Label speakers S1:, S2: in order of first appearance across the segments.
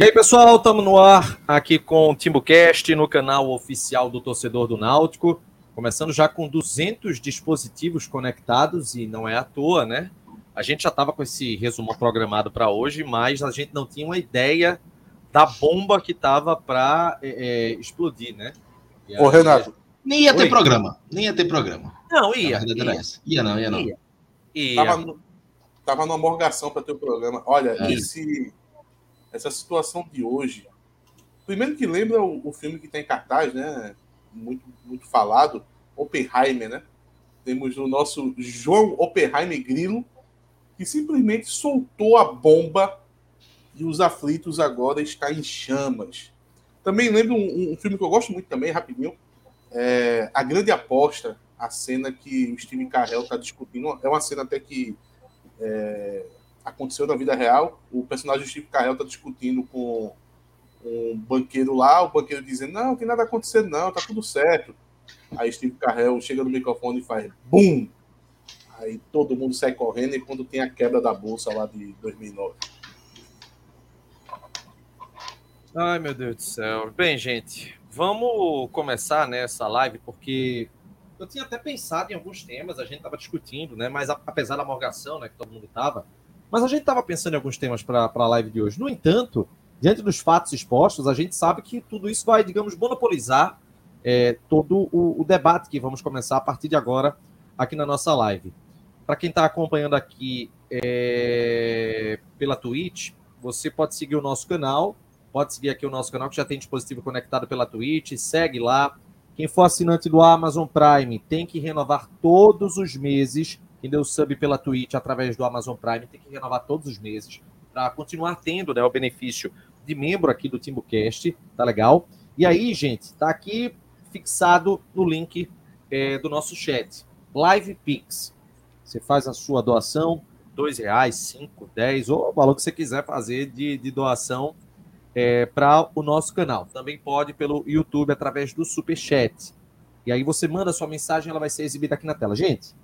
S1: E aí, pessoal, estamos no ar aqui com o TimbuCast no canal oficial do Torcedor do Náutico. Começando já com 200 dispositivos conectados e não é à toa, né? A gente já estava com esse resumo programado para hoje, mas a gente não tinha uma ideia da bomba que estava para é, é, explodir, né?
S2: E Ô, Renato.
S3: Nem ia ter Oi. programa. Nem ia ter programa.
S1: Não, ia.
S3: Ia. ia não, ia não. Ia.
S2: ia. Tava, tava numa morgação para ter o programa. Olha, é. esse, essa situação de hoje. Primeiro que lembra o, o filme que tem cartaz, né? Muito, muito falado, Oppenheimer, né? Temos o nosso João Oppenheimer Grilo, que simplesmente soltou a bomba e os aflitos agora está em chamas. Também lembro um, um filme que eu gosto muito também, rapidinho, é A Grande Aposta, a cena que o Steve Carell está discutindo. É uma cena até que é, aconteceu na vida real. O personagem do Steve Carell está discutindo com um banqueiro lá, o banqueiro dizendo, não, tem nada acontecendo não, tá tudo certo. Aí Steve Carell chega no microfone e faz BUM! Aí todo mundo sai correndo e quando tem a quebra da bolsa lá de 2009.
S1: Ai, meu Deus do céu. Bem, gente, vamos começar nessa live, porque eu tinha até pensado em alguns temas, a gente estava discutindo, né? Mas apesar da morgação, né, que todo mundo estava, mas a gente estava pensando em alguns temas para a live de hoje. No entanto, diante dos fatos expostos, a gente sabe que tudo isso vai, digamos, monopolizar é, todo o, o, debate que vamos começar a partir de agora aqui na nossa live. Para quem está acompanhando aqui é, pela Twitch, você pode seguir o nosso canal, pode seguir aqui o nosso canal que já tem dispositivo conectado pela Twitch, segue lá. Quem for assinante do Amazon Prime tem que renovar todos os meses. Quem deu sub pela Twitch através do Amazon Prime tem que renovar todos os meses para continuar tendo né, o benefício de membro aqui do TimbuCast, tá legal? E aí, gente, tá aqui fixado no link é, do nosso chat. Live Pix. Você faz a sua doação, dois reais, cinco, dez, ou o valor que você quiser fazer de, de doação é, para o nosso canal. Também pode pelo YouTube através do Super Chat. E aí você manda sua mensagem, ela vai ser exibida aqui na tela. Gente,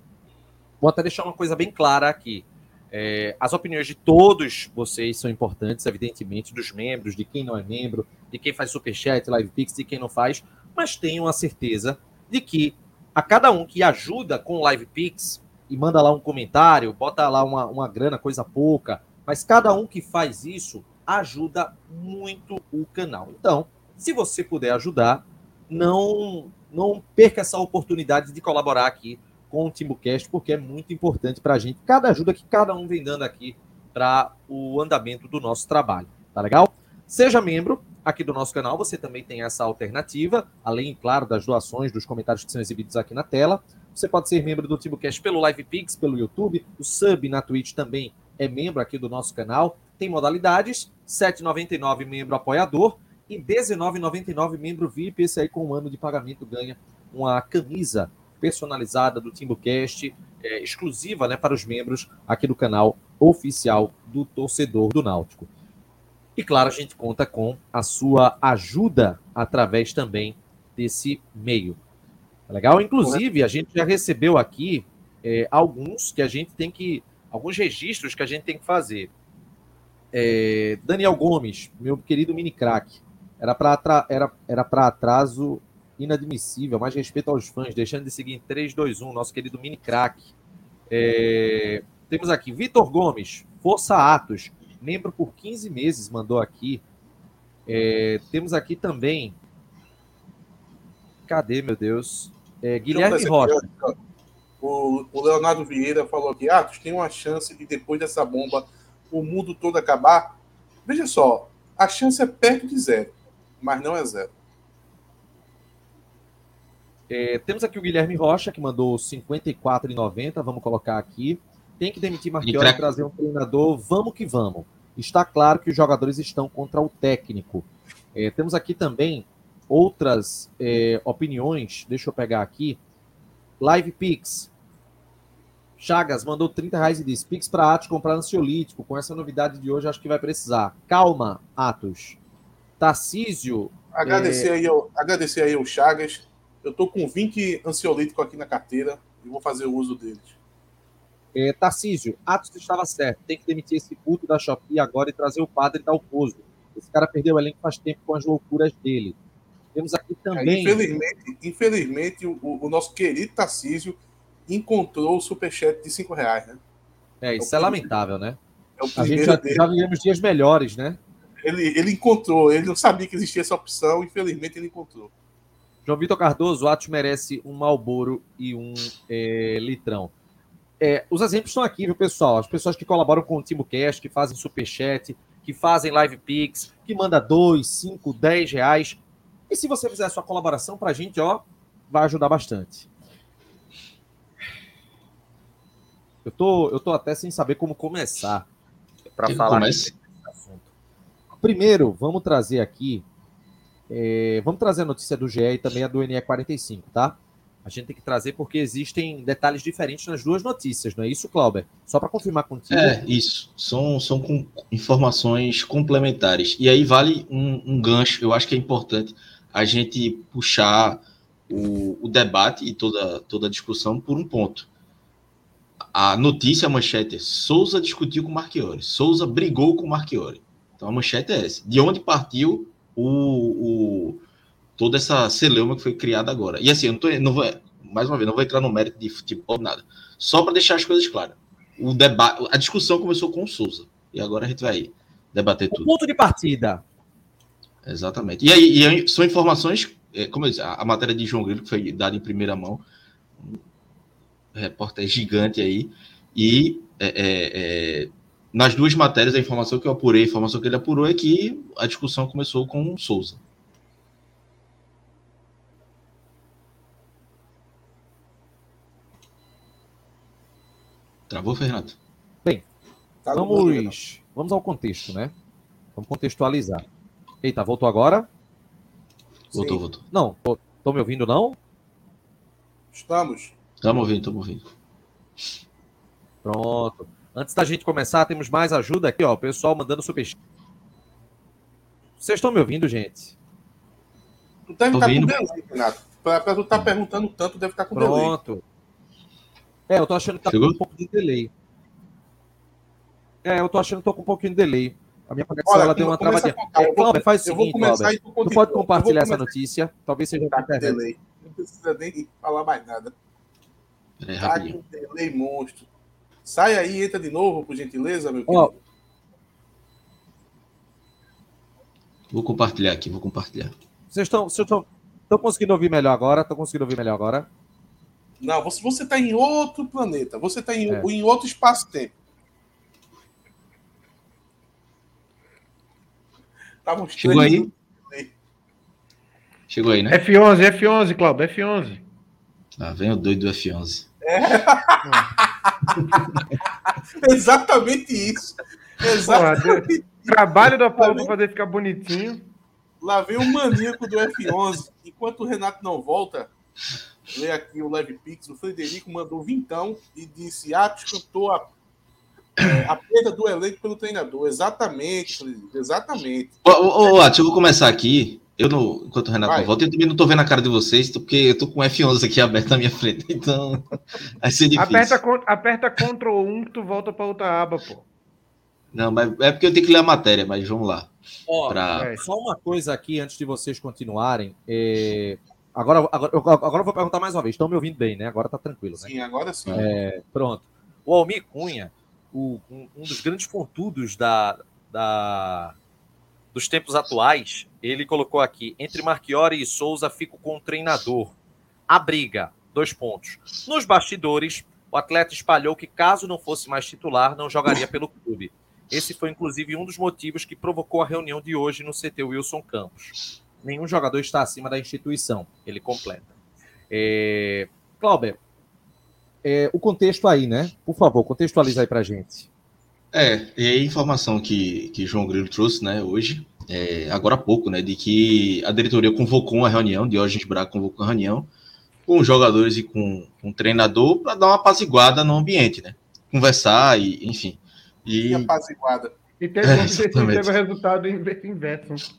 S1: vou até deixar uma coisa bem clara aqui. É, as opiniões de todos vocês são importantes, evidentemente, dos membros, de quem não é membro, de quem faz superchat, live pix, de quem não faz, mas tenham a certeza de que a cada um que ajuda com live pix e manda lá um comentário, bota lá uma, uma grana, coisa pouca, mas cada um que faz isso ajuda muito o canal. Então, se você puder ajudar, não não perca essa oportunidade de colaborar aqui com o TimbuCast, porque é muito importante para a gente. Cada ajuda que cada um vem dando aqui para o andamento do nosso trabalho. Tá legal? Seja membro aqui do nosso canal, você também tem essa alternativa, além, claro, das doações, dos comentários que são exibidos aqui na tela. Você pode ser membro do TimbuCast pelo LivePix, pelo YouTube, o sub na Twitch também é membro aqui do nosso canal. Tem modalidades, R$ 7,99 membro apoiador e R$ 19,99 membro VIP. Esse aí com um ano de pagamento ganha uma camisa personalizada do TimbuCast, é, exclusiva né, para os membros aqui do canal oficial do Torcedor do Náutico. E claro, a gente conta com a sua ajuda através também desse meio. Tá legal? Inclusive, a gente já recebeu aqui é, alguns que a gente tem que alguns registros que a gente tem que fazer. É, Daniel Gomes, meu querido mini crack, era para era, era atraso inadmissível, mais respeito aos fãs, deixando de seguir em 3, 2, 1, nosso querido mini crack. É, temos aqui Vitor Gomes, Força Atos, membro por 15 meses, mandou aqui. É, temos aqui também. Cadê, meu Deus? É, Guilherme Rocha.
S2: O, o Leonardo Vieira falou aqui: Atos, tem uma chance de depois dessa bomba o mundo todo acabar? Veja só, a chance é perto de zero, mas não é zero.
S1: É, temos aqui o Guilherme Rocha, que mandou 54,90. Vamos colocar aqui. Tem que demitir Marquinhos e trazer um treinador. Vamos que vamos. Está claro que os jogadores estão contra o técnico. É, temos aqui também outras é, opiniões. Deixa eu pegar aqui. Live Pix. Chagas mandou 30 reais e disse: Pix para Atos comprar ansiolítico. Com essa novidade de hoje, acho que vai precisar. Calma, Atos. Tarcísio.
S2: Agradecer, é... aí, ao, agradecer aí ao Chagas. Eu tô com 20 ansiolítico aqui na carteira e vou fazer o uso deles.
S1: É, Tarcísio, Atos estava certo. Tem que demitir esse puto da Shopee agora e trazer o padre Dalpozo. Esse cara perdeu o elenco faz tempo com as loucuras dele. Temos aqui é, também.
S2: infelizmente, infelizmente o, o, nosso querido Tarcísio encontrou o superchat de 5 reais, né?
S1: É, é isso é, é lamentável, né? É a gente já, já vivemos dias melhores, né?
S2: Ele, ele encontrou, ele não sabia que existia essa opção, infelizmente ele encontrou.
S1: João Vitor Cardoso, o Atos merece um Malboro e um é, litrão. É, os exemplos estão aqui, viu, pessoal? As pessoas que colaboram com o TimoCast, que fazem superchat, que fazem live pix, que manda 2, 5, 10 reais. E se você fizer a sua colaboração para a gente, ó, vai ajudar bastante. Eu tô, eu tô até sem saber como começar para falar desse assunto. Primeiro, vamos trazer aqui. É, vamos trazer a notícia do GE e também a do NE45, tá? A gente tem que trazer porque existem detalhes diferentes nas duas notícias, não é isso, Clauber? Só para confirmar contigo.
S3: É, isso. São, são com informações complementares. E aí vale um, um, gancho, eu acho que é importante a gente puxar o, o, debate e toda, toda a discussão por um ponto. A notícia, a manchete Souza discutiu com Marchiori. Souza brigou com Marchiori. Então a manchete é essa. De onde partiu o, o toda essa celeuma que foi criada agora. E assim, eu não, tô, não vou, mais uma vez, não vou entrar no mérito de futebol, nada. Só para deixar as coisas claras. O debate, a discussão começou com o Souza. E agora a gente vai debater tudo.
S1: ponto de partida.
S3: Exatamente. E aí, e aí são informações, é, como eu disse, a, a, matéria de João Grilo, que foi dada em primeira mão, um repórter gigante aí, e é, é, é, nas duas matérias, a informação que eu apurei, a informação que ele apurou é que a discussão começou com o Souza. Travou, Fernando?
S1: Bem, tá vamos, vamos ao contexto, né? Vamos contextualizar. Eita, voltou agora?
S3: Voltou, Sim. voltou.
S1: Não, tô, me ouvindo, não?
S2: Estamos.
S3: Estamos ouvindo, estamos ouvindo.
S1: Pronto. Antes da gente começar, temos mais ajuda aqui, ó. O pessoal mandando super. Vocês estão me ouvindo, gente?
S2: Tu deve estar tá com delay, Renato. Pra, pra tu estar tá perguntando tanto, deve estar tá com
S1: Pronto. delay. Pronto. É, eu tô achando que tá Chegou? com um pouco de delay. É, eu tô achando que tô com um pouquinho de delay. A minha conexão Olha, ela deu uma travadinha. É, faz o seguinte, Cláudio. Tu pode compartilhar essa notícia. Talvez seja
S2: tá com delay. Não precisa nem falar mais nada. É, tá com delay monstro. Sai aí, entra de novo, por gentileza, meu querido.
S3: Vou compartilhar aqui, vou compartilhar.
S1: Vocês estão, vocês estão, estão conseguindo ouvir melhor agora? Estão conseguindo ouvir melhor agora?
S2: Não, você está em outro planeta. Você está em, é. em outro espaço-tempo.
S3: Tá Chegou aí? Chegou aí, né?
S1: F11, F11, Cláudio, F11.
S3: Ah, vem o doido do F11.
S2: É. Exatamente isso.
S1: Exatamente. Porra, trabalho da Paulo para fazer ficar bonitinho.
S2: Lá vem o maníaco do F11. Enquanto o Renato não volta, lê aqui o Leve Pix. O Frederico mandou vintão e disse: Atos cantou a, é, a perda do elenco pelo treinador. Exatamente, Frederico, exatamente.
S3: Ô, ô, ô Atos, eu vou começar aqui. Eu não, enquanto o Renato Vai. não volta, eu também não tô vendo a cara de vocês, porque eu tô com o F11 aqui aberto na minha frente, então vai ser difícil.
S1: Aperta, aperta Ctrl 1 que tu volta para outra aba, pô.
S3: Não, mas é porque eu tenho que ler a matéria, mas vamos lá.
S1: Ó, pra... é, só uma coisa aqui antes de vocês continuarem. É... Agora, agora, agora eu vou perguntar mais uma vez. Estão me ouvindo bem, né? Agora tá tranquilo, né?
S2: Sim, agora sim.
S1: É, pronto. O Almir Cunha, o, um, um dos grandes pontudos da, da, dos tempos atuais, ele colocou aqui: entre Marchiori e Souza, fico com o treinador. A briga, dois pontos. Nos bastidores, o atleta espalhou que, caso não fosse mais titular, não jogaria pelo clube. Esse foi, inclusive, um dos motivos que provocou a reunião de hoje no CT Wilson Campos. Nenhum jogador está acima da instituição, ele completa. É... Clauber, é, o contexto aí, né? Por favor, contextualiza aí para gente.
S3: É, e a informação que, que João Grilo trouxe, né, hoje, é, agora há pouco, né, de que a diretoria convocou uma reunião, Diógenes Braga convocou uma reunião com os jogadores e com, com o treinador para dar uma apaziguada no ambiente, né? Conversar e, enfim.
S2: E, e apaziguada.
S1: E teve, é, teve resultado inverso.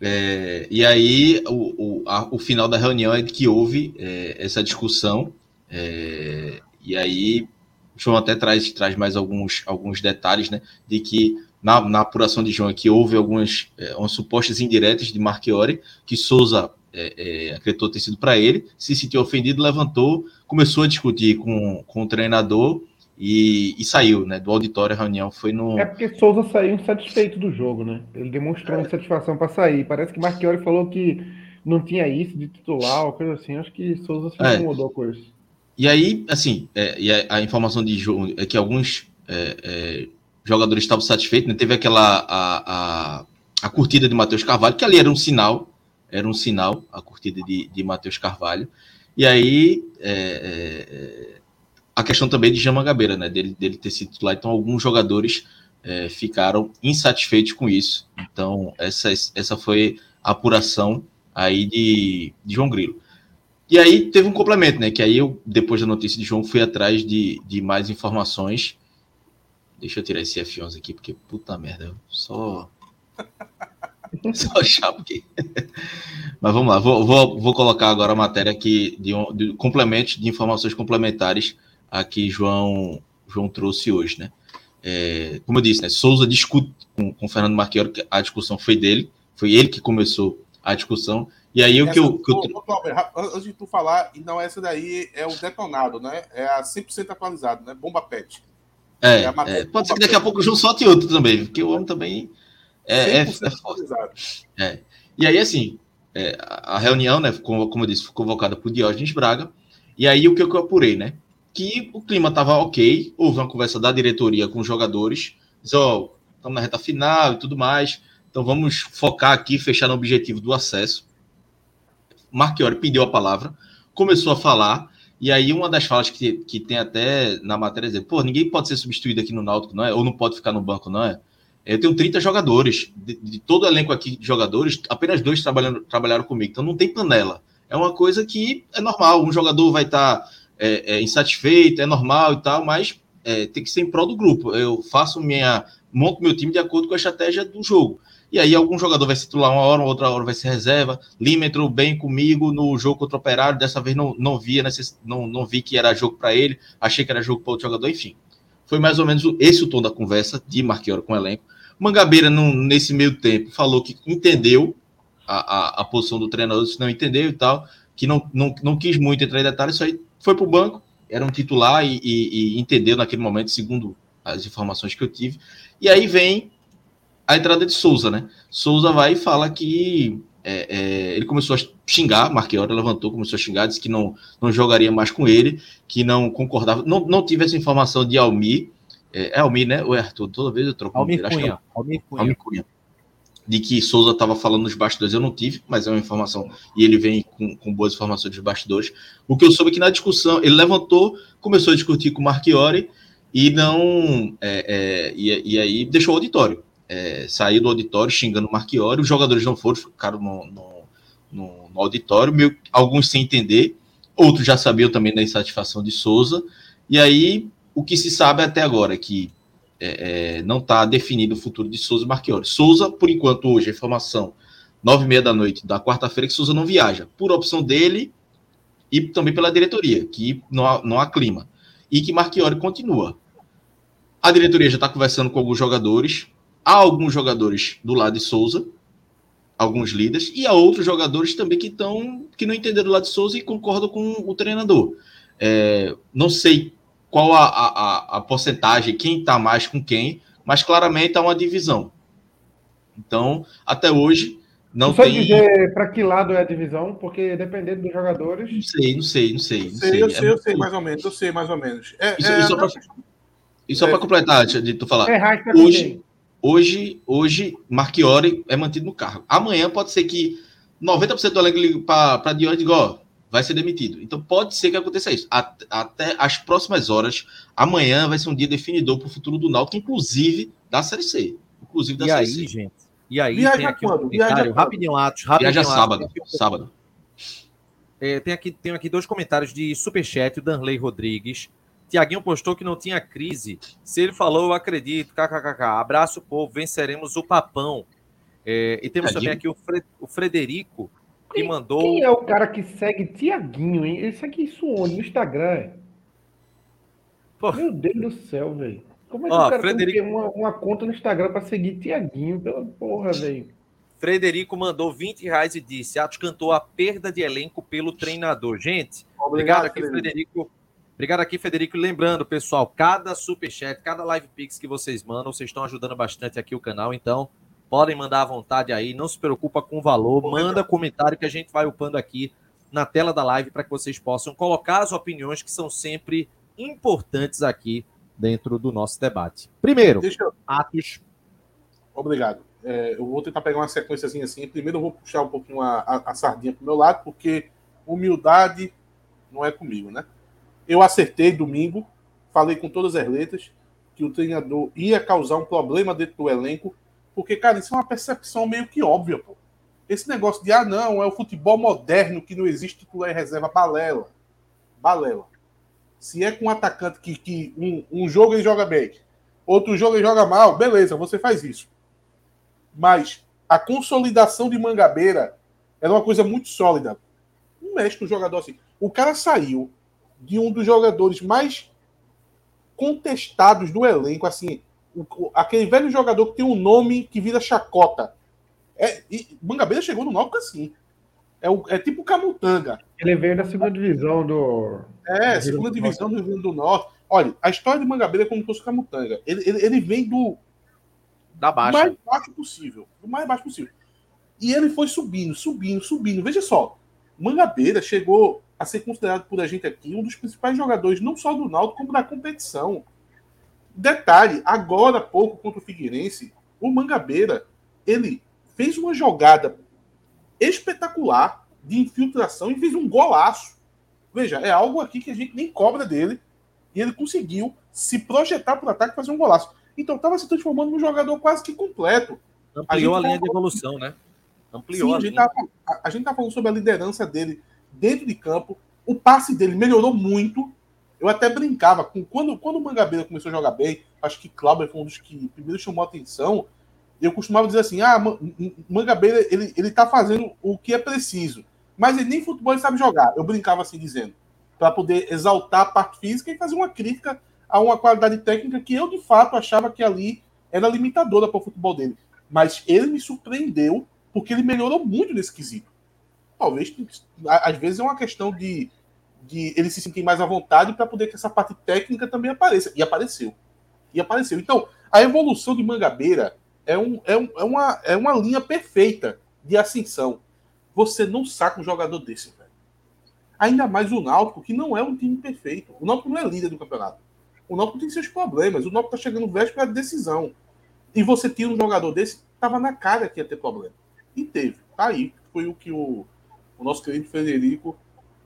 S3: É, e aí, o, o, a, o final da reunião é de que houve é, essa discussão, é, e aí João até traz, traz mais alguns, alguns detalhes, né? De que na, na apuração de João que houve algumas é, umas supostas indiretas de Marchiori, que Souza é, é, acreditou ter sido para ele, se sentiu ofendido, levantou, começou a discutir com, com o treinador e, e, saiu, né? Do auditório, a reunião foi no.
S4: É porque Souza saiu insatisfeito do jogo, né? Ele demonstrou insatisfação para sair. Parece que Marchiori falou que não tinha isso de titular, ou coisa assim. Acho que Souza se é. incomodou com isso.
S3: E aí, assim, é, e a, a, informação de jogo é que alguns é, é, jogadores estavam satisfeitos, né? Teve aquela a, a, a curtida de Matheus Carvalho, que ali era um sinal, era um sinal, a curtida de, de Matheus Carvalho. E aí, é, é, a questão também de Jean Mangabeira, né? Dele, dele ter sido titular. Então, alguns jogadores é, ficaram insatisfeitos com isso. Então, essa, essa foi a apuração aí de, de João Grilo. E aí teve um complemento, né? Que aí eu, depois da notícia de João, fui atrás de, de mais informações. Deixa eu tirar esse F11 aqui, porque puta merda, só. só chato aqui. Mas vamos lá, vou, vou, vou colocar agora a matéria aqui de, de complementos, de informações complementares a que João, João trouxe hoje, né? É, como eu disse, né? Souza discute com, com Fernando Marquiori, que a discussão foi dele, foi ele que começou a discussão. E aí o que eu. Que eu...
S2: Antes de tu falar, não, essa daí é o detonado, né? É a 100% atualizado, né? Bomba pet.
S3: É, é, pode ser que daqui a pouco o João solte outro também, porque o homem também é, é, é forte. E aí, assim, é, a reunião, né, como, como eu disse, foi convocada por Diógenes Braga, e aí o que eu apurei, né? Que o clima estava ok, houve uma conversa da diretoria com os jogadores, diz, ó, oh, estamos na reta final e tudo mais, então vamos focar aqui, fechar no objetivo do acesso. Marchiori pediu a palavra, começou a falar, e aí uma das falas que, que tem até na matéria é dizer, pô, ninguém pode ser substituído aqui no Náutico, não é? Ou não pode ficar no banco, não é? Eu tenho 30 jogadores, de, de todo o elenco aqui de jogadores, apenas dois trabalhando, trabalharam comigo, então não tem panela. É uma coisa que é normal, um jogador vai estar tá, é, é, insatisfeito, é normal e tal, mas é, tem que ser em prol do grupo. Eu faço minha, monto meu time de acordo com a estratégia do jogo. E aí algum jogador vai se titular uma hora, outra hora vai ser reserva. Lima entrou bem comigo no jogo contra o Operário, dessa vez não, não via necess... não, não vi que era jogo para ele, achei que era jogo para outro jogador, enfim. Foi mais ou menos esse o tom da conversa de Marquioro com o elenco. Mangabeira, nesse meio tempo, falou que entendeu a, a, a posição do treinador, se não entendeu e tal, que não, não, não quis muito entrar em detalhes, isso aí foi para o banco, era um titular e, e, e entendeu naquele momento, segundo as informações que eu tive. E aí vem a entrada de Souza, né? Souza vai e fala que é, é, ele começou a xingar, Marqueira levantou, começou a xingar, disse que não, não jogaria mais com ele, que não concordava, não, não tive essa informação de Almi, é, é Almi, né? Ou é Arthur? Toda vez eu troco.
S1: Almi Cunha.
S3: É Almi Cunha. Almi Cunha. De que Souza estava falando nos bastidores, eu não tive, mas é uma informação, e ele vem com, com boas informações dos bastidores. O que eu soube é que na discussão, ele levantou, começou a discutir com o Marchiori, e não. É, é, e, e aí deixou o auditório é, saiu do auditório xingando o Marchiori, os jogadores não foram, ficaram no, no, no, no auditório, meio, alguns sem entender, outros já sabiam também da insatisfação de Souza, e aí o que se sabe até agora é que é, é, não está definido o futuro de Souza e Marchiori. Souza, por enquanto, hoje, a informação, nove e meia da noite da quarta-feira, que Souza não viaja, por opção dele e também pela diretoria, que não há, não há clima, e que Marchiori continua. A diretoria já está conversando com alguns jogadores, há alguns jogadores do lado de Souza, alguns líderes, e há outros jogadores também que estão que não entenderam do lado de Souza e concordam com o treinador. É, não sei qual a, a, a porcentagem, quem está mais com quem, mas claramente há uma divisão. Então, até hoje, não
S4: Só
S3: tem.
S4: dizer para que lado é a divisão, porque dependendo dos jogadores.
S3: Não sei, não sei, não sei. Não
S2: sei, sei. Eu, sei, é eu sei mais ou menos, eu sei mais ou menos.
S3: É, isso, é... isso só para é. completar, de tu falar. É, hoje, Hoje, hoje Marchiori é mantido no cargo. Amanhã pode ser que 90% do elenco ligue para Dior e diga, ó, vai ser demitido. Então pode ser que aconteça isso. Até as próximas horas, amanhã vai ser um dia definidor para o futuro do Náutico, inclusive da Série C. Inclusive da
S1: e
S3: Série
S1: aí,
S3: C.
S1: gente? E aí, Viaja tem aqui quando? um comentário, rapidinho, Atos, rapidinho,
S3: Viaja sábado, sábado.
S1: É, tem, aqui, tem aqui dois comentários de Superchat, o Danley Rodrigues. Tiaguinho postou que não tinha crise. Se ele falou, eu acredito. KKKK. Abraço, povo. Venceremos o papão. É, e temos Tiaguinho. também aqui o, Fre o Frederico, que quem, mandou.
S4: Quem é o cara que segue Tiaguinho, hein? Ele segue isso onde? No Instagram. Pô. Meu Deus do céu, velho. Como é que Ó, o cara Frederico... tem uma, uma, conta no Instagram para seguir Tiaguinho? Pela porra, velho.
S1: Frederico mandou 20 reais e disse: Atos cantou a perda de elenco pelo treinador. Gente, obrigado, obrigado aqui, Frederico. Frederico. Obrigado aqui, Federico. Lembrando, pessoal, cada superchat, cada live pix que vocês mandam, vocês estão ajudando bastante aqui o canal. Então, podem mandar à vontade aí. Não se preocupa com o valor. Manda comentário que a gente vai upando aqui na tela da live para que vocês possam colocar as opiniões que são sempre importantes aqui dentro do nosso debate. Primeiro, eu... Atos.
S2: Obrigado. É, eu vou tentar pegar uma sequência assim. Primeiro, eu vou puxar um pouquinho a, a, a sardinha para o meu lado, porque humildade não é comigo, né? Eu acertei domingo, falei com todas as letras que o treinador ia causar um problema dentro do elenco, porque, cara, isso é uma percepção meio que óbvia, pô. Esse negócio de, ah, não, é o futebol moderno que não existe titular e reserva, balela. Balela. Se é com um atacante que, que um, um jogo ele joga bem, outro jogo ele joga mal, beleza, você faz isso. Mas a consolidação de Mangabeira era uma coisa muito sólida. Não mexe com o jogador assim. O cara saiu de um dos jogadores mais contestados do elenco, assim, o, aquele velho jogador que tem um nome que vira chacota. É, e Mangabeira chegou no Náutico assim. É, o, é tipo Camutanga.
S4: Ele veio da segunda divisão do.
S2: É, do segunda divisão do Rio Grande do Norte. Olha, a história de Mangabeira é como se fosse Camutanga. Ele, ele, ele vem do.
S1: Da baixa.
S2: mais baixo possível. Do mais baixo possível. E ele foi subindo, subindo, subindo. Veja só. Mangabeira chegou a ser considerado por a gente aqui um dos principais jogadores, não só do Náutico, como da competição. Detalhe, agora há pouco contra o Figueirense, o Mangabeira, ele fez uma jogada espetacular de infiltração e fez um golaço. Veja, é algo aqui que a gente nem cobra dele e ele conseguiu se projetar para o ataque e fazer um golaço. Então estava se transformando num jogador quase que completo.
S1: Ampliou a, a linha de evolução, né?
S2: Ampliou Sim, a, a, gente tá, a, a gente tá falando sobre a liderança dele dentro de campo. O passe dele melhorou muito. Eu até brincava com quando, quando o Mangabeira começou a jogar bem, acho que Cláudio foi um dos que primeiro chamou atenção. Eu costumava dizer assim: ah, Mangabeira ele, ele tá fazendo o que é preciso, mas ele nem futebol ele sabe jogar. Eu brincava assim dizendo, para poder exaltar a parte física e fazer uma crítica a uma qualidade técnica que eu de fato achava que ali era limitadora para o futebol dele. Mas ele me surpreendeu porque ele melhorou muito nesse quesito. Talvez, às vezes, é uma questão de, de ele se sentir mais à vontade para poder que essa parte técnica também apareça. E apareceu. E apareceu. Então, a evolução de Mangabeira é, um, é, um, é, uma, é uma linha perfeita de ascensão. Você não saca um jogador desse, velho. Ainda mais o Náutico, que não é um time perfeito. O Náutico não é líder do campeonato. O Náutico tem seus problemas. O Náutico tá chegando véspera de decisão. E você tira um jogador desse, tava na cara que ia ter problema. E teve. Tá aí. Foi o que o, o nosso querido Frederico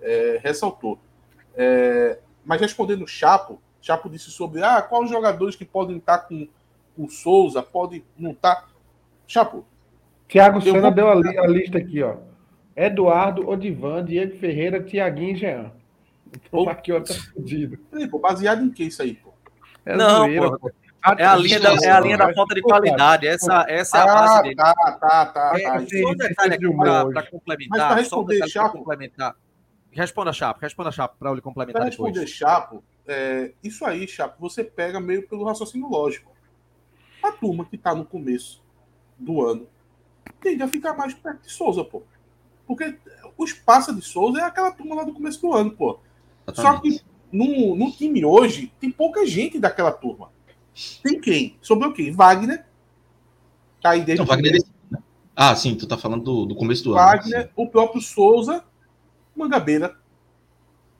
S2: é, ressaltou. É, mas respondendo o Chapo, Chapo disse sobre ah, quais os jogadores que podem estar com o Souza, podem não estar. Chapo.
S4: Thiago Sena vou... deu a, li a, lista aqui, ó. Eduardo, Odivan, Diego Ferreira, Tiaguinho e Jean.
S2: Então, aqui, ó, tá fudido. Baseado em que isso aí, pô?
S1: É não, zoeira, pô. É a linha da, é a linha da falta de qualidade. Essa, essa é a base
S2: ah, dele. Tá, tá, tá.
S1: É, tá. Só um detalhe aqui para complementar. Só um detalhe para complementar. Responda, Chapo. Responda, Chapo, para ele complementar pra
S2: depois. responder, Chapo, é, isso aí, Chapo, você pega meio pelo raciocínio lógico. A turma que tá no começo do ano tende a ficar mais perto de Souza, pô. Porque o espaço de Souza é aquela turma lá do começo do ano, pô. Exatamente. Só que no, no time hoje tem pouca gente daquela turma. Tem quem? Sobrou quem? Wagner.
S3: Tá aí desde. Não, Wagner é né? Ah, sim, tu tá falando do, do começo do
S2: Wagner, ano. Wagner, o próprio Souza, Mangabeira.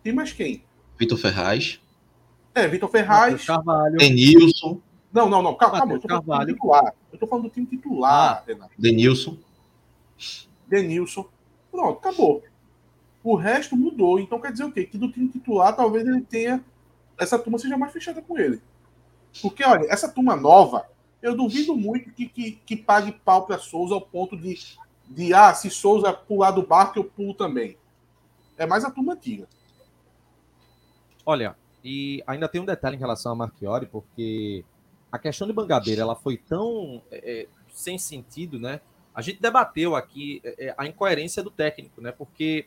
S2: Tem mais quem?
S3: Vitor Ferraz.
S2: É, Vitor Ferraz.
S3: Carvalho. Denilson.
S2: Não, não, não. Calma, calma. Eu tô falando do titular. Eu tô falando do time titular,
S3: ah, Denilson.
S2: Denilson. Pronto, acabou. O resto mudou. Então quer dizer o quê? Que do time titular talvez ele tenha. Essa turma seja mais fechada com ele. Porque, olha, essa turma nova, eu duvido muito que, que, que pague pau para Souza ao ponto de, de, ah, se Souza pular do barco, eu pulo também. É mais a turma antiga.
S1: Olha, e ainda tem um detalhe em relação a Marchiori, porque a questão de Bangabeira ela foi tão é, é sem sentido, né? A gente debateu aqui é, é, a incoerência do técnico, né? Porque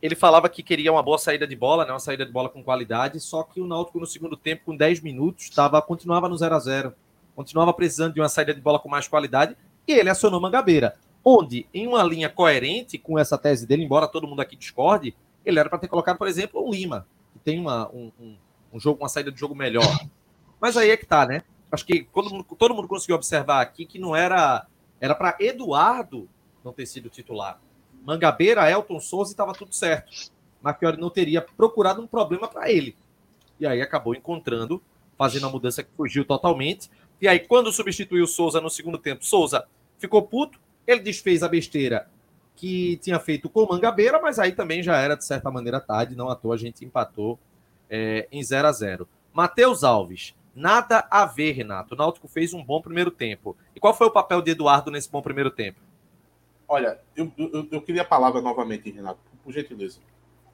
S1: ele falava que queria uma boa saída de bola, né, uma saída de bola com qualidade, só que o Náutico no segundo tempo, com 10 minutos, tava, continuava no 0 a 0 continuava precisando de uma saída de bola com mais qualidade, e ele acionou Mangabeira, onde, em uma linha coerente com essa tese dele, embora todo mundo aqui discorde, ele era para ter colocado, por exemplo, o Lima, que tem uma, um, um, um, jogo, uma saída de jogo melhor. Mas aí é que tá, né? Acho que todo mundo, todo mundo conseguiu observar aqui que não era. Era para Eduardo não ter sido titular. Mangabeira, Elton Souza e estava tudo certo. Marchiori não teria procurado um problema para ele. E aí acabou encontrando, fazendo a mudança que fugiu totalmente. E aí, quando substituiu Souza no segundo tempo, Souza ficou puto, ele desfez a besteira que tinha feito com Mangabeira, mas aí também já era, de certa maneira, tarde, não à toa a gente empatou é, em 0 a 0 Matheus Alves, nada a ver, Renato. O Náutico fez um bom primeiro tempo. E qual foi o papel de Eduardo nesse bom primeiro tempo?
S2: Olha, eu, eu, eu queria a palavra novamente, Renato, por gentileza.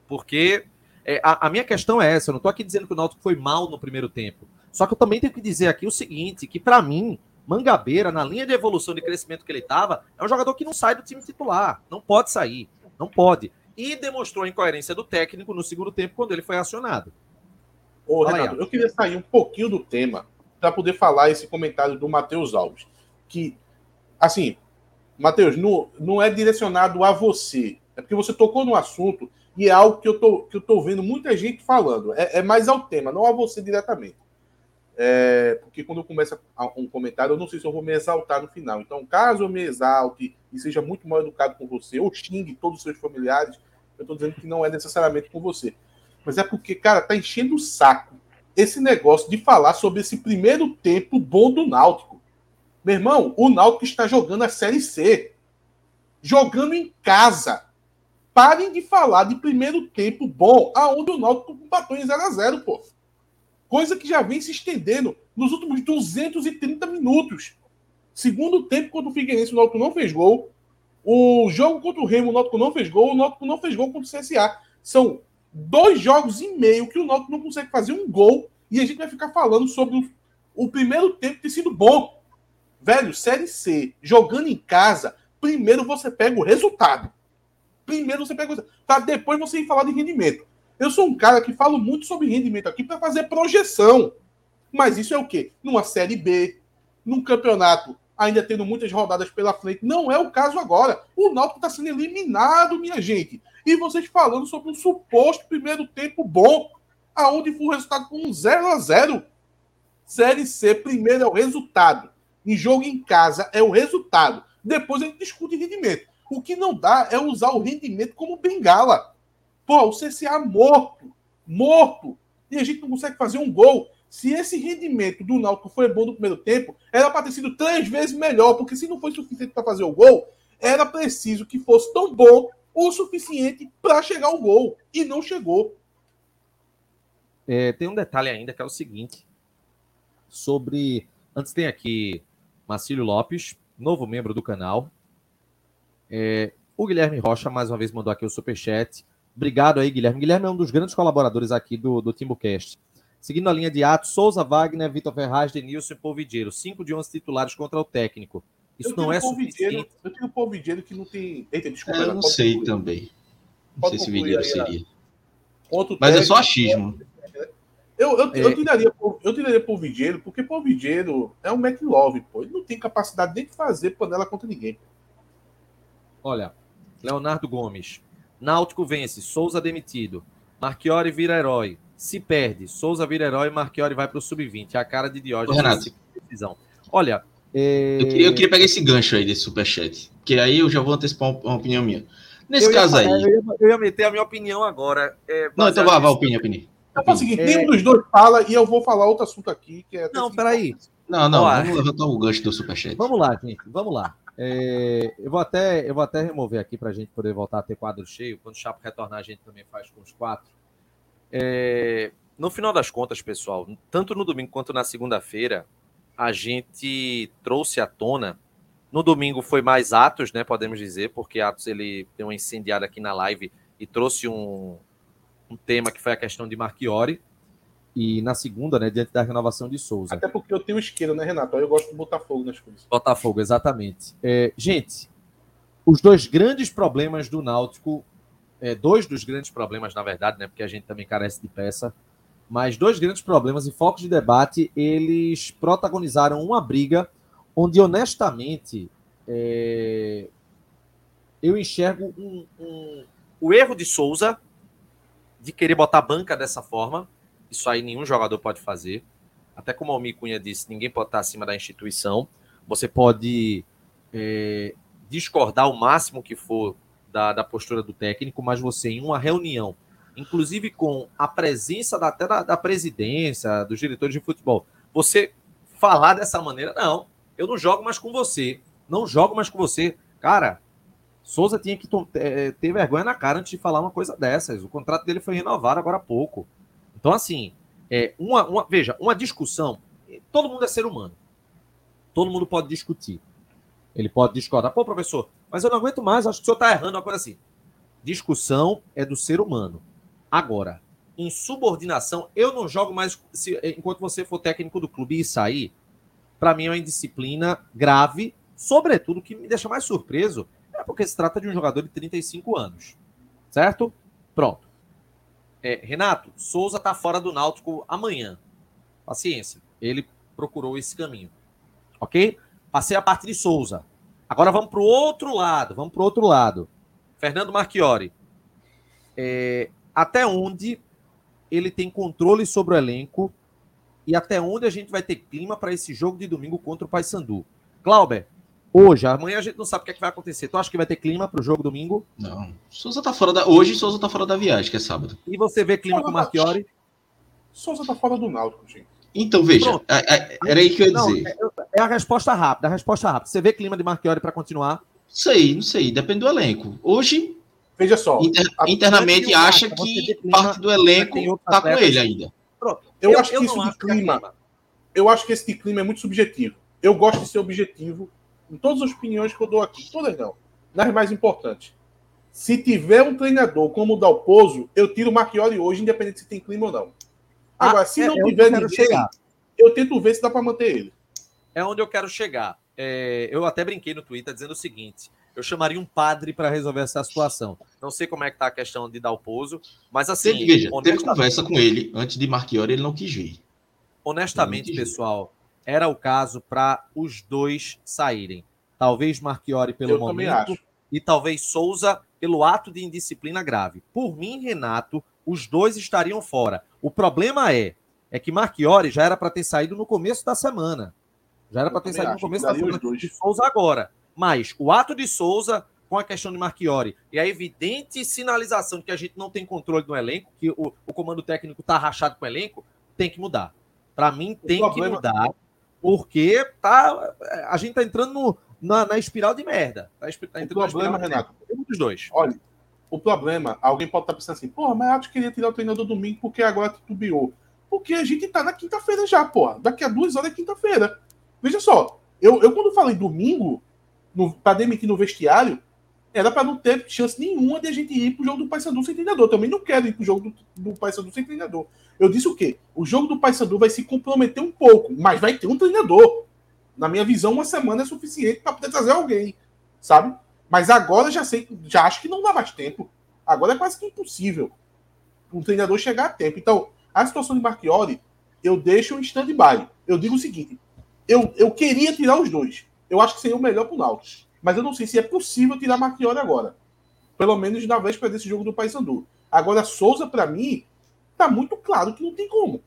S1: Porque é, a, a, minha questão é essa, eu não estou aqui dizendo que o Náutico foi mal no primeiro tempo. Só que eu também tenho que dizer aqui o seguinte, que para mim, Mangabeira, na linha de evolução de crescimento que ele estava, é um jogador que não sai do time titular. Não pode sair. Não pode. E demonstrou a incoerência do técnico no segundo tempo, quando ele foi acionado.
S2: Ô, Renato, eu queria sair um pouquinho do tema para poder falar esse comentário do Matheus Alves. Que, assim, Matheus, não, não é direcionado a você. É porque você tocou no assunto e é algo que eu tô, que eu tô vendo muita gente falando. É, é mais ao tema, não a você diretamente. É, porque quando eu começo um comentário, eu não sei se eu vou me exaltar no final. Então, caso eu me exalte e seja muito mal educado com você, ou xingue todos os seus familiares, eu estou dizendo que não é necessariamente com você. Mas é porque, cara, tá enchendo o saco esse negócio de falar sobre esse primeiro tempo bom do Náutico. Meu irmão, o Náutico está jogando a Série C. Jogando em casa. Parem de falar de primeiro tempo bom, aonde o Náutico empatou em 0 a 0 pô coisa que já vem se estendendo nos últimos 230 minutos. Segundo tempo, quando o Figueirense, o Náutico não fez gol. O jogo contra o Remo, o Náutico não fez gol. O Náutico não fez gol contra o CSA. São dois jogos e meio que o Náutico não consegue fazer um gol e a gente vai ficar falando sobre o primeiro tempo ter sido bom. Velho, Série C, jogando em casa, primeiro você pega o resultado. Primeiro você pega o resultado. Pra depois você ir falar de rendimento. Eu sou um cara que falo muito sobre rendimento aqui para fazer projeção. Mas isso é o quê? Numa Série B, num campeonato ainda tendo muitas rodadas pela frente. Não é o caso agora. O Náutico está sendo eliminado, minha gente. E vocês falando sobre um suposto primeiro tempo bom, aonde foi o resultado com um 0 a 0 Série C, primeiro é o resultado. Em jogo em casa é o resultado. Depois a gente discute rendimento. O que não dá é usar o rendimento como bengala. Pô, o CCA morto, morto, e a gente não consegue fazer um gol. Se esse rendimento do Náutico foi bom no primeiro tempo, era para ter sido três vezes melhor, porque se não foi suficiente para fazer o gol, era preciso que fosse tão bom o suficiente para chegar ao gol. E não chegou.
S1: É, tem um detalhe ainda que é o seguinte: sobre. Antes tem aqui Marcílio Lopes, novo membro do canal. É, o Guilherme Rocha, mais uma vez, mandou aqui o superchat. Obrigado aí, Guilherme. Guilherme é um dos grandes colaboradores aqui do, do TimbuCast. Seguindo a linha de atos, Souza, Wagner, Vitor Ferraz, Denilson e Polvidiero. Cinco de 11 titulares contra o técnico. Isso eu não é suficiente.
S2: Eu tenho o Polvidiero que não tem...
S3: Eita, desculpa. É, eu não sei concluir. também. Não pode sei se o Vidiero seria. Outro Mas é só achismo.
S2: Eu, eu, é. eu, tiraria, eu tiraria Polvidiero, porque Polvidiero é um McLove, pô. Ele não tem capacidade nem de fazer panela contra ninguém.
S1: Olha, Leonardo Gomes. Náutico vence, Souza demitido. Marchiori vira herói. Se perde, Souza vira herói, Marchiori vai para o sub-20. É a cara de Diógenes.
S3: Renato. Decisão. Olha. É... Eu, queria, eu, queria, pegar esse gancho aí desse superchat. Que aí eu já vou antecipar uma, uma opinião minha. Nesse caso aí. Eu
S1: ia, eu ia, meter a minha opinião agora.
S3: É, Não, então vá, vá, opinião, opinião.
S2: Então é o seguinte: é... nenhum dos dois fala e eu vou falar outro assunto aqui. Que é
S1: Não, peraí.
S3: Não, não, vamos levantar o gancho do superchat.
S1: Vamos lá, gente, vamos lá. É, eu, vou até, eu vou até remover aqui para a gente poder voltar a ter quadro cheio. Quando o Chapo retornar, a gente também faz com os quatro. É, no final das contas, pessoal, tanto no domingo quanto na segunda-feira, a gente trouxe à tona. No domingo foi mais Atos, né? Podemos dizer, porque Atos ele deu uma incendiada aqui na live e trouxe um, um tema que foi a questão de Marchiori e na segunda, né, diante da renovação de Souza.
S2: Até porque eu tenho esquerda, né, Renato? Eu gosto de Botafogo nas coisas.
S1: Botafogo, exatamente. É, gente, os dois grandes problemas do Náutico é, dois dos grandes problemas, na verdade, né? Porque a gente também carece de peça. Mas dois grandes problemas e focos de debate, eles protagonizaram uma briga onde, honestamente, é, eu enxergo um, um, o erro de Souza de querer botar banca dessa forma. Isso aí nenhum jogador pode fazer. Até como o Almir Cunha disse, ninguém pode estar acima da instituição. Você pode é, discordar o máximo que for da, da postura do técnico, mas você, em uma reunião, inclusive com a presença da, até da, da presidência, dos diretores de futebol, você falar dessa maneira, não, eu não jogo mais com você, não jogo mais com você. Cara, Souza tinha que é, ter vergonha na cara antes de falar uma coisa dessas. O contrato dele foi renovado agora há pouco. Então, assim, é uma, uma, veja, uma discussão. Todo mundo é ser humano. Todo mundo pode discutir. Ele pode discordar. Pô, professor, mas eu não aguento mais, acho que o senhor está errando, uma coisa assim. Discussão é do ser humano. Agora, em subordinação, eu não jogo mais. Se, enquanto você for técnico do clube e sair, para mim é uma indisciplina grave, sobretudo que me deixa mais surpreso, é porque se trata de um jogador de 35 anos. Certo? Pronto. É, Renato, Souza está fora do Náutico amanhã. Paciência. Ele procurou esse caminho. Ok? Passei a parte de Souza. Agora vamos para o outro lado. Vamos para o outro lado. Fernando Marchiori. É, até onde ele tem controle sobre o elenco e até onde a gente vai ter clima para esse jogo de domingo contra o Paysandu. Glauber, hoje, amanhã a gente não sabe o que, é que vai acontecer. Tu acha que vai ter clima para o jogo domingo?
S3: Não. Souza tá fora da. Hoje Souza tá fora da viagem, que é sábado.
S1: E você vê clima Souza com o Marchiori?
S2: Souza tá fora do Náutico, gente.
S3: Então, veja, é, é, era aí que eu ia dizer. Não,
S1: é, é a resposta rápida, a resposta rápida. Você vê clima de Marchiori para continuar?
S3: Sei, não sei, depende do elenco. Hoje,
S2: veja só,
S3: inter, internamente acha que clima, parte do elenco está com ele ainda.
S2: Pronto. Eu, eu acho que isso de clima, clima, eu acho que esse de clima é muito subjetivo. Eu gosto de ser objetivo em todas as opiniões que eu dou aqui, todas não, nas mais importantes. Se tiver um treinador como o Dalpozo, eu tiro o Marchiori hoje, independente se tem clima ou não. Agora, ah, se é, não é tiver ninguém, chegar. eu tento ver se dá para manter ele.
S1: É onde eu quero chegar. É, eu até brinquei no Twitter dizendo o seguinte: eu chamaria um padre para resolver essa situação. Não sei como é que tá a questão de dar o pouso, mas assim.
S3: Teve, veja, teve conversa com ele antes de Marchiori, ele não quis vir.
S1: Honestamente, quis pessoal, era o caso para os dois saírem. Talvez Marchiori pelo eu momento e talvez Souza pelo ato de indisciplina grave. Por mim, Renato, os dois estariam fora. O problema é, é que Marchiori já era para ter saído no começo da semana. Já era para ter saído no começo da semana de Souza agora. Mas o ato de Souza com a questão de Marchiori e a evidente sinalização de que a gente não tem controle do elenco, que o, o comando técnico está rachado com o elenco, tem que mudar. Para mim, tem problema... que mudar, porque tá, a gente está entrando no, na, na, espiral de merda. Tá,
S2: tá o problema, Renato, dos dois. Olha, o problema, alguém pode estar tá pensando assim, porra, mas acho que queria tirar o treinador domingo porque agora titubeou. Porque a gente tá na quinta-feira já, porra. Daqui a duas horas é quinta-feira. Veja só, eu, eu quando falei domingo, para demitir no vestiário, era para não ter chance nenhuma de a gente ir pro jogo do Paysandu sem treinador. Também não quero ir pro jogo do, do Paysandu sem treinador. Eu disse o quê? O jogo do Paysandu vai se comprometer um pouco, mas vai ter um treinador. Na minha visão, uma semana é suficiente para poder trazer alguém, sabe? Mas agora já sei, já acho que não dá mais tempo. Agora é quase que impossível um treinador chegar a tempo. Então, a situação de Marchiori, eu deixo em stand-by. Eu digo o seguinte: eu, eu queria tirar os dois. Eu acho que seria o melhor para o Náutico. Mas eu não sei se é possível tirar Marchiori agora. Pelo menos na véspera desse jogo do Paysandu. Agora, Souza, para mim, tá muito claro que não tem como.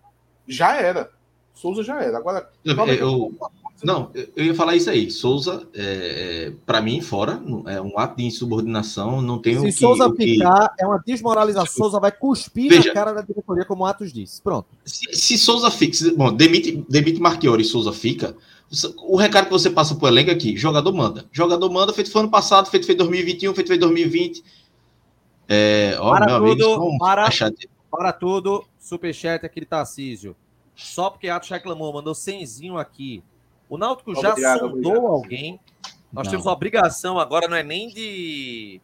S2: Já era. Souza já era. Agora,
S3: eu, eu, não, eu ia falar isso aí. Souza, é, é para mim, fora, é um ato de insubordinação. Não tem
S1: Se
S3: o que.
S1: Se Souza ficar, é uma desmoralização. Souza vai cuspir Veja, na cara da diretoria, como Atos disse. Pronto.
S3: Se, se Souza fica, bom, demite, demite Marchiori e Souza fica. O recado que você passa pro elenco aqui: jogador manda. Jogador manda, feito foi ano passado, feito foi 2021, feito foi 2020.
S1: É, ó, para tudo, amigo, para, para tudo, superchat aqui de Tarcísio. Só porque Atos reclamou, mandou 100 aqui. O Náutico já obrigado, sondou obrigado. alguém. Nós não. temos a obrigação agora, não é nem de,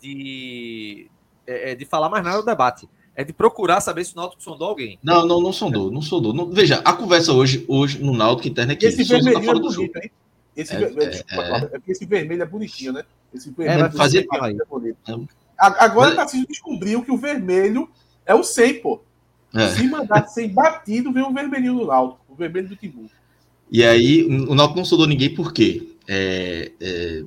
S1: de, é, é, de falar mais nada do debate. É de procurar saber se o Náutico sondou alguém.
S3: Não, não, não sondou, não sondou. Não, veja, a conversa hoje, hoje no Náutico interna é que
S2: esse vermelho tá fora é bonito, hein? Esse, é, é, é, é, esse vermelho é bonitinho, né? Esse
S3: vermelho é, fazer, é,
S2: Agora tá se descobriu que o vermelho é o 100, pô. É. Se mandar sem batido, vem o vermelhinho do Náutico, o vermelho do Timbu.
S3: E aí, o Náutico não soldou ninguém por quê? É, é,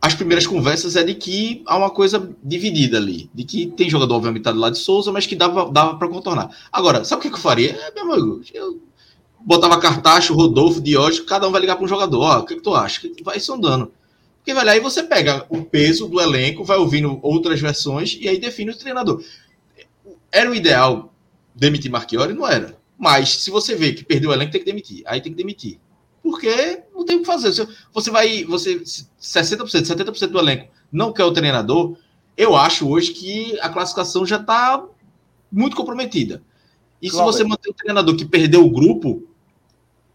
S3: as primeiras conversas é de que há uma coisa dividida ali, de que tem jogador, obviamente, tá do lado de Souza, mas que dava, dava para contornar. Agora, sabe o que, que eu faria? É, meu amigo, eu botava Cartacho, Rodolfo, Diógenes, cada um vai ligar para um jogador. Ó, o que, que tu acha? Vai sondando. Porque, velho, aí você pega o peso do elenco, vai ouvindo outras versões e aí define o treinador. Era o ideal demitir Marchiori? Não era. Mas se você vê que perdeu o elenco, tem que demitir. Aí tem que demitir. Porque não tem o que fazer. Você vai. Você, 60%, 70% do elenco não quer o treinador. Eu acho hoje que a classificação já está muito comprometida. E se você manter o treinador que perdeu o grupo,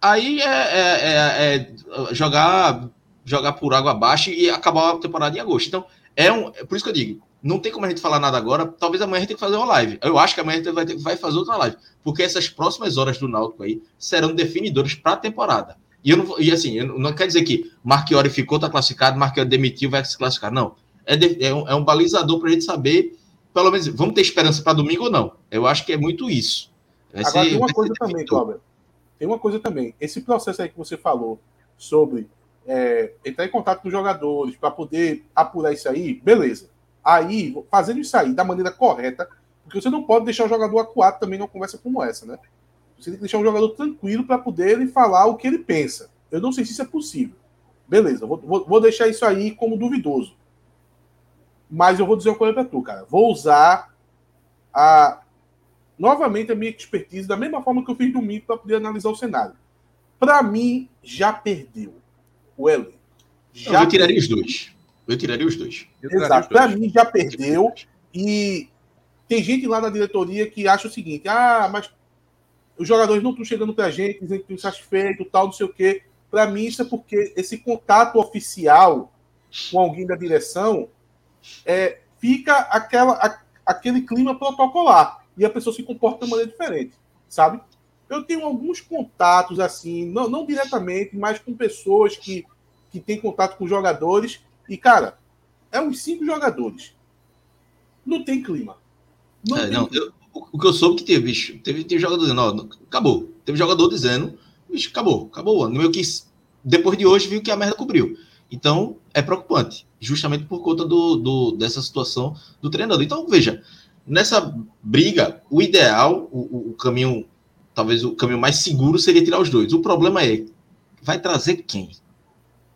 S3: aí é, é, é, é, jogar, jogar por água abaixo e acabar a temporada em agosto. Então, é um. É por isso que eu digo, não tem como a gente falar nada agora. Talvez amanhã a gente tenha que fazer uma live. Eu acho que amanhã a gente vai, ter, vai fazer outra live. Porque essas próximas horas do Náutico aí serão definidoras para a temporada. E, eu não, e assim, eu não quer dizer que Marchiori ficou, está classificado, Marchiori demitiu, vai se classificar. Não. É, de, é, um, é um balizador para a gente saber, pelo menos, vamos ter esperança para domingo ou não. Eu acho que é muito isso.
S2: Vai Agora ser, tem uma coisa também, Cláudio. Tem uma coisa também. Esse processo aí que você falou sobre é, entrar em contato com os jogadores para poder apurar isso aí, beleza. Aí, fazendo isso aí da maneira correta, porque você não pode deixar o jogador acuado também numa conversa como essa, né? Você tem que deixar o jogador tranquilo para poder ele falar o que ele pensa. Eu não sei se isso é possível. Beleza, vou, vou, deixar isso aí como duvidoso. Mas eu vou dizer uma coisa para tu, cara. Vou usar a novamente a minha expertise da mesma forma que eu fiz domingo para poder analisar o cenário. Para mim, já perdeu o elenco.
S3: Já eu tiraria os dois. Eu tiraria os dois.
S2: Exato. Para mim, já perdeu. E tem gente lá na diretoria que acha o seguinte: ah, mas os jogadores não estão chegando para a gente, dizendo que estão satisfeitos, tal, não sei o quê. Para mim, isso é porque esse contato oficial com alguém da direção é, fica aquela, a, aquele clima protocolar e a pessoa se comporta de maneira diferente, sabe? Eu tenho alguns contatos, assim, não, não diretamente, mas com pessoas que, que têm contato com jogadores. E, cara, é uns cinco jogadores. Não tem clima.
S3: Não, é, não eu, o que eu soube que teve, bicho, teve, teve jogador dizendo, ó, acabou. Teve jogador dizendo, bicho, acabou, acabou o ano. Meu que depois de hoje viu que a merda cobriu. Então, é preocupante, justamente por conta do, do, dessa situação do treinador. Então, veja, nessa briga, o ideal, o, o, caminho, talvez o caminho mais seguro seria tirar os dois. O problema é, vai trazer quem?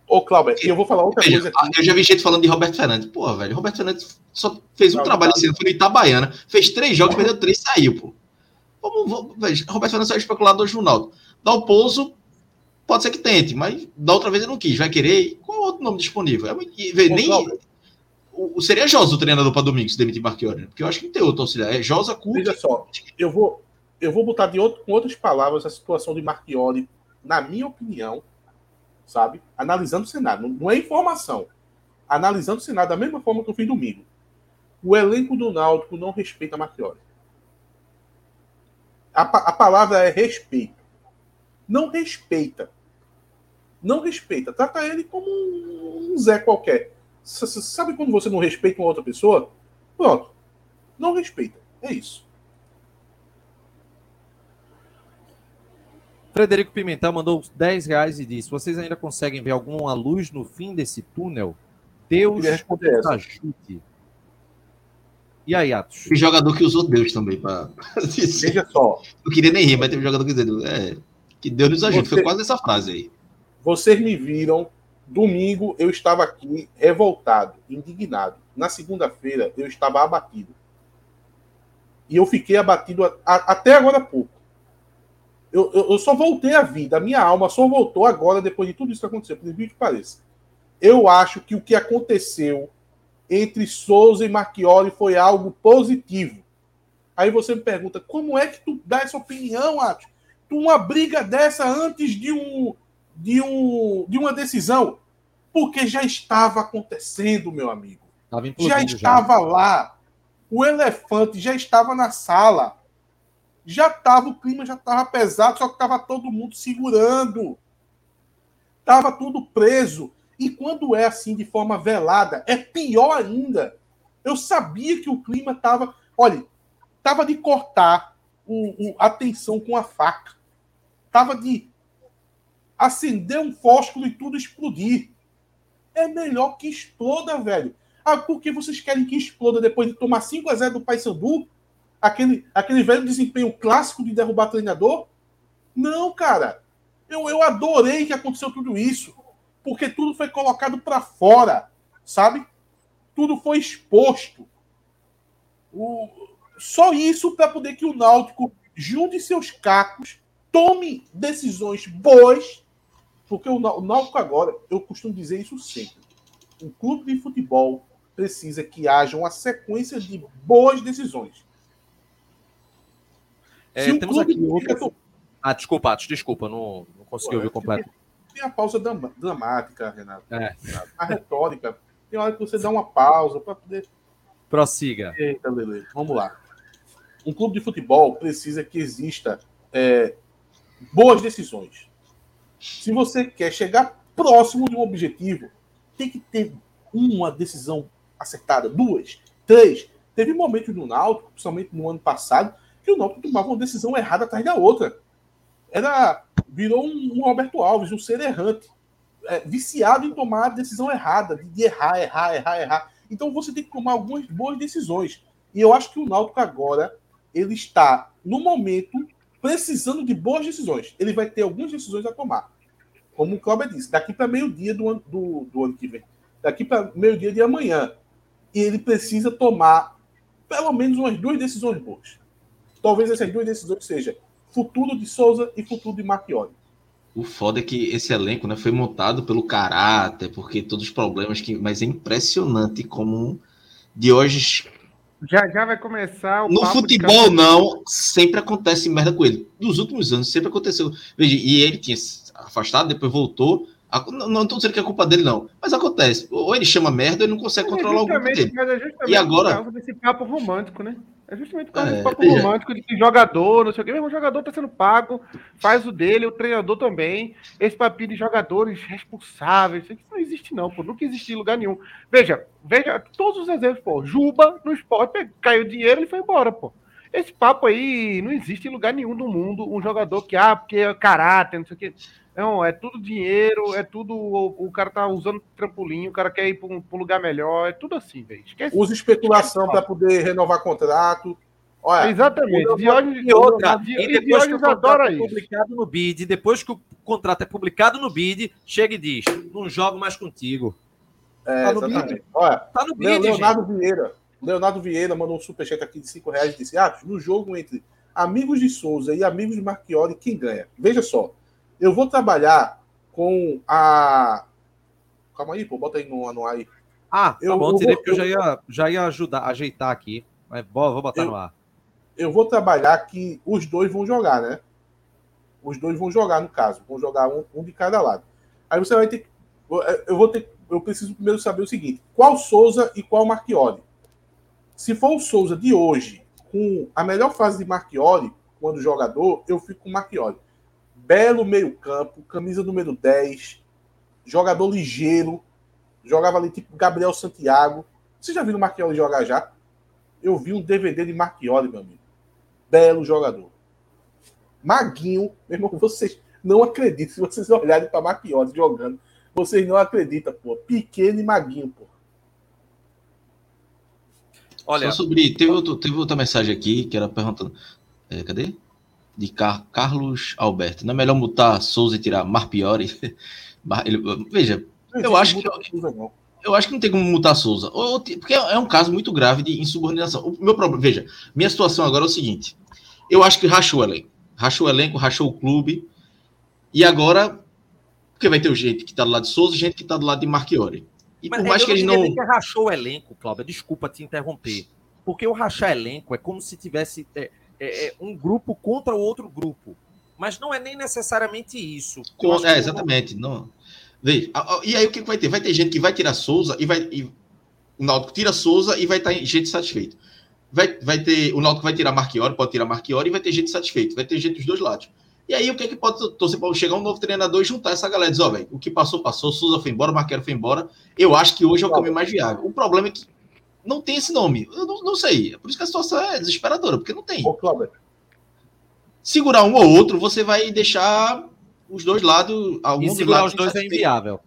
S2: Ô, Cláudio, eu vou falar outra Veja, coisa
S3: aqui. Eu já vi gente falando de Roberto Fernandes. Pô, velho, Roberto Fernandes só fez um trabalho esse ano, foi no Itabaiana, fez três jogos, perdeu três saiu, pô. Vamos, vamos, veja, Roberto Fernandes é especulador do Ronaldo. Dá o pouso, pode ser que tente, mas da outra vez ele não quis. Vai querer? Qual é o outro nome disponível? É, nem, o, seria Josa o treinador para domingo se demitir Marchiori, né? porque eu acho que não tem outro auxiliar. É Josa
S2: Cuca. Veja só, eu vou, eu vou botar de outro, com outras palavras a situação de Marchiori, na minha opinião, sabe? Analisando o cenário, não, é informação. Analisando o cenário da mesma forma que eu fiz domingo. O elenco do Náutico não respeita Marchiori. A, a palavra é respeito. Não respeita. Não respeita. Trata ele como um Zé qualquer Sabe quando você não respeita uma outra pessoa? Pronto. Não respeita. É isso.
S1: Frederico Pimentel mandou 10 reais e disse: Vocês ainda conseguem ver alguma luz no fim desse túnel? Deus nos ajude. E aí, Atos?
S3: Tem jogador que usou Deus também para.
S2: Veja só.
S3: Não queria nem rir, mas teve jogador que dizendo: é, que Deus nos ajude. Você... Foi quase essa frase aí.
S2: Vocês me viram Domingo eu estava aqui revoltado, indignado. Na segunda-feira eu estava abatido. E eu fiquei abatido a, a, até agora há pouco. Eu, eu, eu, só voltei à vida, a minha alma só voltou agora, depois de tudo isso que aconteceu, por incrível que pareça. Eu acho que o que aconteceu entre Souza e Marchiori foi algo positivo. Aí você me pergunta, como é que tu dá essa opinião, Atos? Tu uma briga dessa antes de um, de, um, de uma decisão, porque já estava acontecendo, meu amigo. Já estava já. lá. O elefante já estava na sala. Já estava, o clima já estava pesado, só que estava todo mundo segurando. Estava tudo preso. E quando é assim de forma velada, é pior ainda. Eu sabia que o clima tava. Olha, tava de cortar o, o, a tensão com a faca. Tava de acender um fósforo e tudo explodir. É melhor que exploda, velho. Ah, por que vocês querem que exploda depois de tomar 5 a 0 do Paysandu? Aquele, aquele velho desempenho clássico de derrubar treinador? Não, cara. Eu, eu adorei que aconteceu tudo isso. Porque tudo foi colocado para fora, sabe? Tudo foi exposto. O, só isso para poder que o Náutico junte seus cacos, tome decisões boas, porque o Náutico agora, eu costumo dizer isso sempre. Um clube de futebol precisa que haja uma sequência de boas decisões.
S1: É, temos aqui outro... Ah, desculpa, desculpa, não, não consegui Pô, ouvir completo.
S2: Tem a pausa dramática, Renato. É. A retórica. Tem hora que você dá uma pausa para poder.
S1: Prossiga.
S2: Eita, beleza. Vamos lá. Um clube de futebol precisa que exista é, boas decisões. Se você quer chegar próximo de um objetivo, tem que ter uma decisão acertada, duas, três. Teve momentos no Náutico, principalmente no ano passado, que o Náutico tomava uma decisão errada atrás da outra. Era virou um, um Roberto Alves, um ser errante, é, viciado em tomar a decisão errada, de, de errar, errar, errar, errar. Então você tem que tomar algumas boas decisões. E eu acho que o Náutico agora ele está no momento precisando de boas decisões. Ele vai ter algumas decisões a tomar. Como o Cláudio disse, daqui para meio-dia do, ano, do, do ano que vem. Daqui para meio-dia de amanhã. E ele precisa tomar pelo menos umas duas decisões boas. Talvez essas duas decisões sejam futuro de Souza e futuro de Marchiori.
S3: O foda é que esse elenco né, foi montado pelo caráter, porque todos os problemas que. Mas é impressionante como de hoje.
S4: Já já vai começar
S3: No futebol, não, sempre acontece merda com ele. Nos últimos anos, sempre aconteceu. Veja, e ele tinha afastado, depois voltou. Não estou dizendo que é culpa dele, não. Mas acontece. Ou ele chama merda ou ele não consegue é controlar o grupo dele.
S4: É e agora. Desse papo romântico, né? É justamente por causa é, papo é. romântico de que jogador, não sei o quê. o jogador está sendo pago, faz o dele, o treinador também. Esse papinho de jogadores responsáveis, isso não existe, não, pô. Nunca existiu em lugar nenhum. Veja, veja todos os exemplos, pô. Juba no esporte caiu dinheiro e foi embora, pô. Esse papo aí não existe em lugar nenhum do mundo. Um jogador que, ah, porque é caráter, não sei o quê. Não, é tudo dinheiro, é tudo. O, o cara tá usando trampolim, o cara quer ir para um, um, lugar melhor, é tudo assim, velho.
S2: Usa especulação para poder renovar contrato.
S4: Olha, Exatamente.
S1: Diógenes, e outra, e depois que o contrato é publicado no BID, depois que o contrato é publicado no BID, chega e diz: não jogo mais contigo.
S2: É, tá no BID. Olha, tá no BID, Leonardo gente. Vieira. Leonardo Vieira mandou um superchat aqui de 5 reais e disse: Ah, no jogo entre amigos de Souza e amigos de Marchiori, quem ganha? Veja só. Eu vou trabalhar com a. Calma aí, pô, bota aí no, no aí.
S1: Ah, tá eu, bom, eu tirei porque eu já ia, já ia ajudar, ajeitar aqui. Mas vou botar eu, no ar.
S2: Eu vou trabalhar que os dois vão jogar, né? Os dois vão jogar, no caso. Vão jogar um, um de cada lado. Aí você vai ter. Eu vou ter. Eu preciso primeiro saber o seguinte: qual Souza e qual Marchiori? Se for o Souza de hoje, com a melhor fase de Marchiori, quando jogador, eu fico com o Marchiori belo meio-campo, camisa número 10, jogador ligeiro, jogava ali tipo Gabriel Santiago. Você já viu o Marchioli jogar já? Eu vi um DVD de Marchioli, meu amigo. Belo jogador. Maguinho, meu irmão, vocês não acreditam. Se vocês olharem para Marchioli jogando, vocês não acreditam, pô. Pequeno e Maguinho, pô.
S3: Olha, Só sobre. Teve, outro, teve outra mensagem aqui que era perguntando. É, cadê? de Car Carlos Alberto. Não é melhor mutar Souza e tirar Marpiori? Ele, veja, eu acho que eu, eu acho que não tem como mutar Souza, porque é um caso muito grave de insubordinação. O meu problema, veja, minha situação agora é o seguinte: eu acho que rachou o elenco, rachou o elenco, rachou o clube, e agora, porque vai ter gente que está do lado de Souza e gente que está do lado de Marchiori. E Mas, por mais que ele não. Que
S1: rachou o elenco, Cláudia, desculpa te interromper. Porque o rachar elenco é como se tivesse. É, é, é, um grupo contra o outro grupo. Mas não é nem necessariamente isso.
S3: Com, é, exatamente. Não. Veja, e aí o que vai ter? Vai ter gente que vai tirar Souza e vai. E, o Náutico tira Souza e vai estar tá gente satisfeito. Vai, vai ter. O Náutico vai tirar Marchiori, pode tirar Marchiori e vai ter gente satisfeito. Vai ter gente dos dois lados. E aí o que é que pode torcer para chegar um novo treinador e juntar essa galera dizer, ó, velho, o que passou, passou, Souza foi embora, Marquero foi embora. Eu acho que hoje é o caminho mais viável. O problema é que não tem esse nome. Eu não, não sei. É por isso que a situação é desesperadora, porque não tem. Ô, Cláudio. Segurar um ou outro, você vai deixar os dois lados.
S1: E segurar os dois é inviável.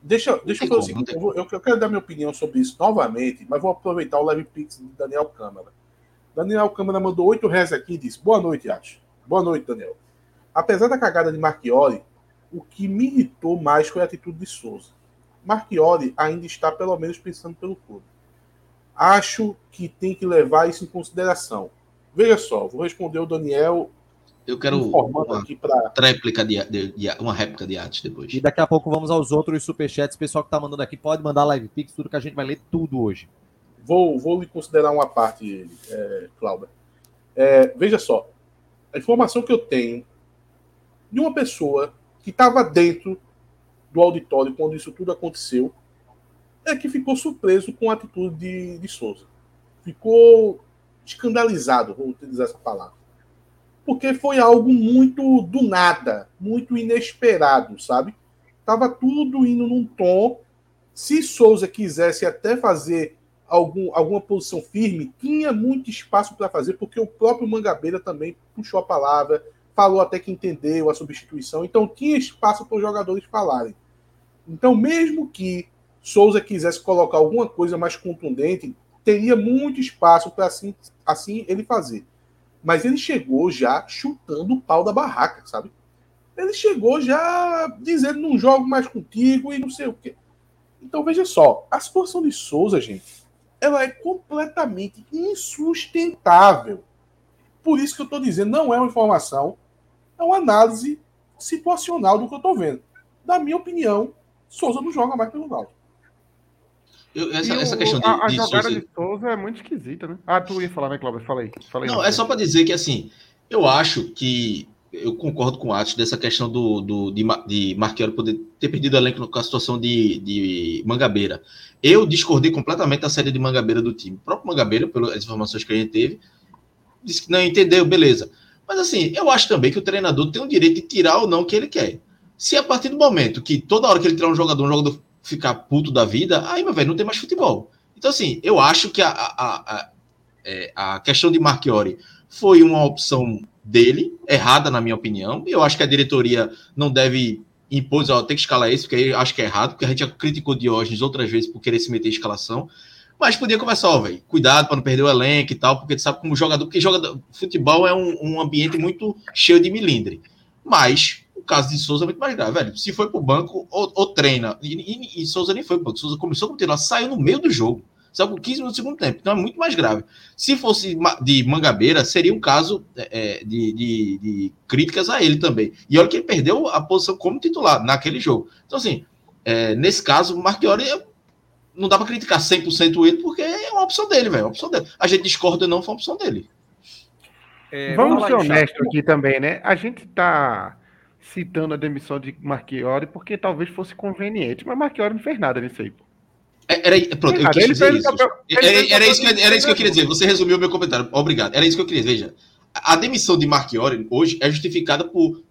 S2: Deixa, deixa eu fazer o seguinte: eu, eu, quero dar minha opinião sobre isso novamente, mas vou aproveitar o Live Pix de Daniel Câmara. Daniel Câmara mandou oito reais aqui e disse: Boa noite, Acho. Boa noite, Daniel. Apesar da cagada de Marchiori, o que me irritou mais foi a atitude de Souza. Marchiori ainda está, pelo menos, pensando pelo clube. Acho que tem que levar isso em consideração. Veja só, vou responder o Daniel
S3: eu quero uma aqui pra... réplica de, de, de, uma réplica de arte depois.
S1: E daqui a pouco vamos aos outros superchats. O pessoal que tá mandando aqui pode mandar live pix, tudo que a gente vai ler tudo hoje.
S2: Vou, vou lhe considerar uma parte, é, Cláudia. É, veja só, a informação que eu tenho de uma pessoa que estava dentro do auditório quando isso tudo aconteceu é que ficou surpreso com a atitude de, de Souza. Ficou escandalizado, vou utilizar essa palavra porque foi algo muito do nada, muito inesperado, sabe? Tava tudo indo num tom. Se Souza quisesse até fazer algum, alguma posição firme, tinha muito espaço para fazer, porque o próprio Mangabeira também puxou a palavra, falou até que entendeu a substituição, então tinha espaço para os jogadores falarem. Então, mesmo que Souza quisesse colocar alguma coisa mais contundente, teria muito espaço para assim, assim ele fazer. Mas ele chegou já chutando o pau da barraca, sabe? Ele chegou já dizendo não jogo mais contigo e não sei o quê. Então veja só, a situação de Souza, gente, ela é completamente insustentável. Por isso que eu estou dizendo, não é uma informação, é uma análise situacional do que eu estou vendo. Na minha opinião, Souza não joga mais pelo Náutico.
S4: Eu, essa, essa, questão de, a, a de jogada Souza... de Souza é muito esquisita, né? Ah, tu ia falar, né, Cláudio? Fala aí. Fala aí
S3: não, é só para dizer que, assim, eu acho que eu concordo com o Atos dessa questão do, do, de, de Marqueiro poder ter perdido o elenco com a situação de, de Mangabeira. Eu discordei completamente da série de Mangabeira do time. O próprio Mangabeira, pelas informações que a gente teve, disse que não entendeu, beleza. Mas assim, eu acho também que o treinador tem o direito de tirar ou não o que ele quer. Se a partir do momento que toda hora que ele tirar um jogador, um jogador ficar puto da vida, aí, meu velho, não tem mais futebol. Então, assim, eu acho que a, a, a, é, a questão de Marchiori foi uma opção dele, errada, na minha opinião, eu acho que a diretoria não deve impor, ó, tem que escalar isso, porque eu acho que é errado, porque a gente já criticou Diógenes outras vezes por querer se meter em escalação, mas podia começar, ó, velho, cuidado para não perder o elenco e tal, porque tu sabe como jogador, porque jogador, futebol é um, um ambiente muito cheio de milindre. Mas caso de Souza é muito mais grave, velho. Se foi pro banco, ou, ou treina. E, e, e, Souza nem foi pro banco. Souza começou como titular, saiu no meio do jogo. Saiu com 15 minutos do segundo tempo. Então é muito mais grave. Se fosse de Mangabeira, seria um caso é, é, de, de, de, críticas a ele também. E olha que ele perdeu a posição como titular naquele jogo. Então, assim, é, nesse caso, o Marchiori não dá para criticar 100% ele, porque é uma opção dele, velho. É opção dele. A gente discorda não, foi uma opção dele.
S4: É, vamos ser honestos aqui também, né? A gente tá citando a demissão de Marchiori porque talvez fosse conveniente, mas Marchiori não fez nada nisso aí.
S3: É, era, pronto, eu quis dizer isso. Era, era, isso que, era isso que eu queria dizer. Você resumiu o meu comentário. Obrigado. Era isso que eu queria dizer. Veja, a demissão de Marchiori hoje é justificada por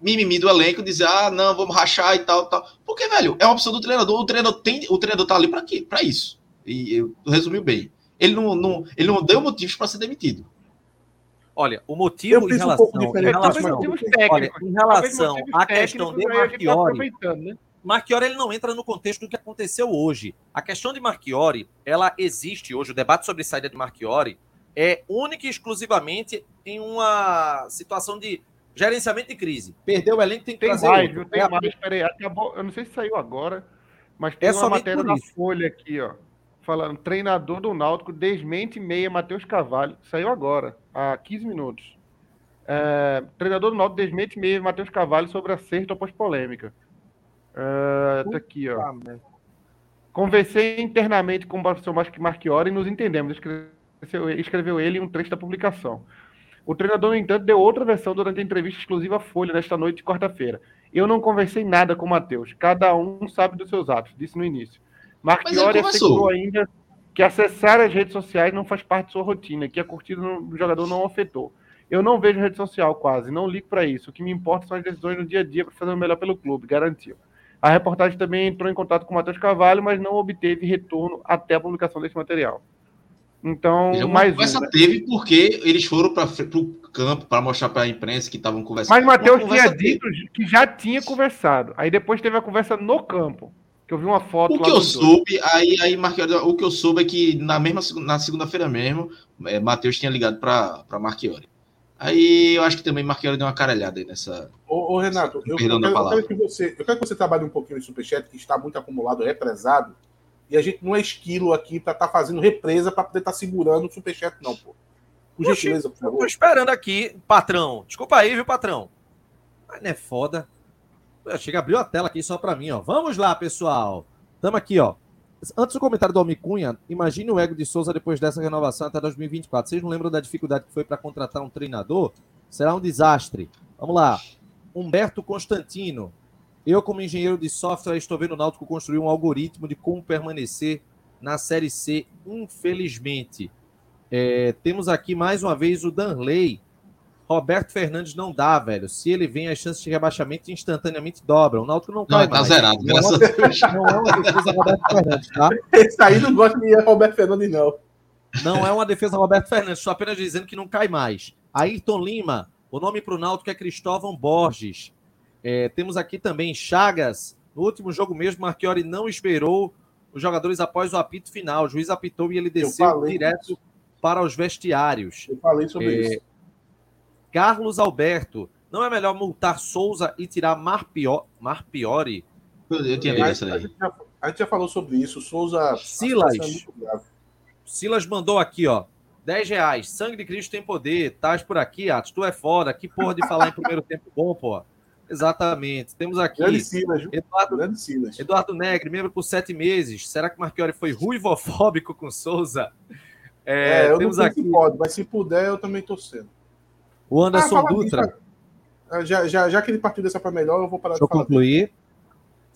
S3: mimimi do elenco dizer, ah, não, vamos rachar e tal, tal. Porque, velho, é uma opção do treinador. O treinador tem, o treinador tá ali para quê? Para isso. E eu resumiu bem. Ele não, não, ele não deu motivos para ser demitido.
S1: Olha, o motivo em relação, um em relação, olha, em relação à questão de Marchiori, né? Marchiori ele não entra no contexto do que aconteceu hoje. A questão de Marchiori, ela existe hoje, o debate sobre saída de Marchiori é única e exclusivamente em uma situação de gerenciamento de crise. Perdeu o elenco, tem que
S4: tem trazer mais, outro. Tem é mais, peraí, acabou, eu não sei se saiu agora, mas tem é uma matéria da Folha aqui, ó falando, treinador do Náutico desmente meia Matheus Cavalho. Saiu agora, há 15 minutos. É, treinador do Náutico desmente meia Matheus Cavalho sobre acerto após polêmica. É, tá aqui, ó. Conversei internamente com o professor Marchiori e nos entendemos. Escreveu, escreveu ele em um trecho da publicação. O treinador, no entanto, deu outra versão durante a entrevista exclusiva à Folha nesta noite de quarta-feira. Eu não conversei nada com o Matheus. Cada um sabe dos seus atos, disse no início. Marchiori assegurou ainda que acessar as redes sociais não faz parte de sua rotina, que a curtida do jogador não afetou. Eu não vejo rede social quase, não ligo para isso. O que me importa são as decisões no dia a dia para fazer o melhor pelo clube, garantiu. A reportagem também entrou em contato com o Matheus Carvalho, mas não obteve retorno até a publicação desse material.
S3: Então, Ele, mais conversa um, né? teve porque eles foram para o campo para mostrar para a imprensa que estavam conversando.
S4: Mas Matheus tinha dito que já tinha conversado. Aí depois teve a conversa no campo. Que eu vi uma foto.
S3: O que eu soube, aí, aí Marchiori, o que eu soube é que na mesma na segunda-feira mesmo, é, Matheus tinha ligado para Marchiori. Aí eu acho que também Marchiori deu uma caralhada aí nessa.
S2: Ô, ô Renato, eu, eu, quero, eu, quero, que você, eu quero que você trabalhe um pouquinho no Superchat, que está muito acumulado, represado. E a gente não é esquilo aqui para estar tá fazendo represa para poder estar tá segurando o Superchat, não, pô.
S1: Por gentileza, por favor. Tô esperando aqui, patrão. Desculpa aí, viu, patrão? Mas não é foda. Chega, abriu a tela aqui só para mim, ó. Vamos lá, pessoal. Tamo aqui, ó. Antes do comentário do Almicunha, imagine o ego de Souza depois dessa renovação até 2024. Vocês não lembram da dificuldade que foi para contratar um treinador? Será um desastre. Vamos lá. Humberto Constantino. Eu, como engenheiro de software, estou vendo o Náutico construir um algoritmo de como permanecer na Série C, infelizmente. É, temos aqui mais uma vez o Danley. Roberto Fernandes não dá, velho. Se ele vem, as chances de rebaixamento instantaneamente dobram. O Náutico não cai
S3: não, tá zerado, não graças é, a Deus. Não é uma defesa
S2: Roberto Fernandes, tá? Esse aí não gosta de Roberto Fernandes, não.
S1: Não é uma defesa Roberto Fernandes, estou apenas dizendo que não cai mais. Ayrton Lima, o nome para o Náutico é Cristóvão Borges. É, temos aqui também Chagas. No último jogo mesmo, Marchiori não esperou os jogadores após o apito final. O juiz apitou e ele desceu direto isso. para os vestiários.
S2: Eu falei sobre é, isso.
S1: Carlos Alberto. Não é melhor multar Souza e tirar Marpiori?
S3: Eu tinha visto
S2: é, a, gente já, a gente já falou sobre isso. Souza.
S1: Silas. Silas mandou aqui, ó. 10 reais. Sangue de Cristo tem poder. Tás por aqui, Atos. Tu é foda. Que porra de falar em primeiro tempo bom, pô. Exatamente. Temos aqui Eduardo, Silas. Eduardo Negre, membro por sete meses. Será que Marchiori foi ruivofóbico com Souza?
S2: É, é temos aqui. pode, mas se puder, eu também estou sendo.
S1: O Anderson ah, Dutra.
S2: Ah, já, já, já que ele partiu dessa para melhor, eu vou parar
S1: Deixa de falar. eu concluir.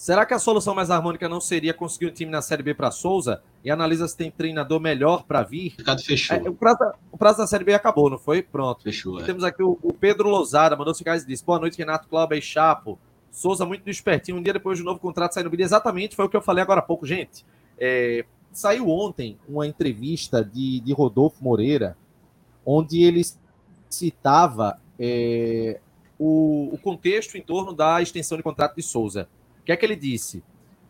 S1: Será que a solução mais harmônica não seria conseguir um time na Série B para Souza e analisa se tem treinador melhor para vir?
S3: Ricardo fechou. É,
S1: o, prazo, o, prazo, da Série B acabou, não foi? Pronto.
S3: Fechou.
S1: É. Temos aqui o, o Pedro Lozada, mandou ficar e disse: Boa noite, Renato Cláudio e Chapo. Souza muito despertinho, um dia depois do novo contrato saindo no Exatamente, foi o que eu falei agora há pouco, gente. É, saiu ontem uma entrevista de, de Rodolfo Moreira, onde ele citava é, o, o contexto em torno da extensão de contrato de Souza que é que ele disse?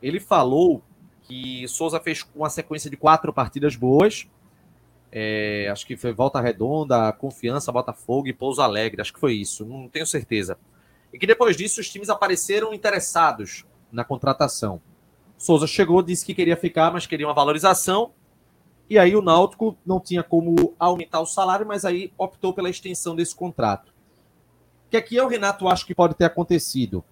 S1: Ele falou que Souza fez uma sequência de quatro partidas boas. É, acho que foi Volta Redonda, Confiança, Botafogo e Pouso Alegre. Acho que foi isso, não tenho certeza. E que depois disso os times apareceram interessados na contratação. Souza chegou, disse que queria ficar, mas queria uma valorização. E aí o Náutico não tinha como aumentar o salário, mas aí optou pela extensão desse contrato. O que aqui é o Renato acho que pode ter acontecido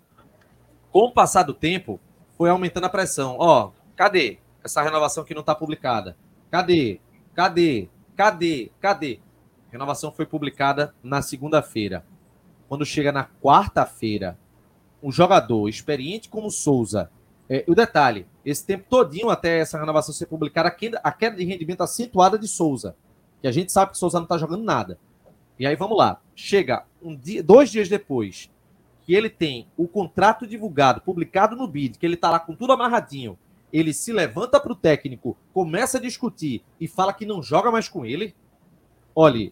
S1: com o passar do tempo, foi aumentando a pressão. Ó, cadê essa renovação que não está publicada? Cadê? Cadê? Cadê? Cadê? A renovação foi publicada na segunda-feira. Quando chega na quarta-feira, um jogador experiente como Souza, é, o detalhe, esse tempo todinho até essa renovação ser publicada, a queda, a queda de rendimento acentuada de Souza, que a gente sabe que Souza não está jogando nada. E aí vamos lá, chega um dia, dois dias depois, que ele tem o contrato divulgado, publicado no BID, que ele está lá com tudo amarradinho, ele se levanta para o técnico, começa a discutir e fala que não joga mais com ele. Olhe,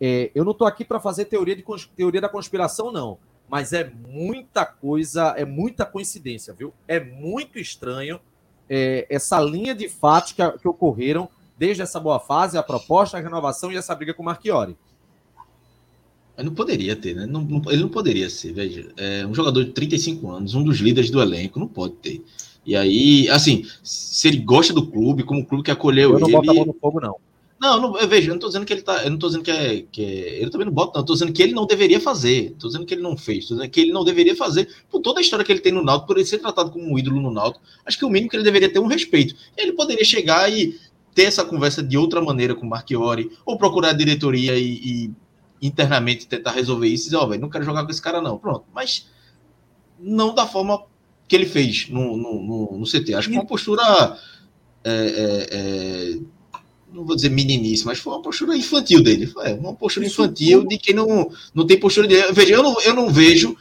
S1: é, eu não estou aqui para fazer teoria, de, teoria da conspiração, não. Mas é muita coisa, é muita coincidência, viu? É muito estranho é, essa linha de fatos que, que ocorreram desde essa boa fase, a proposta, a renovação e essa briga com o Marchiori.
S3: Mas não poderia ter, né? Não, não, ele não poderia ser, veja. É um jogador de 35 anos, um dos líderes do elenco, não pode ter. E aí, assim, se ele gosta do clube, como o clube que acolheu
S1: ele. Eu não boto a mão no fogo, não.
S3: Não, não veja, eu não tô dizendo que ele tá. Eu não tô dizendo que é. Que é, ele também não bota, não. Eu tô dizendo que ele não deveria fazer. Tô dizendo que ele não fez. Tô dizendo que ele não deveria fazer. Por toda a história que ele tem no Náutico, por ele ser tratado como um ídolo no Náutico, acho que o mínimo que ele deveria ter um respeito. Ele poderia chegar e ter essa conversa de outra maneira com o Marchiori, ou procurar a diretoria e, e internamente tentar resolver isso e dizer, ó, oh, não quero jogar com esse cara, não. Pronto. Mas não da forma que ele fez no, no, no, no CT. Acho que uma postura. É, é, é, não vou dizer meniníssima, mas foi uma postura infantil dele. Foi uma postura infantil de quem não, não tem postura de. Veja, eu não, eu não vejo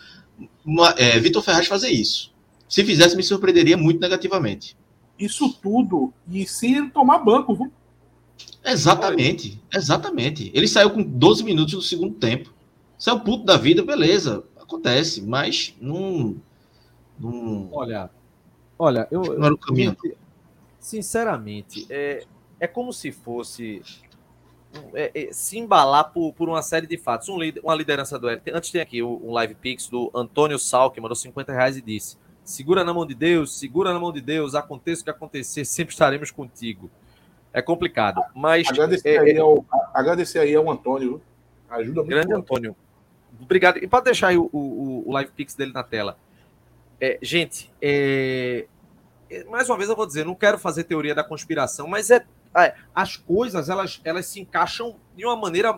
S3: uma, é, Vitor Ferraz fazer isso. Se fizesse, me surpreenderia muito negativamente.
S2: Isso tudo, e sem ele tomar banco, viu?
S3: Exatamente, exatamente. Ele saiu com 12 minutos do segundo tempo. Saiu puto da vida, beleza, acontece, mas não. não...
S1: Olha, olha, eu. Não era o caminho. Sinceramente, é, é como se fosse é, é, se embalar por, por uma série de fatos. Um, uma liderança do Antes tem aqui um live pix do Antônio Sal, que mandou 50 reais e disse: Segura na mão de Deus, segura na mão de Deus, aconteça o que acontecer, sempre estaremos contigo. É complicado, mas.
S2: Agradecer,
S1: é,
S2: aí, é ao, agradecer aí ao Antônio. Ajuda muito.
S1: Grande Antônio. Obrigado. E pode deixar aí o, o, o live pix dele na tela. É, gente, é, mais uma vez eu vou dizer, não quero fazer teoria da conspiração, mas é é, as coisas elas, elas se encaixam de uma maneira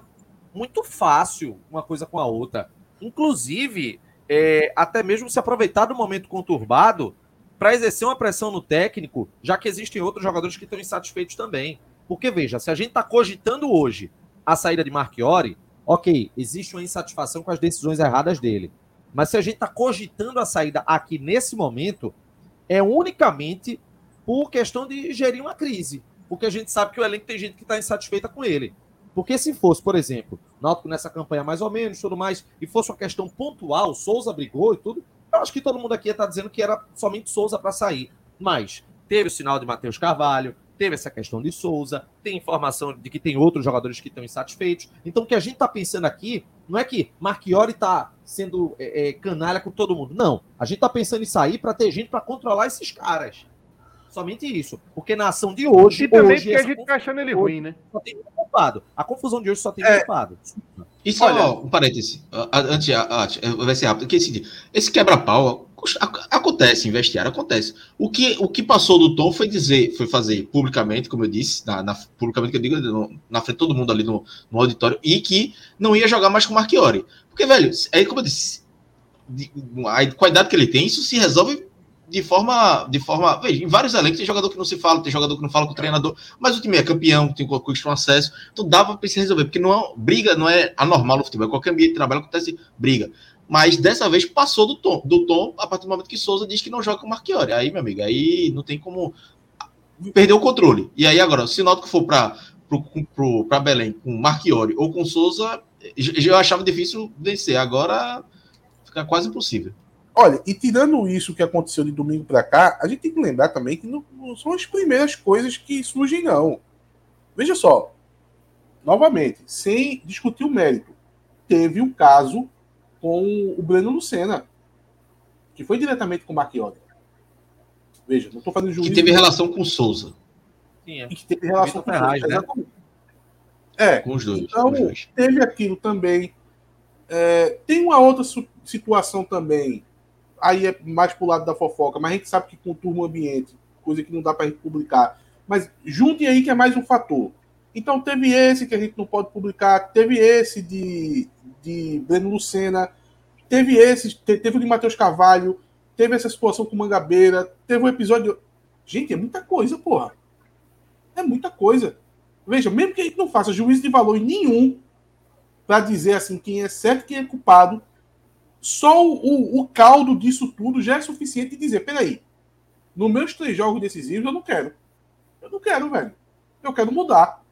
S1: muito fácil, uma coisa com a outra. Inclusive, é, até mesmo se aproveitar do momento conturbado para exercer uma pressão no técnico, já que existem outros jogadores que estão insatisfeitos também. Porque, veja, se a gente está cogitando hoje a saída de Marchiori, ok, existe uma insatisfação com as decisões erradas dele. Mas se a gente está cogitando a saída aqui nesse momento, é unicamente por questão de gerir uma crise porque a gente sabe que o elenco tem gente que está insatisfeita com ele. Porque se fosse, por exemplo, Náutico nessa campanha mais ou menos, tudo mais, e fosse uma questão pontual, Souza brigou e tudo, eu acho que todo mundo aqui ia estar tá dizendo que era somente Souza para sair. Mas teve o sinal de Matheus Carvalho, teve essa questão de Souza, tem informação de que tem outros jogadores que estão insatisfeitos. Então, o que a gente está pensando aqui não é que Marchiori está sendo é, é, canalha com todo mundo. Não. A gente está pensando em sair para ter gente para controlar esses caras. Somente isso. Porque na ação de hoje.
S4: E também
S1: hoje,
S4: porque a gente tá achando ele ruim, né?
S1: Só tem um culpado. A confusão de hoje só tem é. culpado.
S3: E só Olha, um parêntese, antes, vai ser rápido, que esse, esse quebra-pau acontece em vestiário, acontece. O que, o que passou do Tom foi dizer, foi fazer publicamente, como eu disse, na, na publicamente que eu digo, na frente de todo mundo ali no, no auditório, e que não ia jogar mais com o Marchiori. Porque, velho, aí como eu disse, de, a qualidade que ele tem, isso se resolve de forma. De forma veja, em vários elencos tem jogador que não se fala, tem jogador que não fala com o treinador, mas o time é campeão, tem conquista um acesso, então dava para se resolver, porque não é, briga não é anormal no futebol, qualquer ambiente de trabalho acontece briga. Mas dessa vez passou do tom, do tom a partir do momento que Souza diz que não joga com o Marchiori. Aí, meu amigo, aí não tem como perder o controle. E aí agora, se o Náutico for para para Belém com Marchiori ou com Souza, eu achava difícil vencer. Agora fica quase impossível.
S2: Olha, e tirando isso que aconteceu de domingo para cá, a gente tem que lembrar também que não, não, são as primeiras coisas que surgem, não. Veja só, novamente, sem discutir o mérito, teve um caso com o Breno Lucena, que foi diretamente com o Marchiori. Veja, não estou fazendo
S3: juízo. Que teve relação com o Souza.
S2: Sim, é. E que teve relação com o Souza. Né? É, com os dois. Então, os dois. teve aquilo também. É, tem uma outra situação também aí é mais pro lado da fofoca, mas a gente sabe que conturba o ambiente, coisa que não dá para gente publicar. Mas juntem aí que é mais um fator. Então teve esse que a gente não pode publicar, teve esse de, de Breno Lucena, teve esse, teve o de Matheus Carvalho, teve essa situação com Mangabeira, teve um episódio. Gente, é muita coisa, porra. É muita coisa. Veja, mesmo que a gente não faça juízo de valor nenhum para dizer assim quem é certo e quem é culpado, só o, o, caldo disso tudo já é suficiente de dizer: peraí, nos meus três jogos decisivos eu não quero. Eu não quero, velho. Eu quero mudar.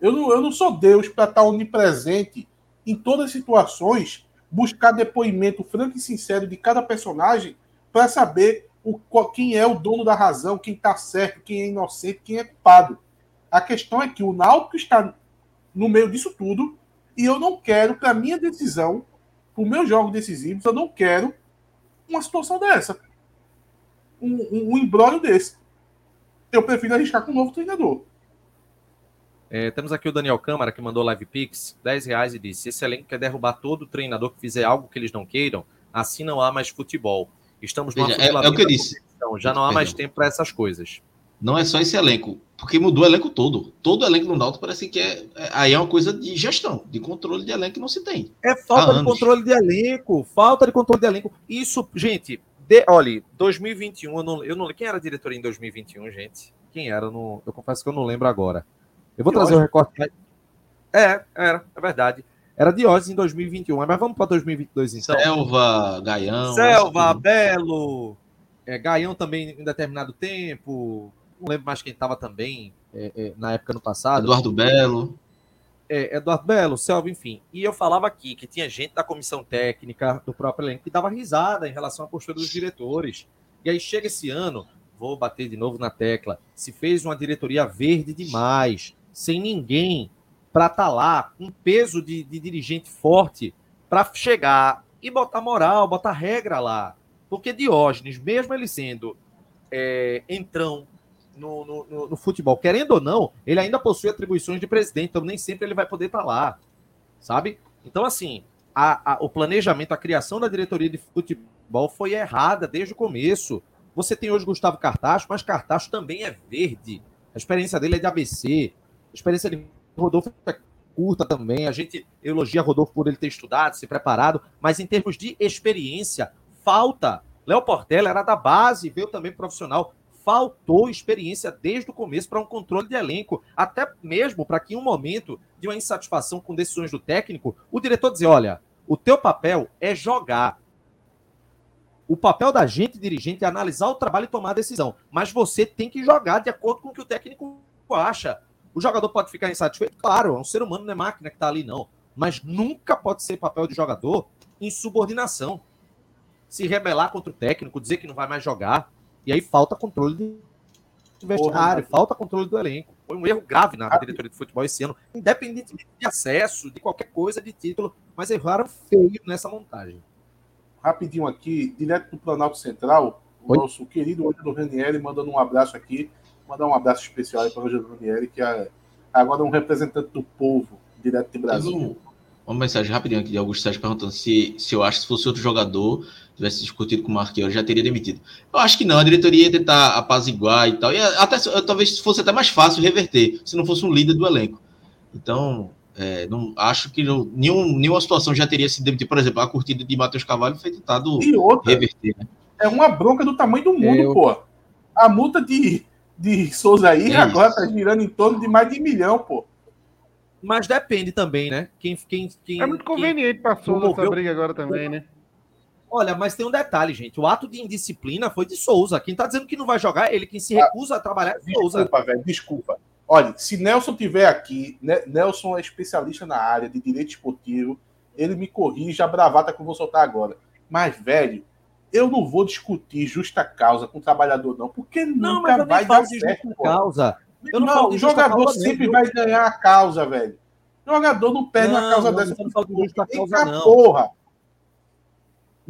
S2: Eu não, eu não sou Deus para estar onipresente em todas as situações, buscar depoimento franco e sincero de cada personagem para saber o, quem é o dono da razão, quem está certo, quem é inocente, quem é culpado. A questão é que o Náutico está no meio disso tudo e eu não quero, para minha decisão, o meu jogo decisivo, eu não quero uma situação dessa. Um, um, um embrólio desse. Eu prefiro arriscar com um novo treinador.
S1: É, temos aqui o Daniel Câmara, que mandou live pix, 10 reais, e disse: Esse elenco quer derrubar todo treinador que fizer algo que eles não queiram, assim não há mais futebol. Estamos
S3: numa Veja, é, é o que eu disse.
S1: Já não há mais tempo para essas coisas
S3: não é só esse elenco, porque mudou o elenco todo. Todo elenco no Náutico parece que é, é, aí é uma coisa de gestão, de controle de elenco que não se tem.
S1: É falta de controle de elenco, falta de controle de elenco. Isso, gente, de, olha, 2021, eu não, eu não quem era diretor em 2021, gente? Quem era? No, eu confesso que eu não lembro agora. Eu vou trazer o um recorte. É, era, é verdade. Era Diógenes em 2021, mas vamos para 2022 então.
S3: Selva, Gaião.
S1: Selva, Belo, é, Gaião também em determinado tempo, não lembro mais quem estava também é, é, na época no passado.
S3: Eduardo Belo.
S1: É, Eduardo Belo, Selva, enfim. E eu falava aqui que tinha gente da comissão técnica, do próprio elenco, que dava risada em relação à postura dos diretores. E aí chega esse ano, vou bater de novo na tecla, se fez uma diretoria verde demais, sem ninguém para estar tá lá, com peso de, de dirigente forte, para chegar e botar moral, botar regra lá. Porque Diógenes, mesmo ele sendo é, entrão no, no, no, futebol, querendo ou não, ele ainda possui atribuições de presidente, então nem sempre ele vai poder estar lá, sabe? Então, assim, a, a, o planejamento, a criação da diretoria de futebol foi errada desde o começo. Você tem hoje Gustavo Cartacho, mas Cartacho também é verde. A experiência dele é de ABC. A experiência de Rodolfo é curta também. A gente elogia Rodolfo por ele ter estudado, se preparado, mas em termos de experiência, falta. Léo Portela era da base, veio também profissional. Faltou experiência desde o começo para um controle de elenco, até mesmo para que em um momento de uma insatisfação com decisões do técnico, o diretor dizer: olha, o teu papel é jogar. O papel da gente, dirigente, é analisar o trabalho e tomar a decisão. Mas você tem que jogar de acordo com o que o técnico acha. O jogador pode ficar insatisfeito? Claro, é um ser humano, não é máquina que está ali, não. Mas nunca pode ser papel de jogador insubordinação se rebelar contra o técnico, dizer que não vai mais jogar. E aí falta controle do vestiário, falta controle do elenco. Foi um erro grave na diretoria de futebol esse ano, independente de acesso, de qualquer coisa de título, mas erraram feio nessa montagem.
S2: Rapidinho aqui, direto do Planalto Central, o Oi? nosso querido Ângelo Ranieri mandando um abraço aqui, mandar um abraço especial para o Ângelo Ranieri, que é agora um representante do povo, direto de Brasil.
S3: Uma mensagem rapidinho aqui de Augusto Sérgio perguntando se, se eu acho que se fosse outro jogador, tivesse discutido com o Marquinhos, já teria demitido. Eu acho que não, a diretoria ia tentar apaziguar e tal. E até talvez fosse até mais fácil reverter, se não fosse um líder do elenco. Então, é, não acho que não, nenhum, nenhuma situação já teria se demitido. Por exemplo, a curtida de Matheus Cavalho foi tentado
S2: outra, reverter. Né? É uma bronca do tamanho do mundo, eu... pô. A multa de, de Souza aí é agora tá girando em torno de mais de um milhão, pô.
S1: Mas depende também, né? Quem, quem, quem,
S4: é muito conveniente para Souza essa briga agora também, né?
S1: Olha, mas tem um detalhe, gente. O ato de indisciplina foi de Souza. Quem tá dizendo que não vai jogar ele. Quem se ah, recusa a trabalhar é
S2: Souza. Desculpa, velho, desculpa. Olha, se Nelson tiver aqui, né, Nelson é especialista na área de direito esportivo, ele me corrige a bravata que eu vou soltar agora. Mas, velho, eu não vou discutir justa causa com o trabalhador, não, porque não, nunca vai dar certo. Justa
S1: causa.
S2: Eu não, não o jogador sempre vai ganhar a causa, velho. O jogador não perde não, a causa não, dessa. Não, não, não, justa causa, não. porra.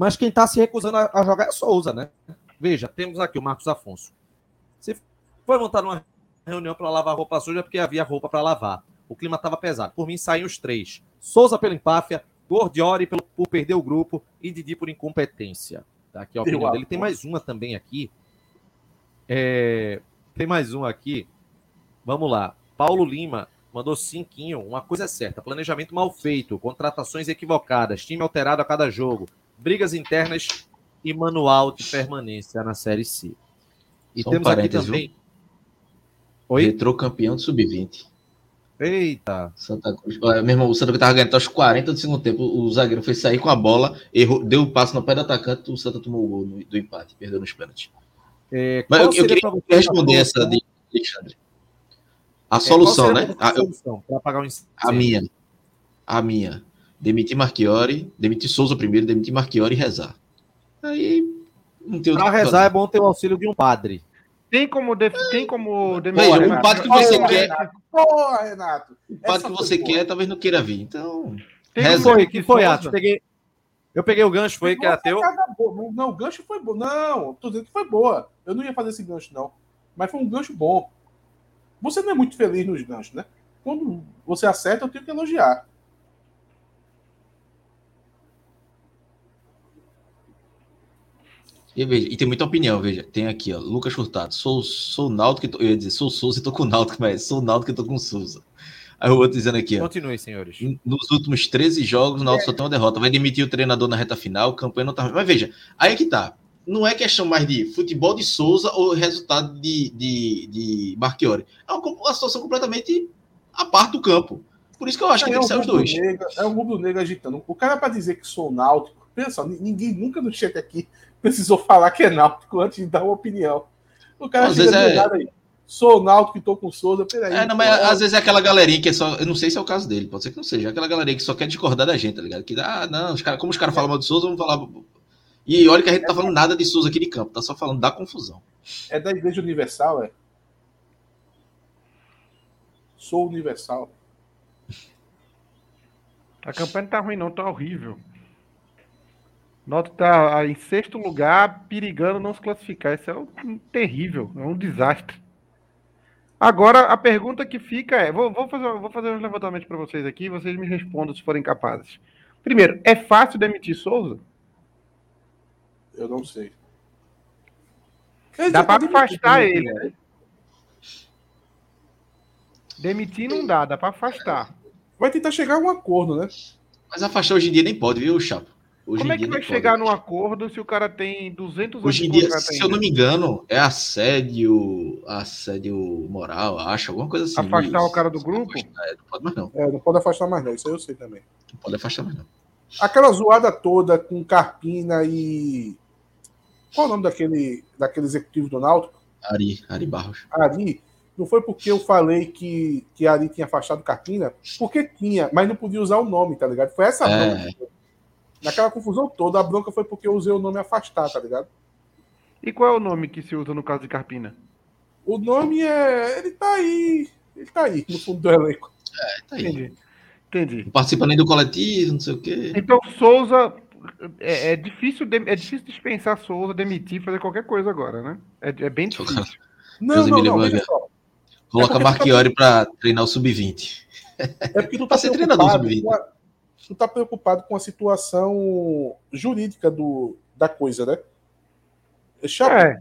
S1: Mas quem está se recusando a, a, jogar é Souza, né? Veja, temos aqui o Marcos Afonso. Se foi montar uma reunião para lavar roupa suja, porque havia roupa para lavar. O clima estava pesado. Por mim, saem os três. Souza pela empáfia, Gordiori pelo, por perder o grupo e Didi por incompetência. Tá aqui a opinião dele. Tem mais uma também aqui. É... Tem mais uma aqui. Vamos lá. Paulo Lima mandou cinquinho. Uma coisa é certa: planejamento mal feito, contratações equivocadas, time alterado a cada jogo, brigas internas e manual de permanência na Série C.
S3: E Só temos um aqui também. Oi? Retrô campeão do Sub-20.
S1: Eita!
S3: Santa Cruz. Meu irmão, o Santa Cruz estava ganhando aos 40 do segundo tempo. O zagueiro foi sair com a bola, errou, deu o um passo no pé do atacante, o Santa tomou o gol no, do empate, perdeu nos pênaltis. É, Mas eu, eu queria responder essa de Alexandre. A é, solução, né? A, solução a minha. A minha. Demitir Marchiori, demitir Souza primeiro, demitir Marchiori e rezar. Aí
S1: não tem Para rezar é bom ter o auxílio de um padre.
S4: Tem como, def... tem como
S3: demitir. Veja, um padre que você Porra, quer. Renato. Porra, Renato. O padre que você quer, talvez não queira vir. Então.
S1: Tem que foi, que foi, Atos? Peguei, eu peguei o gancho, foi que era teu.
S2: Não, o gancho foi bom. Não, tô dizendo que foi boa. Eu não ia fazer esse gancho, não. Mas foi um gancho bom. Você não é muito feliz nos ganchos, né? Quando você acerta, eu tenho que elogiar.
S3: E, veja, e tem muita opinião, veja. Tem aqui, ó, Lucas Furtado. Sou, sou Naldo que tô, eu ia dizer, sou Souza e tô com o Naldo, mas sou Naldo que tô com o Souza. Aí o outro dizendo aqui, ó.
S1: Continue, senhores.
S3: Nos últimos 13 jogos, o Naldo é. só tem uma derrota. Vai demitir o treinador na reta final, campanha não tá. Mas veja, aí é que tá não é questão mais de futebol de Souza ou resultado de, de, de Marchiori. É uma, uma situação completamente a parte do campo. Por isso que eu acho que é tem que ser os dois.
S2: Negro, é o rubro negro agitando. O cara, para dizer que sou náutico, pensa, ninguém nunca no chat aqui precisou falar que é náutico antes de dar uma opinião. O cara
S3: às vezes é...
S2: aí. Sou Náutico que tô com Souza. Peraí.
S3: É, não, mas às vezes é aquela galerinha que é só. Eu não sei se é o caso dele, pode ser que não seja. É aquela galerinha que só quer discordar da gente, tá ligado? Que, ah, não, os cara, como os caras falam mal de Souza, vamos falar. E olha que a gente tá falando nada de Souza aqui de campo, tá só falando da confusão.
S2: É da Igreja Universal, é? Sou Universal.
S4: A campanha não tá ruim, não, tá horrível. Nota tá em sexto lugar, perigando não se classificar. Isso é um, terrível, é um desastre. Agora, a pergunta que fica é: vou, vou fazer, vou fazer um levantamento para vocês aqui, vocês me respondam se forem capazes. Primeiro, é fácil demitir Souza?
S2: Eu não sei.
S4: Dá para afastar ele. Né? Demitir não dá, dá para afastar.
S2: Vai tentar chegar a um acordo, né?
S3: Mas afastar hoje em dia nem pode, viu, Chapo?
S4: Hoje Como é que vai chegar num acordo se o cara tem 200
S3: Hoje em dia, se eu não me engano, é assédio, assédio moral, acho, alguma coisa assim.
S4: Afastar isso. o cara do grupo?
S2: Afastar, é, não pode mais não. É, não pode afastar mais não, isso aí eu sei também.
S3: Não pode afastar mais não.
S2: Aquela zoada toda com Carpina e... Qual é o nome daquele, daquele executivo do Náutico?
S3: Ari, Ari Barros.
S2: Ari, não foi porque eu falei que, que Ari tinha afastado Carpina, porque tinha, mas não podia usar o nome, tá ligado? Foi essa é. Naquela confusão toda, a bronca foi porque eu usei o nome afastar, tá ligado?
S4: E qual é o nome que se usa no caso de Carpina?
S2: O nome é. Ele tá aí. Ele tá aí, no fundo do elenco.
S3: É, tá aí.
S4: Entendi. Entendi.
S3: Não participa nem do coletivo, não sei o quê.
S4: Então, Souza. É, é difícil, de, é difícil dispensar Souza, demitir, fazer qualquer coisa agora, né? É, é bem difícil.
S2: Não, não, não, não
S3: Coloca é Marchiori tá... para treinar o sub-20.
S2: É porque tu tá ser treinador sub-20. Tu tá preocupado com a situação jurídica do, da coisa, né? Chapo, é.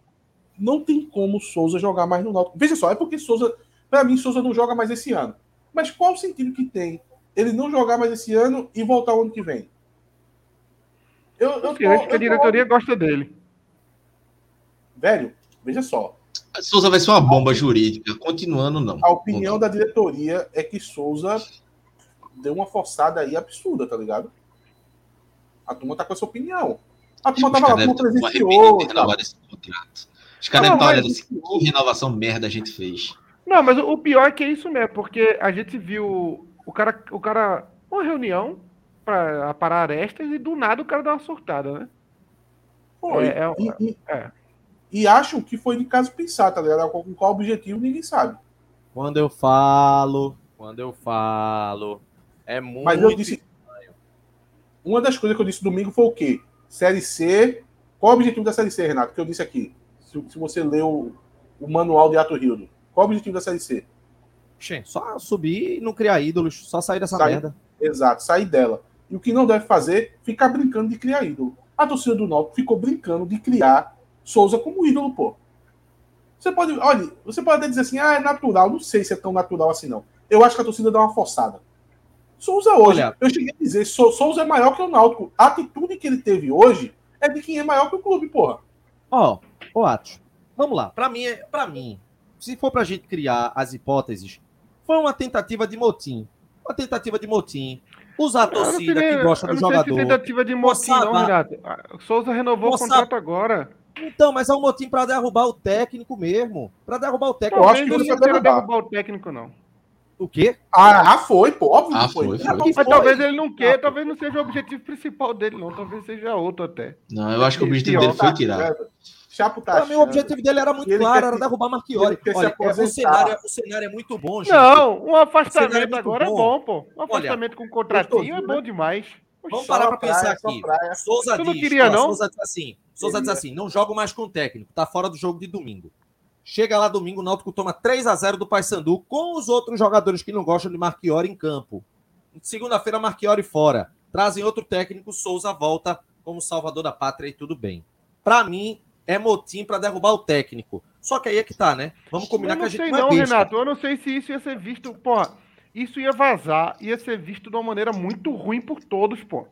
S2: Não tem como Souza jogar mais no Náutico. Veja só, é porque Souza, para mim, Souza não joga mais esse ano. Mas qual o sentido que tem ele não jogar mais esse ano e voltar o ano que vem?
S4: Eu, eu, tô, eu acho que a diretoria tô... gosta dele.
S2: Velho, veja só.
S3: Souza vai ser uma bomba jurídica. Continuando, não.
S2: A opinião da diretoria é que Souza deu uma forçada aí absurda, tá ligado? A turma tá com essa opinião. A turma tava lá, com presenciou.
S3: Os caras estão olhando assim, que renovação merda a gente fez.
S4: Não, mas o pior é que é isso mesmo, porque a gente viu o cara, o cara uma reunião para parar arestas e do nada o cara dá uma surtada, né?
S2: Pô, é, é, e, é e acham que foi de caso pensar, tá ligado? Com qual objetivo ninguém sabe.
S1: Quando eu falo, quando eu falo, é muito.
S2: Mas eu disse. Uma das coisas que eu disse domingo foi o quê? Série C. Qual o objetivo da Série C, Renato? Que eu disse aqui. Se, se você leu o, o manual de Ato Rildo. Qual o objetivo da Série C?
S1: Só subir e não criar ídolos, só sair dessa sair, merda.
S2: Exato, sair dela. E o que não deve fazer, ficar brincando de criar ídolo. A torcida do Náutico ficou brincando de criar Souza como ídolo, pô. Você pode, olha, você pode até dizer assim, ah, é natural. Não sei se é tão natural assim, não. Eu acho que a torcida dá uma forçada. Souza hoje, olha, eu cheguei a dizer, Souza é maior que o Náutico. A atitude que ele teve hoje é de quem é maior que o clube, porra.
S1: Ó, oh, ô Atos, vamos lá. Para mim, para mim, se for pra gente criar as hipóteses, foi uma tentativa de motim. Uma tentativa de motim. Usar a torcida que gosta do jogador. Não
S4: tentativa de motim, não, Renato. Souza renovou Moçada, o contrato agora.
S1: Então, mas é um motim para derrubar o técnico mesmo. Para derrubar o técnico.
S4: Eu acho que não derrubar. derrubar o técnico, não.
S1: O quê?
S2: Ah, foi, pô, óbvio
S3: ah, foi. foi, foi.
S4: Mas foi. talvez ele não queira, ah, talvez não seja o objetivo principal dele, não. Talvez seja outro até.
S3: Não, eu acho que o objetivo dele foi tirar.
S1: Chapo tá o objetivo dele era muito claro, era derrubar Marchiori. Olha, é, o, cenário, o cenário é muito bom,
S4: gente. Não, um afastamento é agora é bom. é bom, pô. Um afastamento Olha, com contratinho é bom demais.
S1: Vamos parar para pensar aqui. Souza
S4: diz, não queria, ó, não?
S1: Souza diz assim, Souza diz assim: não jogo mais com o técnico, tá fora do jogo de domingo. Chega lá domingo, o Náutico toma 3 a 0 do Paysandu com os outros jogadores que não gostam de Marchiori em campo. Segunda-feira, Marchiori fora. Trazem outro técnico, Souza volta como salvador da pátria e tudo bem. Para mim, é motim para derrubar o técnico. Só que aí é que tá, né? Vamos combinar que a gente
S4: não sei não, é Renato. Eu não sei se isso ia ser visto, pô. Isso ia vazar, ia ser visto de uma maneira muito ruim por todos, pô.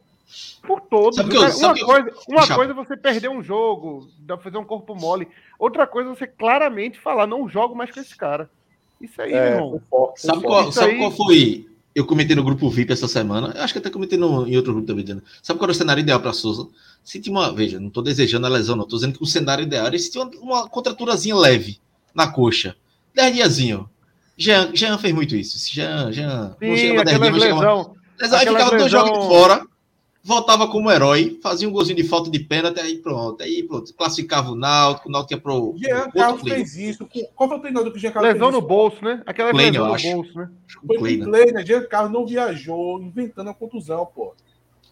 S4: Por todos. Eu, uma coisa, uma coisa é você perder um jogo, fazer um corpo mole. Outra coisa é você claramente falar, não jogo mais com esse cara. Isso aí, é, irmão.
S3: Sabe, qual, sabe aí... qual foi? Eu comentei no grupo VIP essa semana. Acho que até comentei no, em outro grupo também. Dizendo. Sabe qual era o cenário ideal para Souza? Se tinha uma. Veja, não estou desejando a lesão, não. Estou dizendo que o cenário ideal era se tinha uma, uma contraturazinha leve na coxa. 10 diazinho. Jean, Jean fez muito isso. Jean, Jean.
S4: Sim, chegava aquela dias, lesão.
S3: Chegava... Aí ficava dois jogos fora, voltava como herói, fazia um golzinho de falta de pênalti, aí pronto. Aí pronto. Classificava o Náutico, o Náutico ia pro.
S2: Jean Carlos fez isso. Qual foi o treinador que o Jean Carlos
S4: Lesão no bolso, né? Aquela Klein, lesão no bolso, né?
S2: Foi Klein, né? Jean Carlos não viajou, inventando a contusão, pô.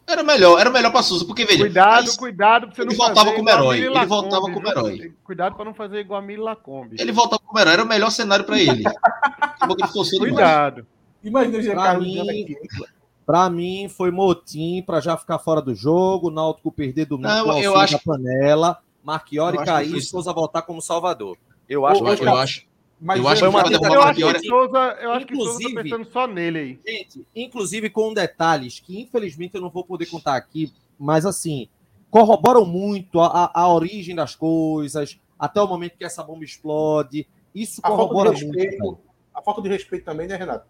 S3: Era melhor, era melhor para Souza, porque veja.
S4: Cuidado, mas, cuidado pra você
S3: ele não voltava como herói. Ele voltava como herói.
S4: Cuidado para não fazer igual a Mili Lacombe.
S3: Ele voltava como herói, era o melhor cenário para ele.
S4: cuidado.
S1: Imagina o pra mim, pra mim foi motim para já ficar fora do jogo, Náutico perder do
S3: não, eu acho...
S1: da panela, Marchiori cair e Souza voltar como Salvador. Eu acho,
S3: eu, eu, eu acho.
S4: Mas eu acho que, uma eu acho que Souza, eu acho que Souza tá pensando só nele aí.
S1: Gente, inclusive com detalhes que infelizmente eu não vou poder contar aqui, mas assim, corroboram muito a, a origem das coisas, até o momento que essa bomba explode. Isso a corrobora respeito, muito.
S2: A falta de respeito também, né, Renato?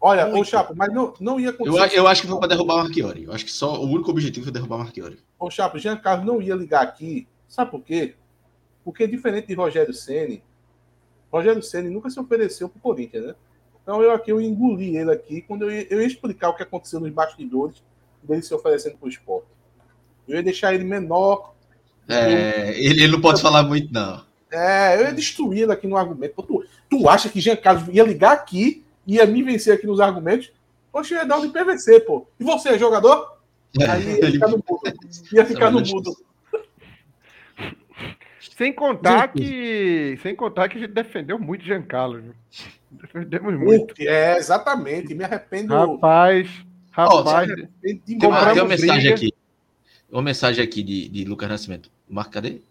S2: Olha, muito. ô Chapo, mas não, não ia
S3: acontecer. Eu, eu acho que foi para derrubar o Marchiori. Eu acho que só o único objetivo foi derrubar o Marchiori.
S2: Ô Chapo, Jean Carlos não ia ligar aqui. Sabe por quê? Porque diferente de Rogério Ceni, Rogério Ceni nunca se ofereceu para o Corinthians, né? Então eu aqui eu engoli ele aqui quando eu ia, eu ia explicar o que aconteceu nos bastidores dele se oferecendo para o esporte. Eu ia deixar ele menor.
S3: É, ele, ele, não pode falar muito, não.
S2: É, eu ia destruir ele aqui no argumento. Pô, tu, tu acha que Jean Carlos ia ligar aqui ia me vencer aqui nos argumentos? Poxa, ia dar um de PVC, pô. E você, é jogador? Aí ia ficar no mudo. Ia ficar no mudo.
S4: Sem contar que. Sem contar que a gente defendeu muito Giancarlo. Viu? Defendemos muito.
S2: É, exatamente. Me arrependo.
S4: Rapaz, rapaz. Oh,
S3: tem uma mensagem aqui. Uma mensagem aqui de, de Lucas Nascimento. Marca, cadê?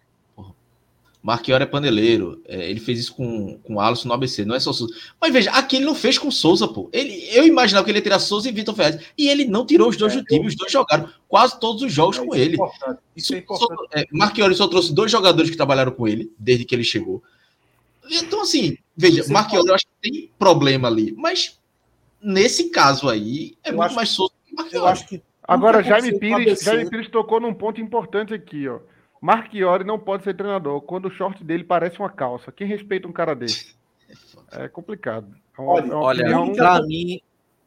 S3: Marquiori é paneleiro. É, ele fez isso com, com o Alisson no ABC, não é só Souza. Mas veja, aqui ele não fez com Souza, pô. Ele, eu imaginava que ele ia tirar Souza e Vitor Ferraz. E ele não tirou os dois é, do time, eu... os dois jogaram quase todos os jogos é, com ele.
S2: É isso é importante.
S3: Só, é, Marquiori só trouxe dois jogadores que trabalharam com ele, desde que ele chegou. Então, assim, veja, isso é Marquiori eu acho que tem problema ali. Mas nesse caso aí, é eu muito mais Souza
S2: que Marquiori. Eu acho que
S4: Agora, Jaime Pires, Jaime Pires tocou num ponto importante aqui, ó. Marchiori não pode ser treinador quando o short dele parece uma calça. Quem respeita um cara desse? É complicado.
S1: É uma, olha, é olha opinião... para mim,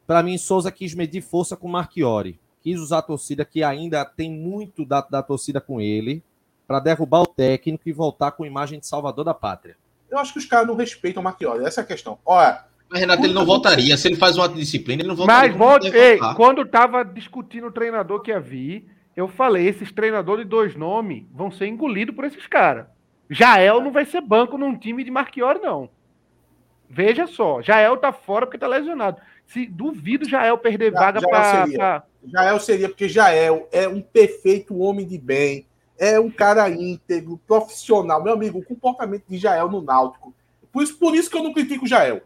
S1: para mim, Souza quis medir força com Marchiori. Quis usar a torcida que ainda tem muito da, da torcida com ele para derrubar o técnico e voltar com imagem de salvador da pátria.
S2: Eu acho que os caras não respeitam o Marchiori. Essa é a questão. Olha,
S3: mas, Renato, ele não voltaria. Se ele faz uma disciplina, ele não voltaria.
S4: Mas volte, ei, quando estava discutindo o treinador que ia vir, eu falei, esses treinadores de dois nomes vão ser engolidos por esses caras. Jael não vai ser banco num time de Marquiori, não. Veja só, Jael tá fora porque tá lesionado. Se duvido Jael perder vaga para. Pra...
S2: Jael seria, porque Jael é um perfeito homem de bem, é um cara íntegro, profissional. Meu amigo, o comportamento de Jael no Náutico. Por isso, por isso que eu não critico Jael.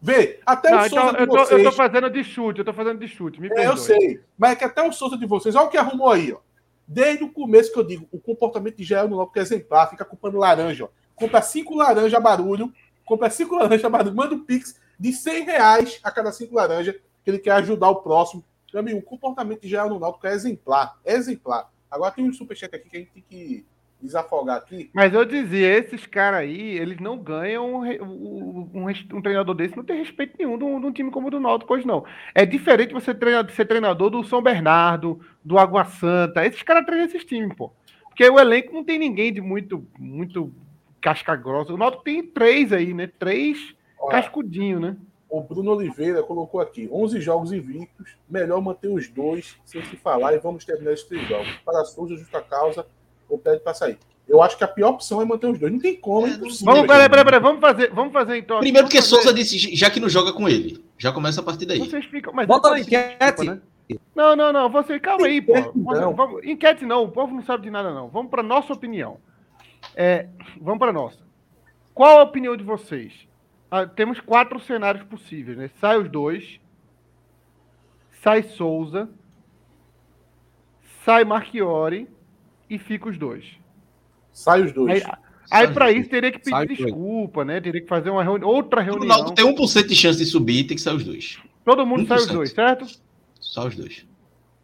S2: Vê, até não, o
S4: então, Souza de eu tô, vocês... Eu tô fazendo de chute, eu tô fazendo de chute, me
S2: é, Eu sei, mas é que até o Souza de vocês, olha o que arrumou aí, ó. Desde o começo que eu digo, o comportamento de no Náutico é exemplar, fica culpando laranja, ó. Compra cinco laranjas a barulho, compra cinco laranjas a barulho, manda um pix de 100 reais a cada cinco laranjas, que ele quer ajudar o próximo. Meu amigo, o comportamento de no Náutico é exemplar, é exemplar. Agora tem um superchat aqui que a gente tem que desafogar aqui.
S4: Mas eu dizia, esses caras aí, eles não ganham um, um, um, treinador desse, não tem respeito nenhum de um, de um time como o do Náutico hoje, não. É diferente você treinar, ser treinador do São Bernardo, do Água Santa. Esses caras treinam esses times, pô. Porque o elenco não tem ninguém de muito, muito casca grossa. O Náutico tem três aí, né? Três Olha, cascudinho, né?
S2: O Bruno Oliveira colocou aqui: 11 jogos invictos, melhor manter os dois sem se falar e vamos terminar esses três jogos. Para a sua justa causa, ou pede para sair. Eu acho que a pior opção é manter os dois. Não tem como. É,
S4: vamos, peraí, peraí, peraí, vamos fazer, vamos fazer então.
S3: Primeiro
S4: porque
S3: fazer... Souza disse, já que não joga com ele. Já começa a partir daí.
S4: Vocês ficam, mas
S1: Bota na enquete. né?
S4: Não, não, não. Você, calma aí, pô. Não. Vamos, enquete não, o povo não sabe de nada, não. Vamos para nossa opinião. É, vamos para nossa. Qual a opinião de vocês? Ah, temos quatro cenários possíveis, né? Sai os dois, sai Souza, sai Marchiori e fica os dois.
S2: Sai os dois.
S4: Aí, aí para isso teria que pedir Sai desculpa, né? Teria que fazer uma reuni outra reunião. O Ronaldo
S3: tem 1% de chance de subir tem que sair os dois.
S4: Todo mundo 1%. sai os dois, certo?
S3: Só os dois.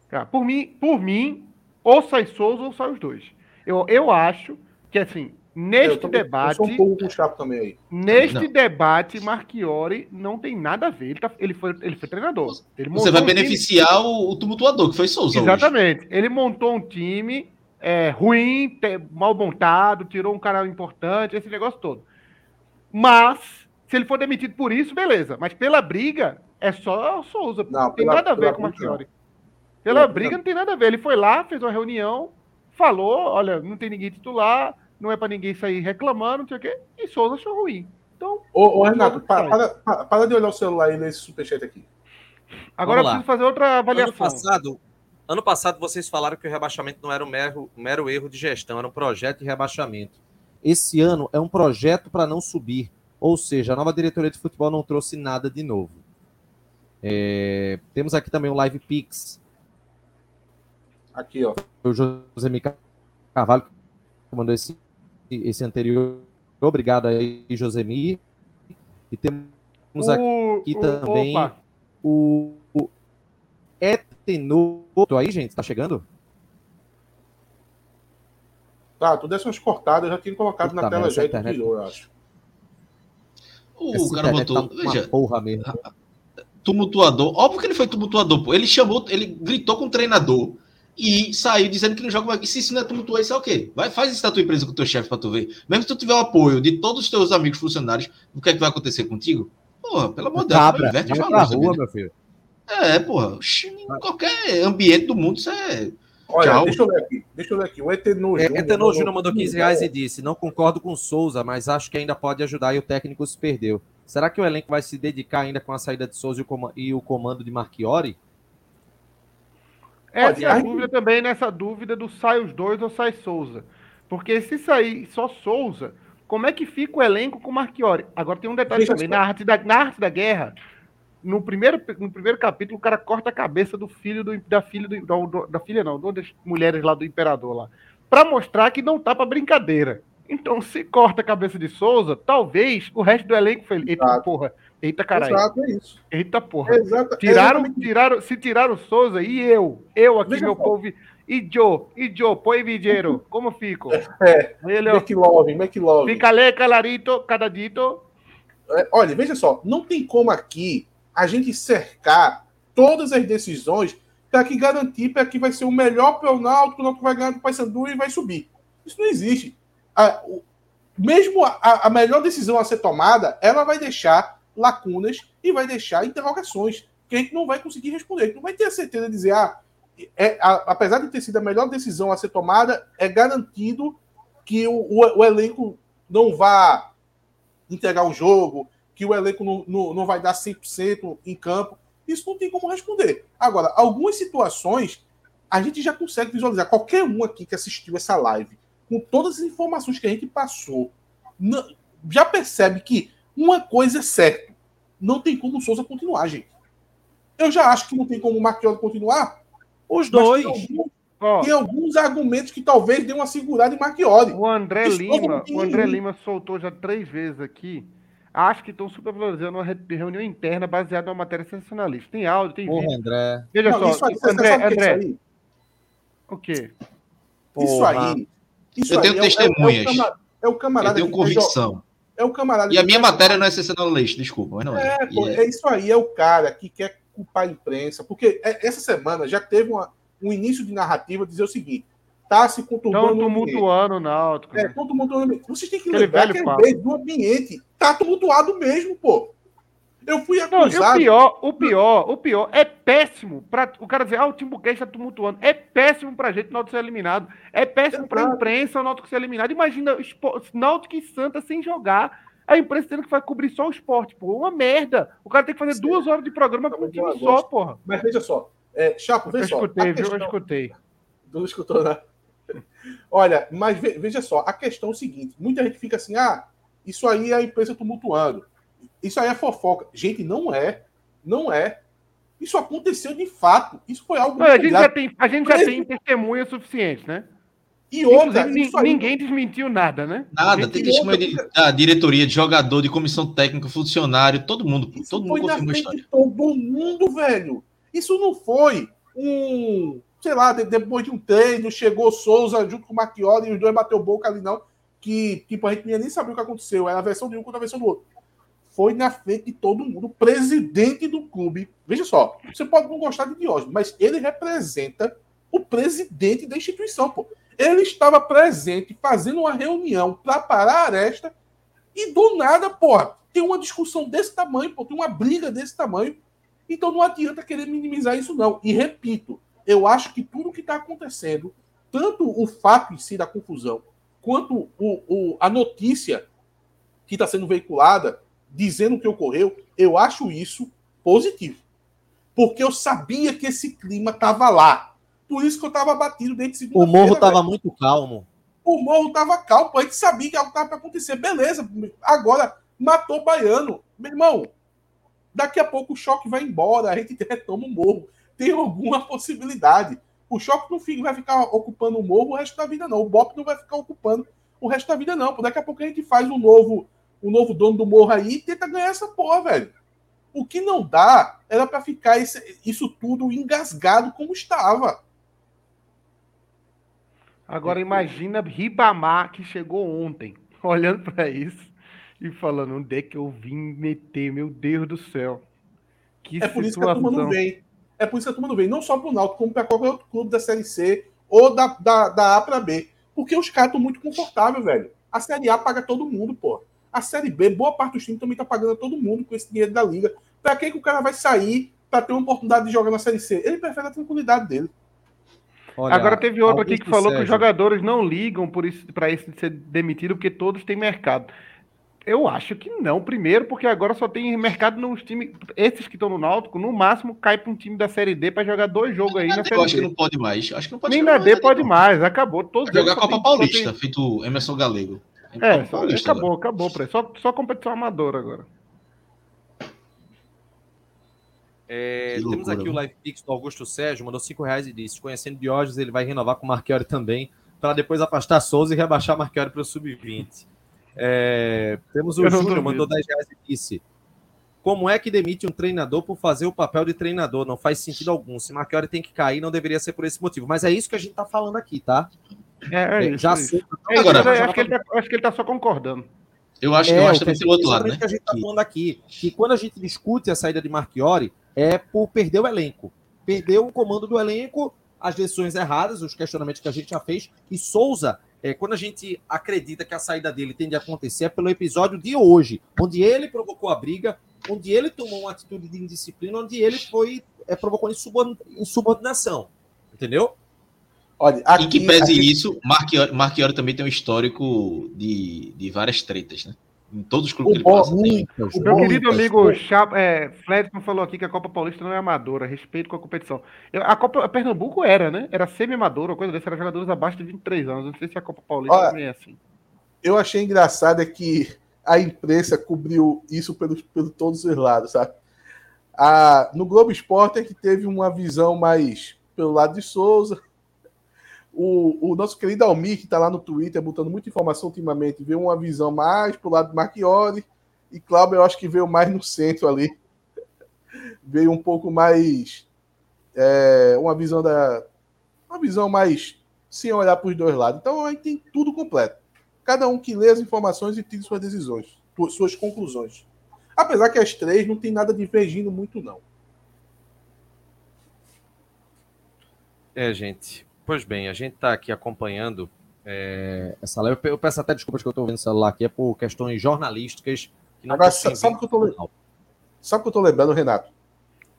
S4: Tá, por mim, por mim, ou sai Souza ou sai os dois. Eu, eu acho que assim, Neste eu debate. Eu
S2: sou um pouco chato também aí.
S4: Neste não. debate, Marchiori não tem nada a ver. Ele, tá, ele, foi, ele foi treinador. Ele
S3: Você vai um beneficiar time... o, o, tumultuador, que foi Souza.
S4: Exatamente. Hoje. Ele montou um time é, ruim, mal montado, tirou um cara importante, esse negócio todo. Mas, se ele for demitido por isso, beleza. Mas pela briga, é só Souza. Não, não tem pela, nada a ver com o Marchiori. Pela, pela briga, não tem nada a ver. Ele foi lá, fez uma reunião, falou: olha, não tem ninguém titular não é para ninguém sair reclamando, não sei o quê, e Souza achou ruim. Então,
S2: ô, ô Renato, para, para, para, de olhar o celular e ler esse superchat aqui.
S4: Agora eu preciso fazer outra avaliação.
S1: Ano passado, ano passado vocês falaram que o rebaixamento não era um mero, um mero erro de gestão, era um projeto de rebaixamento. Esse ano é um projeto para não subir. Ou seja, a nova diretoria de futebol não trouxe nada de novo. É, temos aqui também o Live Pix.
S2: Aqui, ó.
S1: O José Mica Carvalho que mandou esse esse anterior. Obrigado aí, Josemi. E temos o, aqui o, também opa. o, o Etenoto aí, gente, tá chegando?
S2: Tá, tu desse umas cortadas, eu já tinha colocado Puta na tela já e internet... eu acho.
S3: O Essa cara botou. Tá veja, porra mesmo. Tumultuador. Óbvio que ele foi tumultuador, pô. Ele chamou, ele gritou com o treinador e saiu dizendo que não joga mais. E se isso não é tumultuar, isso é o quê? Vai, faz isso na tua empresa com o teu chefe para tu ver. Mesmo se tu tiver o apoio de todos os teus amigos funcionários, o que é que vai acontecer contigo? Porra, pelo amor de Deus,
S1: inverte a rua, também, meu filho.
S3: É, porra, em qualquer ambiente do mundo, isso é.
S2: Olha, Tchau. deixa eu ler aqui. Deixa eu ler aqui. O Etenor
S1: é, Júnior. Júnior mandou 15 reais e disse: Não concordo com Souza, mas acho que ainda pode ajudar e o técnico se perdeu. Será que o elenco vai se dedicar ainda com a saída de Souza e o comando de Marchiori?
S4: Essa é a dúvida também nessa dúvida do sai os dois ou sai Souza. Porque se sair só Souza, como é que fica o elenco com o Marchiori? Agora tem um detalhe Deixa também. Na arte, da, na arte da guerra, no primeiro, no primeiro capítulo, o cara corta a cabeça do filho do, da filha do, do, da filha não, das mulheres lá do imperador lá, para mostrar que não tá para brincadeira. Então, se corta a cabeça de Souza, talvez o resto do elenco foi. Eita porra, Eita caralho. Exato, é isso. Eita porra. Exato, tiraram, tiraram, se tiraram o Souza e eu, eu aqui, meu povo. E Joe, e Joe, põe videiro, como fico?
S2: É, Ele, McLove, McLove.
S4: Fica ali, calarito, cadadito.
S2: É, olha, veja só, não tem como aqui a gente cercar todas as decisões para que garantir para que vai ser o melhor para o Náutico, o Náutico vai ganhar do Paysandu e vai subir. Isso não existe. A, o, mesmo a, a melhor decisão a ser tomada, ela vai deixar lacunas e vai deixar interrogações que a gente não vai conseguir responder. Não vai ter a certeza de dizer, ah, é, a, apesar de ter sido a melhor decisão a ser tomada, é garantido que o, o, o elenco não vá entregar o jogo, que o elenco não, não, não vai dar 100% em campo. Isso não tem como responder. Agora, algumas situações a gente já consegue visualizar. Qualquer um aqui que assistiu essa live, com todas as informações que a gente passou, já percebe que uma coisa é certa: não tem como o Souza continuar, gente. Eu já acho que não tem como o Marquinhos continuar.
S1: Os dois.
S2: Tem alguns, oh. tem alguns, argumentos que talvez dê uma segurada em Marchiori.
S4: O André Lima, o André Lima soltou já três vezes aqui. Acho que estão supervalorizando uma reunião interna baseada numa matéria sensacionalista. Tem áudio, tem
S1: Porra, vídeo. André.
S4: Veja não, só, aí, André, é André. Aí? O quê?
S2: Isso aí. Isso
S3: eu tenho
S2: aí
S3: testemunhas.
S2: É, é, é, o camarada.
S3: Eu tenho convicção.
S2: É o camarada.
S3: E a minha matéria não é sensacionalista, desculpa, mas não
S2: é. É, pô, é. é. isso aí, é o cara que quer culpar a imprensa, porque é, essa semana já teve uma, um início de narrativa dizer o seguinte: tá se conturbando.
S4: Estão tumultuando o Náutico.
S2: É, né? tumultuando. Vocês têm que Aquele lembrar que vezes do ambiente tá tumultuado mesmo, pô. Eu fui acusado.
S4: Não, o pior, o pior, o pior é péssimo para o cara dizer, ah, o Timbuquês está tumultuando. É péssimo para a gente o Náutico ser eliminado. É péssimo para a imprensa o Náutico ser eliminado. Imagina Náutico e Santa sem jogar. A imprensa tendo que vai cobrir só o esporte, pô. Uma merda. O cara tem que fazer Sim. duas horas de programa com um time só, porra.
S2: Mas veja só. É, Chapo, veja
S4: eu
S2: só.
S4: Escutei, viu? Questão... Eu escutei.
S2: Não escutou, né? Olha, mas veja só, a questão é o seguinte: muita gente fica assim, ah, isso aí é a imprensa tumultuando. Isso aí é fofoca. Gente, não é. Não é. Isso aconteceu de fato. Isso foi algo.
S4: Não, a, gente já tem, a gente já tem testemunha suficiente, né?
S2: E outra.
S4: Aí... Ninguém desmentiu nada, né?
S3: Nada. Tem testemunha de, da diretoria, de jogador, de comissão técnica, funcionário, todo mundo.
S2: Isso
S3: todo
S2: mundo confirmou a história. Todo mundo, velho. Isso não foi um. Sei lá, depois de um treino, chegou Souza junto com o Marchioli e os dois bateu boca ali, não que tipo, a gente nem sabia o que aconteceu. Era a versão de um contra a versão do outro. Foi na frente de todo mundo, o presidente do clube. Veja só, você pode não gostar de Diógenes, mas ele representa o presidente da instituição, pô. Ele estava presente fazendo uma reunião para parar a aresta e do nada, porra, tem uma discussão desse tamanho, pô, tem uma briga desse tamanho. Então não adianta querer minimizar isso, não. E repito, eu acho que tudo que está acontecendo, tanto o fato em si da confusão, quanto o, o a notícia que está sendo veiculada, dizendo o que ocorreu, eu acho isso positivo. Porque eu sabia que esse clima estava lá. Por isso que eu estava batido dentro de
S1: O morro estava muito calmo.
S2: O morro estava calmo, a gente sabia que algo estava para acontecer. Beleza, agora matou o baiano. Meu irmão, daqui a pouco o choque vai embora, a gente retoma o morro. Tem alguma possibilidade. O choque não vai ficar ocupando o morro o resto da vida, não. O BOP não vai ficar ocupando o resto da vida, não. Daqui a pouco a gente faz um novo, um novo dono do morro aí e tenta ganhar essa porra, velho. O que não dá era para ficar esse, isso tudo engasgado como estava.
S4: Agora imagina Ribamar que chegou ontem, olhando para isso e falando onde é que eu vim meter, meu Deus do céu.
S2: Que é por situação. isso que a turma não vem. É por isso que a turma não vem, não só para o Náutico, como para qualquer outro clube da Série C ou da, da, da A para B. Porque os caras estão muito confortáveis, velho. A Série A paga todo mundo, pô. A Série B, boa parte dos times também tá pagando a todo mundo com esse dinheiro da liga. Para que, que o cara vai sair para ter uma oportunidade de jogar na Série C? Ele prefere a tranquilidade dele.
S4: Olha, Agora teve outro aqui que falou Sérgio. que os jogadores não ligam por isso para isso de ser demitido porque todos têm mercado. Eu acho que não. Primeiro, porque agora só tem mercado nos times. Esses que estão no Náutico, no máximo, cai para um time da Série D para jogar dois jogos aí na Série D.
S3: Eu acho que não pode mais. Acho que não pode
S4: Nem na D pode mais. Acabou. Todos
S3: jogar a Copa Paulista, tem... feito Emerson Galego.
S4: É, só, acabou, agora. acabou. Só, só competição amadora agora.
S1: É, loucura, temos aqui mano. o Live Pix do Augusto Sérgio, mandou 5 reais e disse: conhecendo Diógenes, ele vai renovar com o Marchiori também, para depois afastar Souza e rebaixar Marchiori para o sub-20. É, temos o Júnior, mandou 10 reais e disse: Como é que demite um treinador por fazer o papel de treinador? Não faz sentido algum. Se Marchiori tem que cair, não deveria ser por esse motivo. Mas é isso que a gente está falando aqui, tá?
S4: É, é, é já é sei. Agora, acho, que ele tá, acho que ele está só concordando.
S1: Eu acho, é, eu acho também outro lado, né? que a gente está falando aqui, que quando a gente discute a saída de Marchiori, é por perder o elenco. Perdeu o comando do elenco, as decisões erradas, os questionamentos que a gente já fez, e Souza é, quando a gente acredita que a saída dele tende a acontecer é pelo episódio de hoje, onde ele provocou a briga, onde ele tomou uma atitude de indisciplina, onde ele foi é, provocou insubordinação. Entendeu?
S3: Olha, aqui, e que pese aqui... isso, Marchiori, também tem um histórico de, de várias tretas, né? Em todos os clubes o que ele passa. Tem.
S4: O meu querido amigo Chapa, é, Fledson falou aqui que a Copa Paulista não é amadora, respeito com a competição. A Copa a Pernambuco era, né? Era semi-amadora, coisa dessa, era jogadores abaixo de 23 anos. Não sei se a Copa Paulista Olha, também é assim.
S2: Eu achei engraçado é que a imprensa cobriu isso pelos, pelos todos os lados, sabe? A, no Globo Esporte é que teve uma visão mais pelo lado de Souza, o, o nosso querido Almir, que está lá no Twitter, botando muita informação ultimamente, veio uma visão mais pro lado do Marchiori. E Cláudio, eu acho que veio mais no centro ali. veio um pouco mais. É, uma visão da. Uma visão mais sem olhar para os dois lados. Então aí tem tudo completo. Cada um que lê as informações e tira suas decisões, suas conclusões. Apesar que as três não tem nada divergindo muito, não.
S1: É, gente. Pois bem, a gente está aqui acompanhando é, essa live. Eu peço até desculpas que eu estou vendo o celular aqui, é por questões jornalísticas.
S2: Que Agora, sabe o que eu tô, sabe que eu estou lembrando, Renato?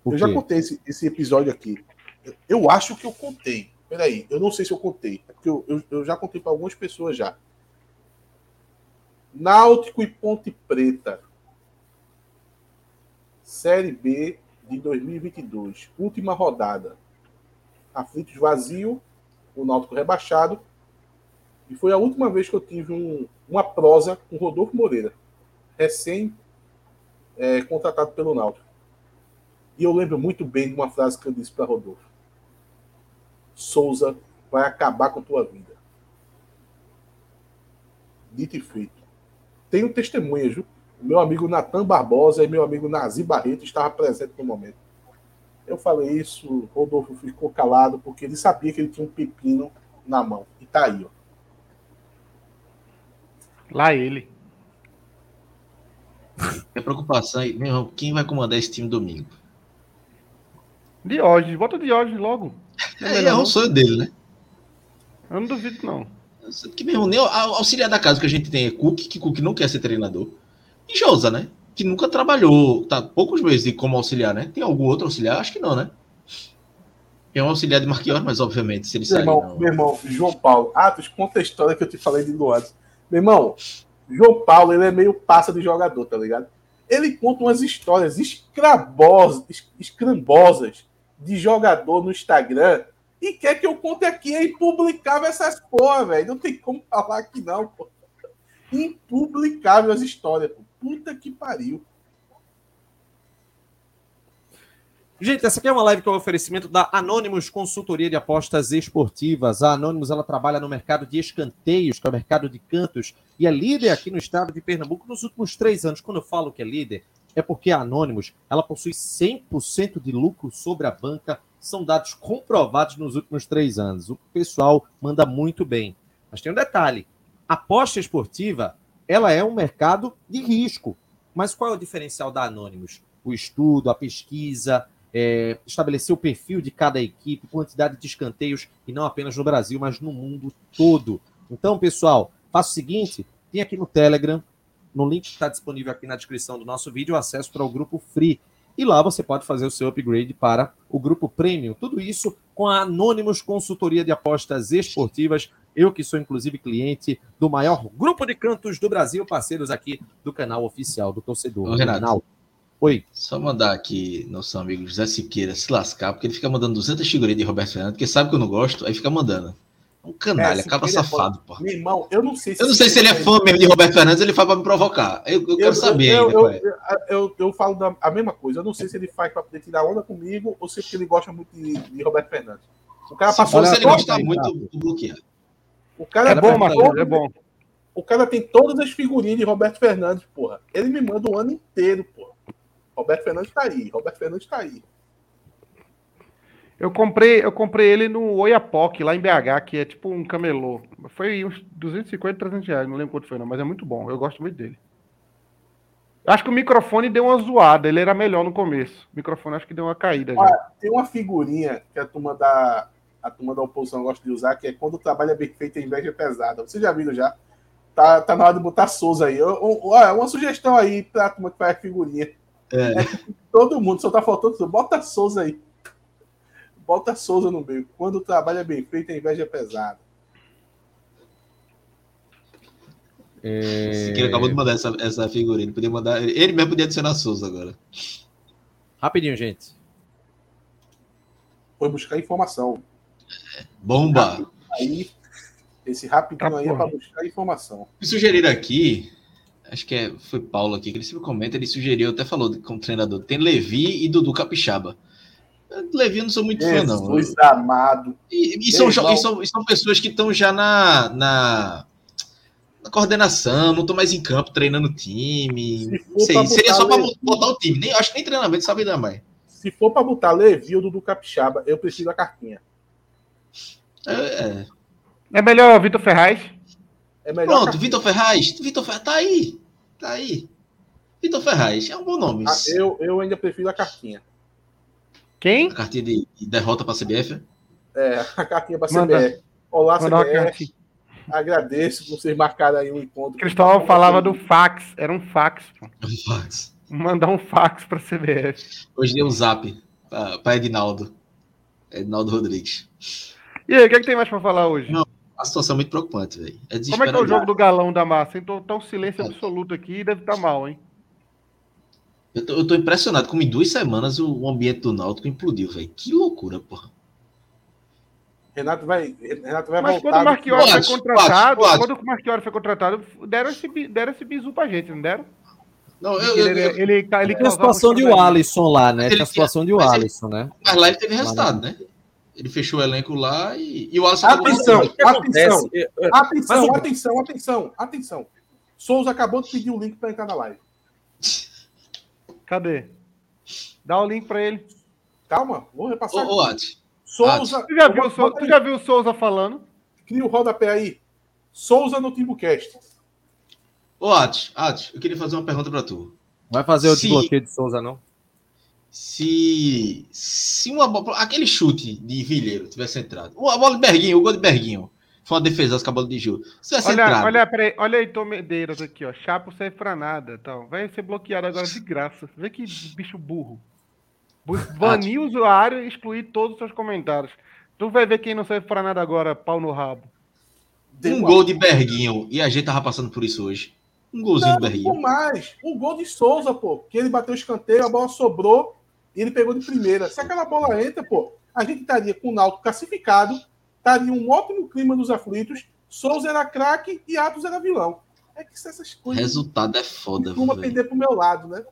S2: eu já contei esse, esse, episódio aqui. Eu acho que eu contei. Peraí, eu não sei se eu contei. É porque eu, eu, eu já contei para algumas pessoas já. Náutico e Ponte Preta. Série B de 2022. Última rodada. Aflitos vazio o Náutico rebaixado. E foi a última vez que eu tive um, uma prosa com Rodolfo Moreira, recém é, contratado pelo Náutico. E eu lembro muito bem de uma frase que eu disse para Rodolfo: Souza vai acabar com a tua vida. Dito e feito. Tenho testemunhas, viu? Meu amigo Natan Barbosa e meu amigo Nazi Barreto estavam presentes no momento. Eu falei isso, Rodolfo ficou calado, porque ele sabia que ele tinha um pepino na mão. E tá aí, ó.
S4: Lá ele.
S3: Minha preocupação é, meu irmão, quem vai comandar esse time domingo?
S4: Diógenes, bota Diógenes logo.
S3: É, é, é um sonho dele, né?
S4: Eu não duvido, não.
S3: Que mesmo, nem o auxiliar da casa que a gente tem é Cook, que Cook não quer ser treinador. E Josa, né? Que nunca trabalhou, tá poucos meses como auxiliar, né? Tem algum outro auxiliar? Acho que não, né? Tem um auxiliar de Marquinhos, mas obviamente, se ele
S2: sair. Irmão, não... Meu irmão, João Paulo. Ah, tu conta a história que eu te falei de Luados. Meu irmão, João Paulo, ele é meio passa de jogador, tá ligado? Ele conta umas histórias escrabosas, escrambosas de jogador no Instagram e quer que eu conte aqui, é impublicável essas porra, velho. Não tem como falar aqui, não, pô. Impublicável as histórias, pô. Puta que pariu.
S1: Gente, essa aqui é uma live com é oferecimento da Anonymous Consultoria de Apostas Esportivas. A Anonymous ela trabalha no mercado de escanteios, que é o mercado de cantos, e é líder aqui no estado de Pernambuco nos últimos três anos. Quando eu falo que é líder, é porque a Anonymous ela possui 100% de lucro sobre a banca. São dados comprovados nos últimos três anos. O pessoal manda muito bem. Mas tem um detalhe: aposta esportiva ela é um mercado de risco. Mas qual é o diferencial da Anonymous? O estudo, a pesquisa, é, estabelecer o perfil de cada equipe, quantidade de escanteios, e não apenas no Brasil, mas no mundo todo. Então, pessoal, faça o seguinte: tem aqui no Telegram, no link que está disponível aqui na descrição do nosso vídeo, acesso para o grupo Free. E lá você pode fazer o seu upgrade para o grupo Premium. Tudo isso com a Anônimos Consultoria de Apostas Esportivas. Eu que sou, inclusive, cliente do maior grupo de cantos do Brasil, parceiros aqui do canal oficial do torcedor.
S3: Ô, Renato. Oi. Só mandar aqui nosso amigo José Siqueira se lascar, porque ele fica mandando 200 figurinhas de Roberto Fernandes, porque sabe que eu não gosto, aí fica mandando. Um canalha, é, acaba safado, pô.
S2: Meu irmão, eu não sei
S3: se. Eu não sei se ele é fã mesmo de Roberto Fernandes, ele faz pra me provocar. Eu, eu, eu quero saber
S2: eu, ainda. Eu, é. eu, eu, falo da, a mesma coisa. Eu não sei se ele faz pra poder tirar onda comigo ou se ele gosta muito de, de Roberto Fernandes.
S3: O cara passou. Se ele gosta muito do bloquear.
S2: O cara é, é bom, Marcos, é bom. O cara tem todas as figurinhas de Roberto Fernandes, porra. Ele me manda o ano inteiro, porra. Roberto Fernandes tá aí. Roberto Fernandes tá aí.
S4: Eu comprei, eu comprei ele no Oiapoque, lá em BH, que é tipo um camelô. Foi uns 250, 300 reais, não lembro quanto foi não, mas é muito bom. Eu gosto muito dele. Acho que o microfone deu uma zoada, ele era melhor no começo. O microfone acho que deu uma caída já. Ah,
S2: tem uma figurinha que a turma da a turma da oposição gosta de usar, que é quando o trabalho é bem feito, a inveja é pesada. Você já viu já? Tá, tá na hora de botar Souza aí. Olha, uma sugestão aí pra turma que faz figurinha. É. é todo mundo, só tá faltando. Bota Souza aí. Bota Souza no meio. Quando o trabalho é bem feito, a inveja é pesada.
S3: É... Ele acabou de mandar essa, essa figurinha. Ele, podia mandar, ele mesmo podia adicionar Souza agora.
S1: Rapidinho, gente.
S2: Foi buscar informação.
S3: Bomba!
S2: Aí, esse rapidinho tá aí é para buscar informação.
S3: Me sugeriram aqui acho que é, foi Paulo aqui, que ele sempre comenta, ele sugeriu, até falou como treinador, tem Levi e Dudu Capixaba. Levi eu não sou muito Jesus fã, não.
S2: Jesus amado.
S3: E, e, são, e, são, e, são, pessoas que estão já na, na, na, coordenação, não estão mais em campo treinando time. Se sei, seria só para botar o time. Nem, acho que nem treinamento sabe dar mais.
S2: Se for para botar Levi ou Dudu Capixaba, eu preciso da cartinha.
S4: É, é. é melhor Vitor Ferraz?
S3: É melhor Pronto, Vitor Ferraz. Vitor Ferraz tá aí. Tá aí. Vitor Ferraz é um bom nome.
S2: Ah, eu, eu ainda prefiro a cartinha.
S4: Quem?
S3: A cartinha de, derrota para a CBF?
S2: É, a cartinha para a CBF. Olá, CBF. Agradeço por vocês marcarem aí um encontro.
S4: Cristóvão falava do fax. Era um fax. Pô. Um fax. Mandar um fax para a CBF.
S3: Hoje deu um zap para Edinaldo. Edinaldo Rodrigues.
S4: E aí, o que, é que tem mais para falar hoje? Não,
S3: a situação é muito preocupante, velho.
S4: É Como é que é o jogo do galão da massa? Então tá um silêncio é. absoluto aqui e deve estar tá mal, hein?
S3: Eu tô, eu tô, impressionado como em duas semanas o ambiente do Náutico implodiu, velho. Que loucura, porra.
S2: Renato vai, Renato vai
S4: Mas voltar. Quando o Marchiori foi contratado, quando o Marchiori foi contratado, deram esse, deram esse bizu pra gente, não deram?
S1: Não, eu, ele, eu, ele, ele, ele tem a situação de o Alisson lá, né? Tem a situação de o Alisson, né?
S3: Mas lá ele teve resultado, né? Ele fechou o elenco lá e, e o
S2: Alisson atenção, atenção, atenção, atenção, atenção, atenção. Souza acabou de pedir o link para entrar na live.
S4: Cadê? Dá o link para ele.
S2: Calma, vou repassar.
S3: Ô, ô Ati.
S2: Souza.
S4: Tu já, viu, Souza, tu já viu o Souza falando?
S2: Cria o rodapé aí. Souza no Timbucast.
S3: Ô, Atos, Atos, eu queria fazer uma pergunta para tu.
S1: Vai fazer o desbloqueio de Souza, não?
S3: Se, se uma aquele chute de Vilheiro tivesse entrado, a bola de Berguinho, o gol de Berguinho, foi uma defesa com a bola de Gil.
S4: Se tivesse olha, entrado... olha, peraí, olha aí, Tom Medeiros aqui, ó. Chapo serve pra nada. Então. Vai ser bloqueado agora de graça. Vê que bicho burro. Banir o usuário e excluir todos os seus comentários. Tu vai ver quem não serve pra nada agora, pau no rabo.
S3: Um gol de Berguinho. E a gente tava passando por isso hoje. Um golzinho não, do Berguinho.
S2: mais. Um gol de Souza, pô. Que ele bateu o escanteio, a bola sobrou e ele pegou de primeira. Se aquela bola entra, pô, a gente estaria com o Náutico classificado, estaria um ótimo clima dos aflitos. Souza era craque e Atos era vilão. É que essas coisas.
S3: Resultado é foda,
S2: velho. Uma pender pro meu lado, né?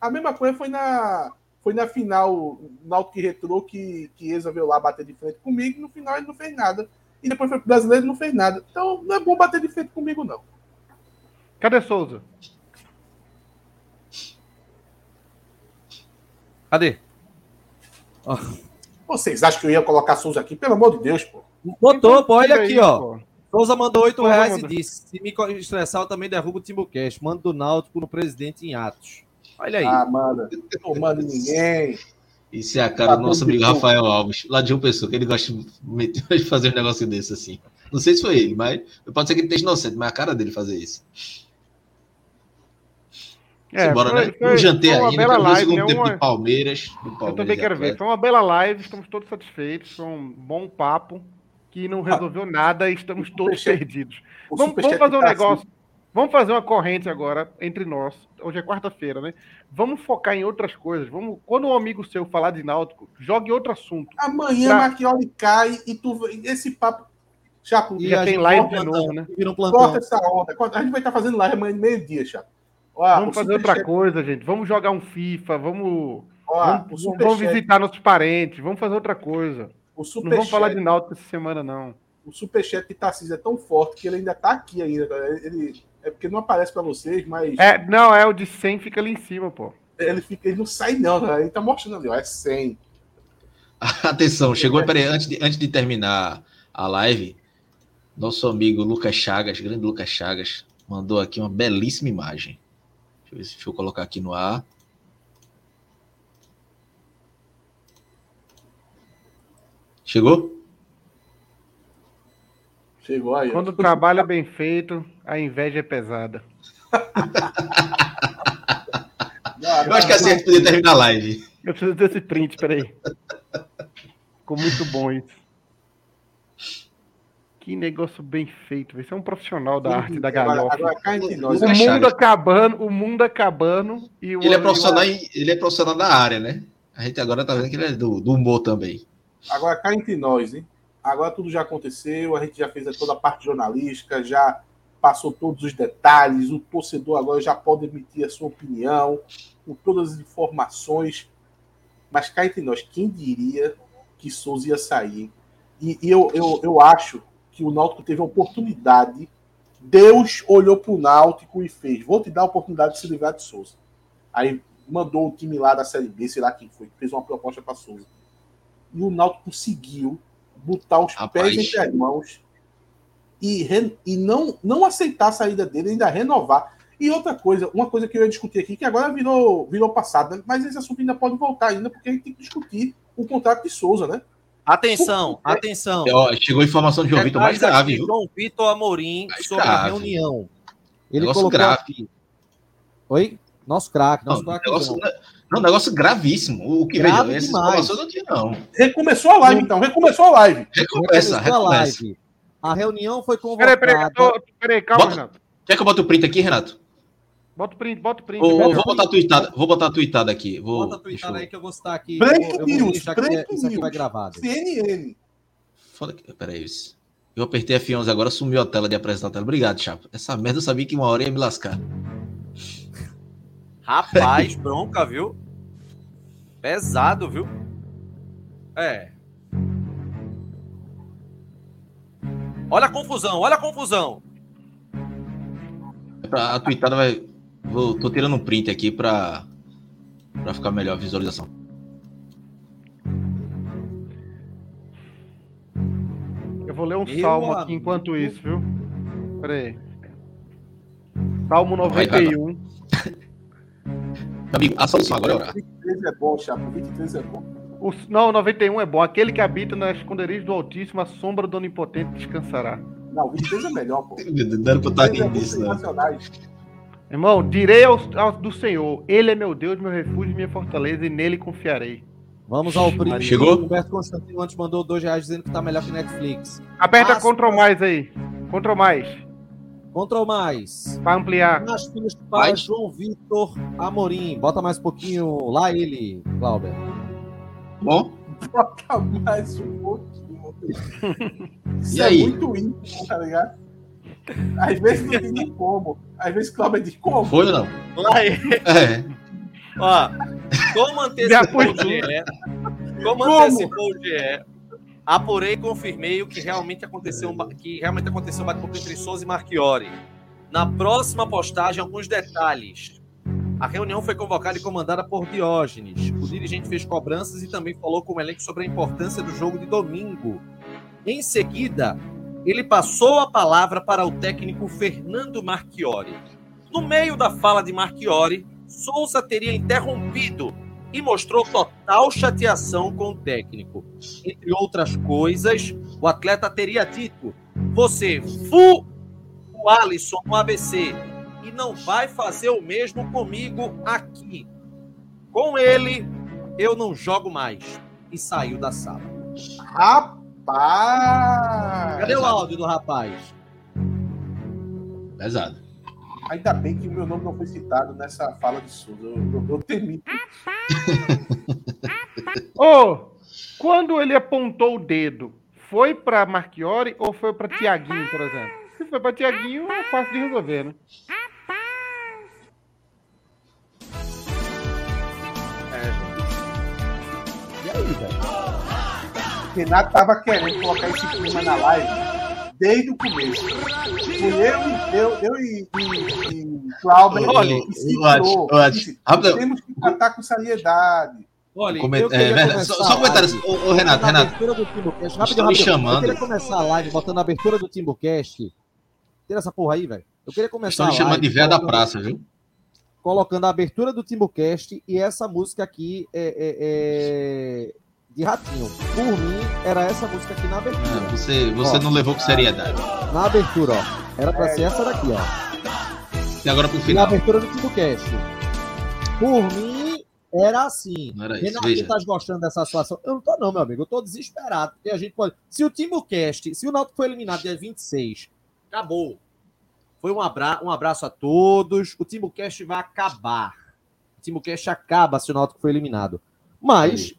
S2: A mesma coisa foi na foi na final Náutico e Retrô que, que resolveu lá bater de frente comigo e no final ele não fez nada. E depois foi pro brasileiro e não fez nada. Então não é bom bater de frente comigo, não.
S4: Cadê Souza?
S1: Cadê?
S2: Oh. Vocês acham que eu ia colocar Souza aqui? Pelo amor de Deus, pô.
S1: Botou, pô, olha aqui, ó. Souza mandou 8 reais e disse: se me estressar, eu também derrubo o Timbucast. Mando do Náutico no presidente em Atos. Olha aí.
S2: Ah, manda. Não manda ninguém.
S3: Isso é a cara do nosso amigo Rafael Alves, lá de uma pessoa, que ele gosta de fazer um negócio desse assim. Não sei se foi ele, mas pode ser que ele esteja inocente, mas é a cara dele fazer isso. É, Simbora, foi, né? Foi, um jantei aí,
S4: né? Live, segundo
S3: né? uma... de Palmeiras,
S4: Palmeiras. Eu também quero ver. Foi uma bela live, estamos todos satisfeitos, foi um bom papo que não resolveu ah, nada e estamos todos perdidos. Vamos, vamos fazer um tá negócio. Assim. Vamos fazer uma corrente agora entre nós. Hoje é quarta-feira, né? Vamos focar em outras coisas. Vamos, quando um amigo seu falar de Náutico, jogue outro assunto.
S2: Amanhã pra... Marchioli cai e tu esse papo
S4: e já tem live de novo, né?
S2: Corta essa onda. A gente vai estar fazendo live amanhã meio-dia, Chapo.
S4: Vamos fazer outra coisa, gente. Vamos jogar um FIFA, vamos, Ó, vamos, vamos visitar nossos parentes, vamos fazer outra coisa. não vamos falar de Náutico essa semana, não.
S2: O superchat de Tarcísio é tão forte que ele ainda tá aqui ainda. Ele, é porque não aparece para vocês, mas.
S4: É, não, é o de 100 fica ali em cima, pô.
S2: Ele, fica, ele não sai, não, né? ele tá mostrando ali, ó, é 100.
S3: Atenção, chegou, peraí, antes de, antes de terminar a live, nosso amigo Lucas Chagas, grande Lucas Chagas, mandou aqui uma belíssima imagem. Deixa eu, ver se, deixa eu colocar aqui no ar. Chegou?
S2: Chegou aí.
S4: Quando o trabalho é bem feito, a inveja é pesada.
S3: Eu acho que assim a gente podia terminar a live.
S4: Eu preciso desse print, peraí. Ficou muito bom isso. Que negócio bem feito. Você é um profissional da arte da galhofa. Agora, agora o mundo acabando, o mundo acabando
S3: e ele é profissional, ele é profissional da área, né? A gente agora tá vendo que ele é do, do humor também.
S2: Agora cá entre nós, hein? Agora tudo já aconteceu, a gente já fez toda a parte jornalística, já passou todos os detalhes, o torcedor agora já pode emitir a sua opinião, com todas as informações. Mas cá entre nós, quem diria que Souza ia sair? E, e eu, eu, eu acho que o Náutico teve a oportunidade. Deus olhou para o Náutico e fez: Vou te dar a oportunidade de se livrar de Souza. Aí mandou o time lá da Série B, sei lá quem foi, fez uma proposta para Souza. E o Náutico conseguiu botar os Rapaz. pés entre as mãos e, re, e não, não aceitar a saída dele, ainda renovar. E outra coisa, uma coisa que eu ia discutir aqui, que agora virou, virou passado, né? mas esse assunto ainda pode voltar ainda, porque a gente tem que discutir o contrato de Souza, né?
S1: Atenção, atenção.
S3: chegou a informação de João Vitor mais grave.
S1: João Vitor Amorim mais sobre grave. a reunião.
S3: Ele negócio colocou grave. Aqui.
S1: Oi? Nosso craque, nosso craque.
S3: Negócio, não, um negócio gravíssimo. O que
S1: Grave veja, demais.
S2: Não, tinha, não. Recomeçou a live, então. Recomeçou a live.
S1: Recomeça, recomeçou a live. A reunião foi convocada. Peraí,
S4: peraí, peraí calma,
S3: bota, Renato. Quer que eu bote o print aqui, Renato?
S4: Bota o print, bota o print.
S3: vou botar a tweetada, vou botar a tweetada aqui. Vou,
S1: bota a tweetada aí que eu vou estar aqui.
S2: Break
S1: eu,
S2: news,
S1: break
S2: news. Isso aqui
S1: vai gravado.
S2: CNN.
S3: Foda que... Peraí, eu apertei F11 agora, sumiu a tela de apresentar a tela. Obrigado, Chapa. Essa merda eu sabia que uma hora ia me lascar.
S1: Rapaz, bronca, viu? Pesado, viu? É. Olha a confusão, olha a confusão.
S3: A tweetada vai. Vou, tô tirando um print aqui para para ficar melhor a visualização.
S4: Eu vou ler um Meu salmo aqui enquanto isso, viu? Pera aí. Salmo 91.
S3: Amigo, a solução agora é orar.
S2: 23 é bom, Chapo. 23 é bom.
S4: O, não, 91 é bom. Aquele que habita nas esconderijos do Altíssimo, a sombra do Onipotente descansará.
S2: Não, 23 é melhor, pô.
S3: Não era pra estar
S2: Três é
S3: rindo disso, não.
S4: Irmão, direi ao, ao- do Senhor, Ele é meu Deus, meu refúgio minha fortaleza, e nele confiarei.
S5: Vamos ao print.
S3: Chegou?
S5: O Humberto Constantino antes mandou dois reais dizendo que tá melhor que Netflix.
S4: Aperta
S5: Ah,
S4: Ctrl mais aí. Ctrl mais.
S5: Control mais.
S4: Pra ampliar.
S5: Nas filas para
S3: Mais.
S5: João Vitor Amorim. Bota mais um pouquinho lá ele, Glauber.
S3: Bom,
S2: Bota mais um pouquinho. Isso
S3: E
S2: é
S3: aí?
S2: muito íntimo, tá ligado? Às vezes não tem nem como. Às vezes Cláudio diz como.
S3: foi ou não? É.
S1: Ó, como antecipou o GE, como
S2: Como?
S1: antecipou o GE, apurei e confirmei o que realmente aconteceu, que realmente aconteceu um bate-papo entre Souza e Marchiori. Na próxima postagem, alguns detalhes. A reunião foi convocada e comandada por Diógenes. O dirigente fez cobranças e também falou com o elenco sobre a importância do jogo de domingo. Em seguida, ele passou a palavra para o técnico Fernando Marchiori. No meio da fala de Marchiori, Souza teria interrompido e mostrou total chateação com o técnico. Entre outras coisas, o atleta teria dito: Você fu o Alisson no ABC e não vai fazer o mesmo comigo aqui. Com ele, eu não jogo mais. E saiu da sala.
S2: Rapaz!
S5: Cadê o áudio do rapaz?
S3: Pesado.
S2: Ainda bem que o meu nome não foi citado nessa fala de Souza. Eu, eu, eu temi.
S4: Ô, quando ele apontou o dedo, foi pra Marchiori ou foi pra Tiaguinho, por exemplo? Se foi pra Tiaguinho, é fácil de resolver, né?
S5: E aí, velho?
S2: Renato tava querendo colocar esse clima na live desde o começo. Fui eu, eu, eu e, e, e Cláudio. Temos que tratar com seriedade.
S5: Olha,
S3: Coment-
S5: eu
S3: é, verdade. Só, só um comentário.
S5: live-
S3: Ô, ô, Renato,
S5: na
S3: Renato.
S5: Timbucast.
S3: Estão
S5: Rapidão,
S3: me chamando.
S5: Eu queria começar a live botando a abertura do Timbucast. Tira essa porra aí, velho. Eu queria começar
S3: Estão me chamando
S5: live
S3: de véia da praça, viu?
S5: colocando a abertura do Timbucast e essa música aqui é, é- é de Ratinho. Por mim, era essa música aqui na abertura.
S3: Ah, Você, você
S5: Ó.
S3: não levou com seriedade.
S5: Na abertura, ó. Era pra ser essa daqui, ó.
S3: E agora pro
S5: Na
S3: final.
S5: abertura do Timbucast. Por mim, era assim.
S3: Não era isso.
S5: Renato,
S3: Veja.
S5: tá gostando dessa situação? Eu não tô, não, meu amigo. Eu tô desesperado. Porque a gente pode. Se o Timbucast, se o Náutico foi eliminado dia 26, acabou. Foi um, abra... um abraço a todos. O Timbucast vai acabar. O Timbucast acaba se o Náutico for eliminado. Mas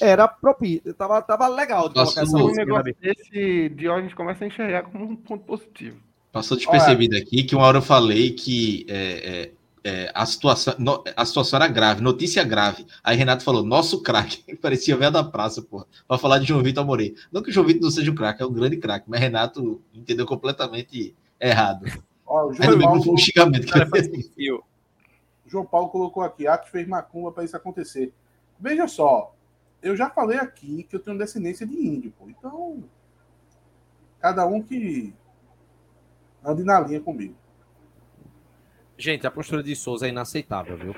S5: era propício. Tava, tava legal de
S3: Nossa,
S5: colocar essa
S4: Um negócio desse, Diógenes começa a enxergar como um ponto positivo.
S3: Passou despercebido aqui que uma hora eu falei que é, é, é, a, situação, no- a situação era grave, notícia grave. Aí Renato falou, nosso craque. Parecia velho da praça, porra. Pra falar de João Vitor Amorim. Não que o João Vitor não seja um craque, é um grande craque, mas Renato entendeu completamente errado.
S2: Ó, o João Paulo,
S3: foi um xingamento que.
S2: João Paulo colocou aqui, Atos fez macumba para isso acontecer. Veja só, eu já falei aqui que eu tenho descendência de índio, pô. Então, cada um que ande na linha comigo.
S5: Gente, a postura de Souza é inaceitável, viu?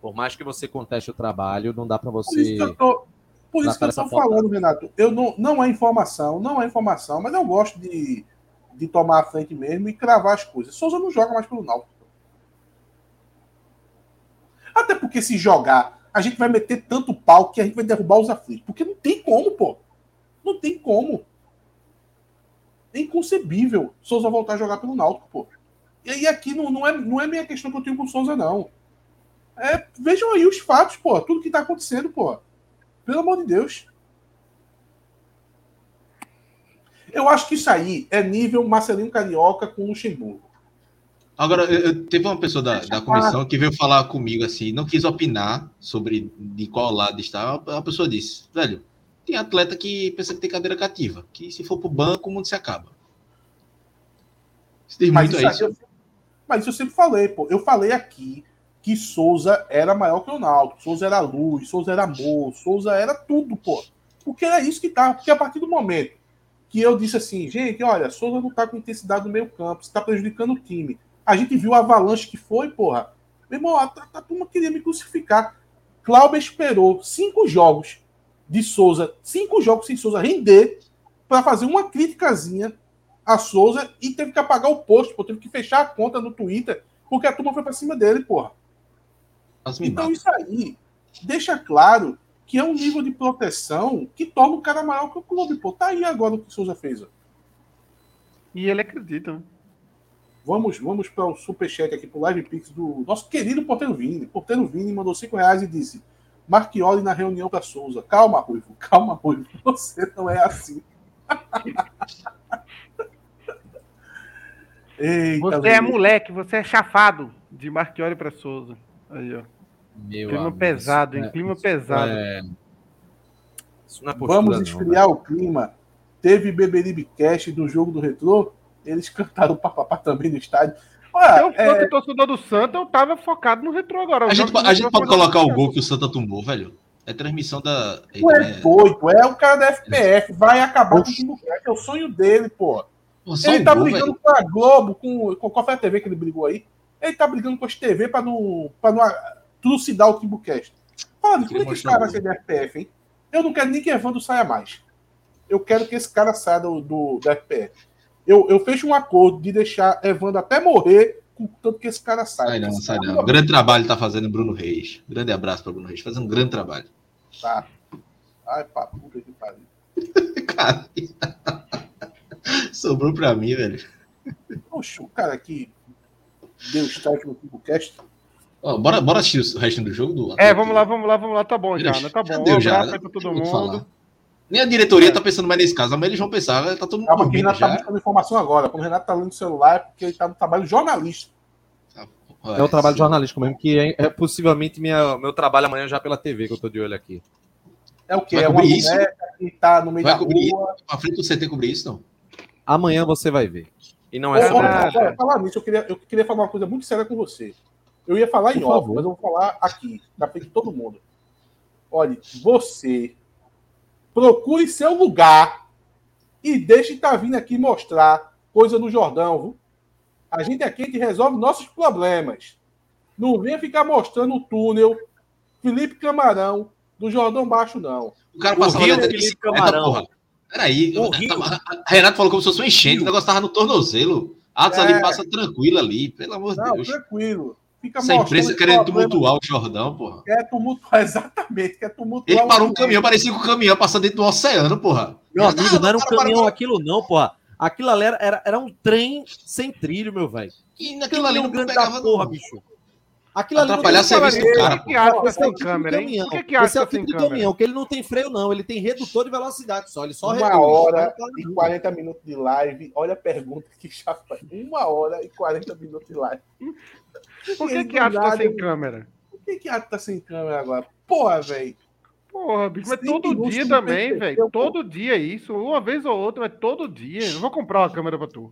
S5: Por mais que você conteste o trabalho, não dá
S2: Por isso
S5: você.
S2: que eu tô, por isso que eu tô
S5: foto.
S2: falando, Renato. Eu não, não é informação, não é informação, mas eu gosto de, de tomar a frente mesmo e cravar as coisas. Souza não joga mais pelo Náutico. Até porque se jogar, a gente vai meter tanto pau que a gente vai derrubar os aflitos. Porque não tem como, pô. Não tem como. É inconcebível Souza voltar a jogar pelo Náutico, pô. E aí aqui não, não, é, não é minha questão que eu tenho com o Souza, não. É, vejam aí os fatos, pô. Tudo que tá acontecendo, pô. Pelo amor de Deus. Eu acho que isso aí é nível Marcelinho Carioca com Luxemburgo.
S3: Agora, eu, teve uma pessoa da, da comissão que veio falar comigo assim, não quis opinar sobre de qual lado está. A pessoa disse, velho, tem atleta que pensa que tem cadeira cativa, que se for pro banco, o mundo se acaba. Isso diz
S2: Mas
S3: muito
S2: isso, aí
S3: isso.
S2: eu, mas isso eu sempre falei, pô. Eu falei aqui que Souza era maior que o Náutico. Souza era luz, Souza era amor, Souza era tudo, pô. Porque era isso que tá. Porque a partir do momento que eu disse assim, gente, olha, Souza não tá com intensidade no meio campo, isso tá prejudicando o time. A gente viu a avalanche que foi, porra. Meu irmão, a, a, a turma queria me crucificar. Cláudio esperou cinco jogos de Souza, cinco jogos sem Souza render para fazer uma criticazinha a Souza e teve que apagar o post, pô, teve que fechar a conta no Twitter porque a turma foi para cima dele, porra. Então isso aí deixa claro que é um nível de proteção que torna o cara maior que o clube, pô. Tá aí agora o que o Souza fez. Ó.
S4: E ele acredita, né?
S2: Vamos, vamos para o superchat aqui, para o Live Pix do nosso querido Porteiro Vini. Porteiro Vini mandou 5 reais e disse: Marquioli na reunião para Souza. Calma, Ruivo, calma, Ruivo. Você não é assim.
S4: Eita, você é moleque, você é chafado de Marquioli para Souza. Aí, ó. Meu clima amigo, pesado, hein? É, clima pesado. É...
S2: É Vamos esfriar não, o clima. Teve Beberibe Cast do jogo do Retrô. Eles cantaram o papapá também no estádio.
S4: Olha, eu é... que torcedor do Santa, eu tava focado no Retrô agora.
S3: A gente, a gente pode colocar o gol que o Santa tumbou, velho. É transmissão da.
S2: É, é doido, é o cara da FPF, vai acabar com o time é o sonho dele, pô. pô ele tá gol, brigando velho. com a Globo, com, com qual foi a TV que ele brigou aí? Ele tá brigando com as TV pra não, pra não trucidar o Timbucast. Olha, como é que esse cara vai ser da FPF, hein? Eu não quero nem que Evandro saia mais. Eu quero que esse cara saia do, do da FPF. Eu, eu fecho um acordo de deixar Evandro até morrer, tanto que esse cara saia.
S3: Sai não, sai não. Grande trabalho tá fazendo Bruno Reis. Grande abraço para Bruno Reis. Fazendo um grande trabalho.
S2: Tá. Ai, pá, puta que pariu.
S3: cara, sobrou pra mim, velho.
S2: Poxa, o cara que deu strike no Timbucast
S3: Oh, bora, bora assistir o resto do jogo do
S4: É, vamos lá, vamos lá, vamos lá. Tá bom já, né? Tá bom.
S3: Deu, um já, pra todo mundo. Nem a diretoria é. tá pensando mais nesse caso, mas eles vão pensar, tá todo mundo.
S2: Calma, o Renato tá já. tá buscando informação agora. Quando o Renato tá lendo o celular, é porque ele tá no trabalho jornalista.
S1: É o trabalho jornalístico mesmo, que é, é, possivelmente minha, meu trabalho amanhã já pela TV, que eu tô de olho aqui.
S2: É o quê? É uma isso? que tá no meio
S3: vai
S2: da
S3: cobrir rua. Isso? A frente do CT cobrir isso, não?
S1: Amanhã você vai ver. E não é
S2: só. Falar nisso, eu queria, eu queria falar uma coisa muito séria com você. Eu ia falar Por em favor. off, mas eu vou falar aqui, na frente de todo mundo. Olha, você procure seu lugar e deixe estar tá vindo aqui mostrar coisa no Jordão, viu? A gente aqui a gente resolve nossos problemas. Não venha ficar mostrando o túnel Felipe Camarão do Jordão Baixo, não.
S3: O cara Rio, Felipe Camarão. Porra. Peraí, o Renato falou como se fosse um enchente, o negócio tava no tornozelo. Atos é... ali passa tranquilo ali, pelo amor de Deus.
S2: Tranquilo.
S3: Fica Essa empresa querendo tumultuar o Jordão, porra.
S2: Quer tumultuar, exatamente, quer tumultuar.
S3: Ele parou um caminhão, parecia que o caminhão passando dentro do oceano, porra.
S1: Meu amigo, não era um caminhão aquilo, não, porra. Aquilo ali era, era, era um trem sem trilho, meu velho.
S3: E naquilo ali não pegava,
S1: porra, bicho.
S3: Aquilo ali Atrapalhar não serviço do cara.
S4: Que acha sem câmera, hein? Por que, que
S1: Esse é o tipo de caminhão, que ele não tem freio, não. Ele tem redutor de velocidade só. Ele só
S2: Uma reduz. hora e 40 minutos de live. Olha a pergunta que já faz. Uma hora e 40 minutos de live.
S4: Por que, que Atos tá sem câmera?
S2: Por que, que Atos tá sem câmera agora? Porra, velho.
S4: Porra, bicho, mas todo dia também, velho. Todo dia é isso. Uma vez ou outra, mas todo dia. Eu vou comprar uma câmera pra tu.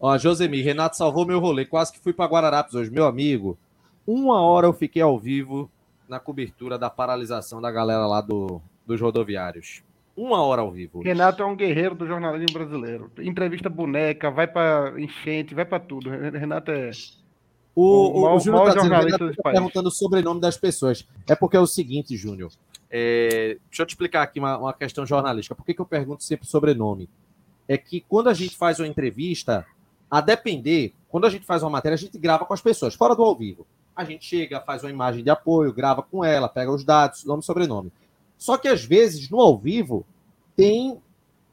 S1: Ó, Josemir, Renato salvou meu rolê. Quase que fui pra Guararapes hoje, meu amigo. Uma hora eu fiquei ao vivo na cobertura da paralisação da galera lá do, dos rodoviários. Uma hora ao vivo.
S4: Renato é um guerreiro do jornalismo brasileiro. Entrevista boneca, vai para enchente, vai para tudo. Renato é.
S1: O, o, o, o Júnior tá, dizendo, tá perguntando o sobrenome das pessoas. É porque é o seguinte, Júnior. É, deixa eu te explicar aqui uma, uma questão jornalística. Por que, que eu pergunto sempre sobrenome? É que quando a gente faz uma entrevista, a depender, quando a gente faz uma matéria, a gente grava com as pessoas, fora do ao vivo a gente chega, faz uma imagem de apoio, grava com ela, pega os dados, nome e sobrenome. Só que às vezes, no ao vivo, tem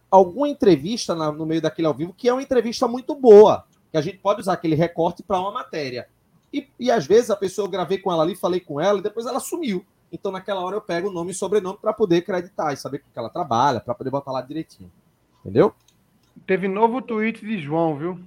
S1: alguma entrevista na, no meio daquele ao vivo que é uma entrevista muito boa, que a gente pode usar aquele recorte para uma matéria. E, e às vezes a pessoa eu gravei com ela ali, falei com ela e depois ela sumiu. Então naquela hora eu pego o nome e sobrenome para poder acreditar e saber com que ela trabalha, para poder botar lá direitinho. Entendeu?
S4: Teve novo tweet de João, viu?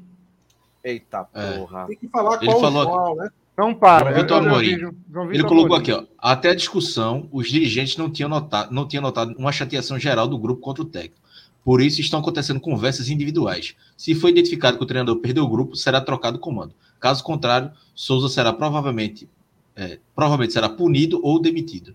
S1: Eita é. porra.
S2: É. Tem que falar Ele qual falou... João, né?
S4: Não para.
S3: João Vitor Amorim. Ele colocou aqui, ó. Até a discussão, os dirigentes não tinham, notado, não tinham notado uma chateação geral do grupo contra o técnico. Por isso estão acontecendo conversas individuais. Se for identificado que o treinador perdeu o grupo, será trocado o comando. Caso contrário, Souza será provavelmente, é, provavelmente será punido ou demitido.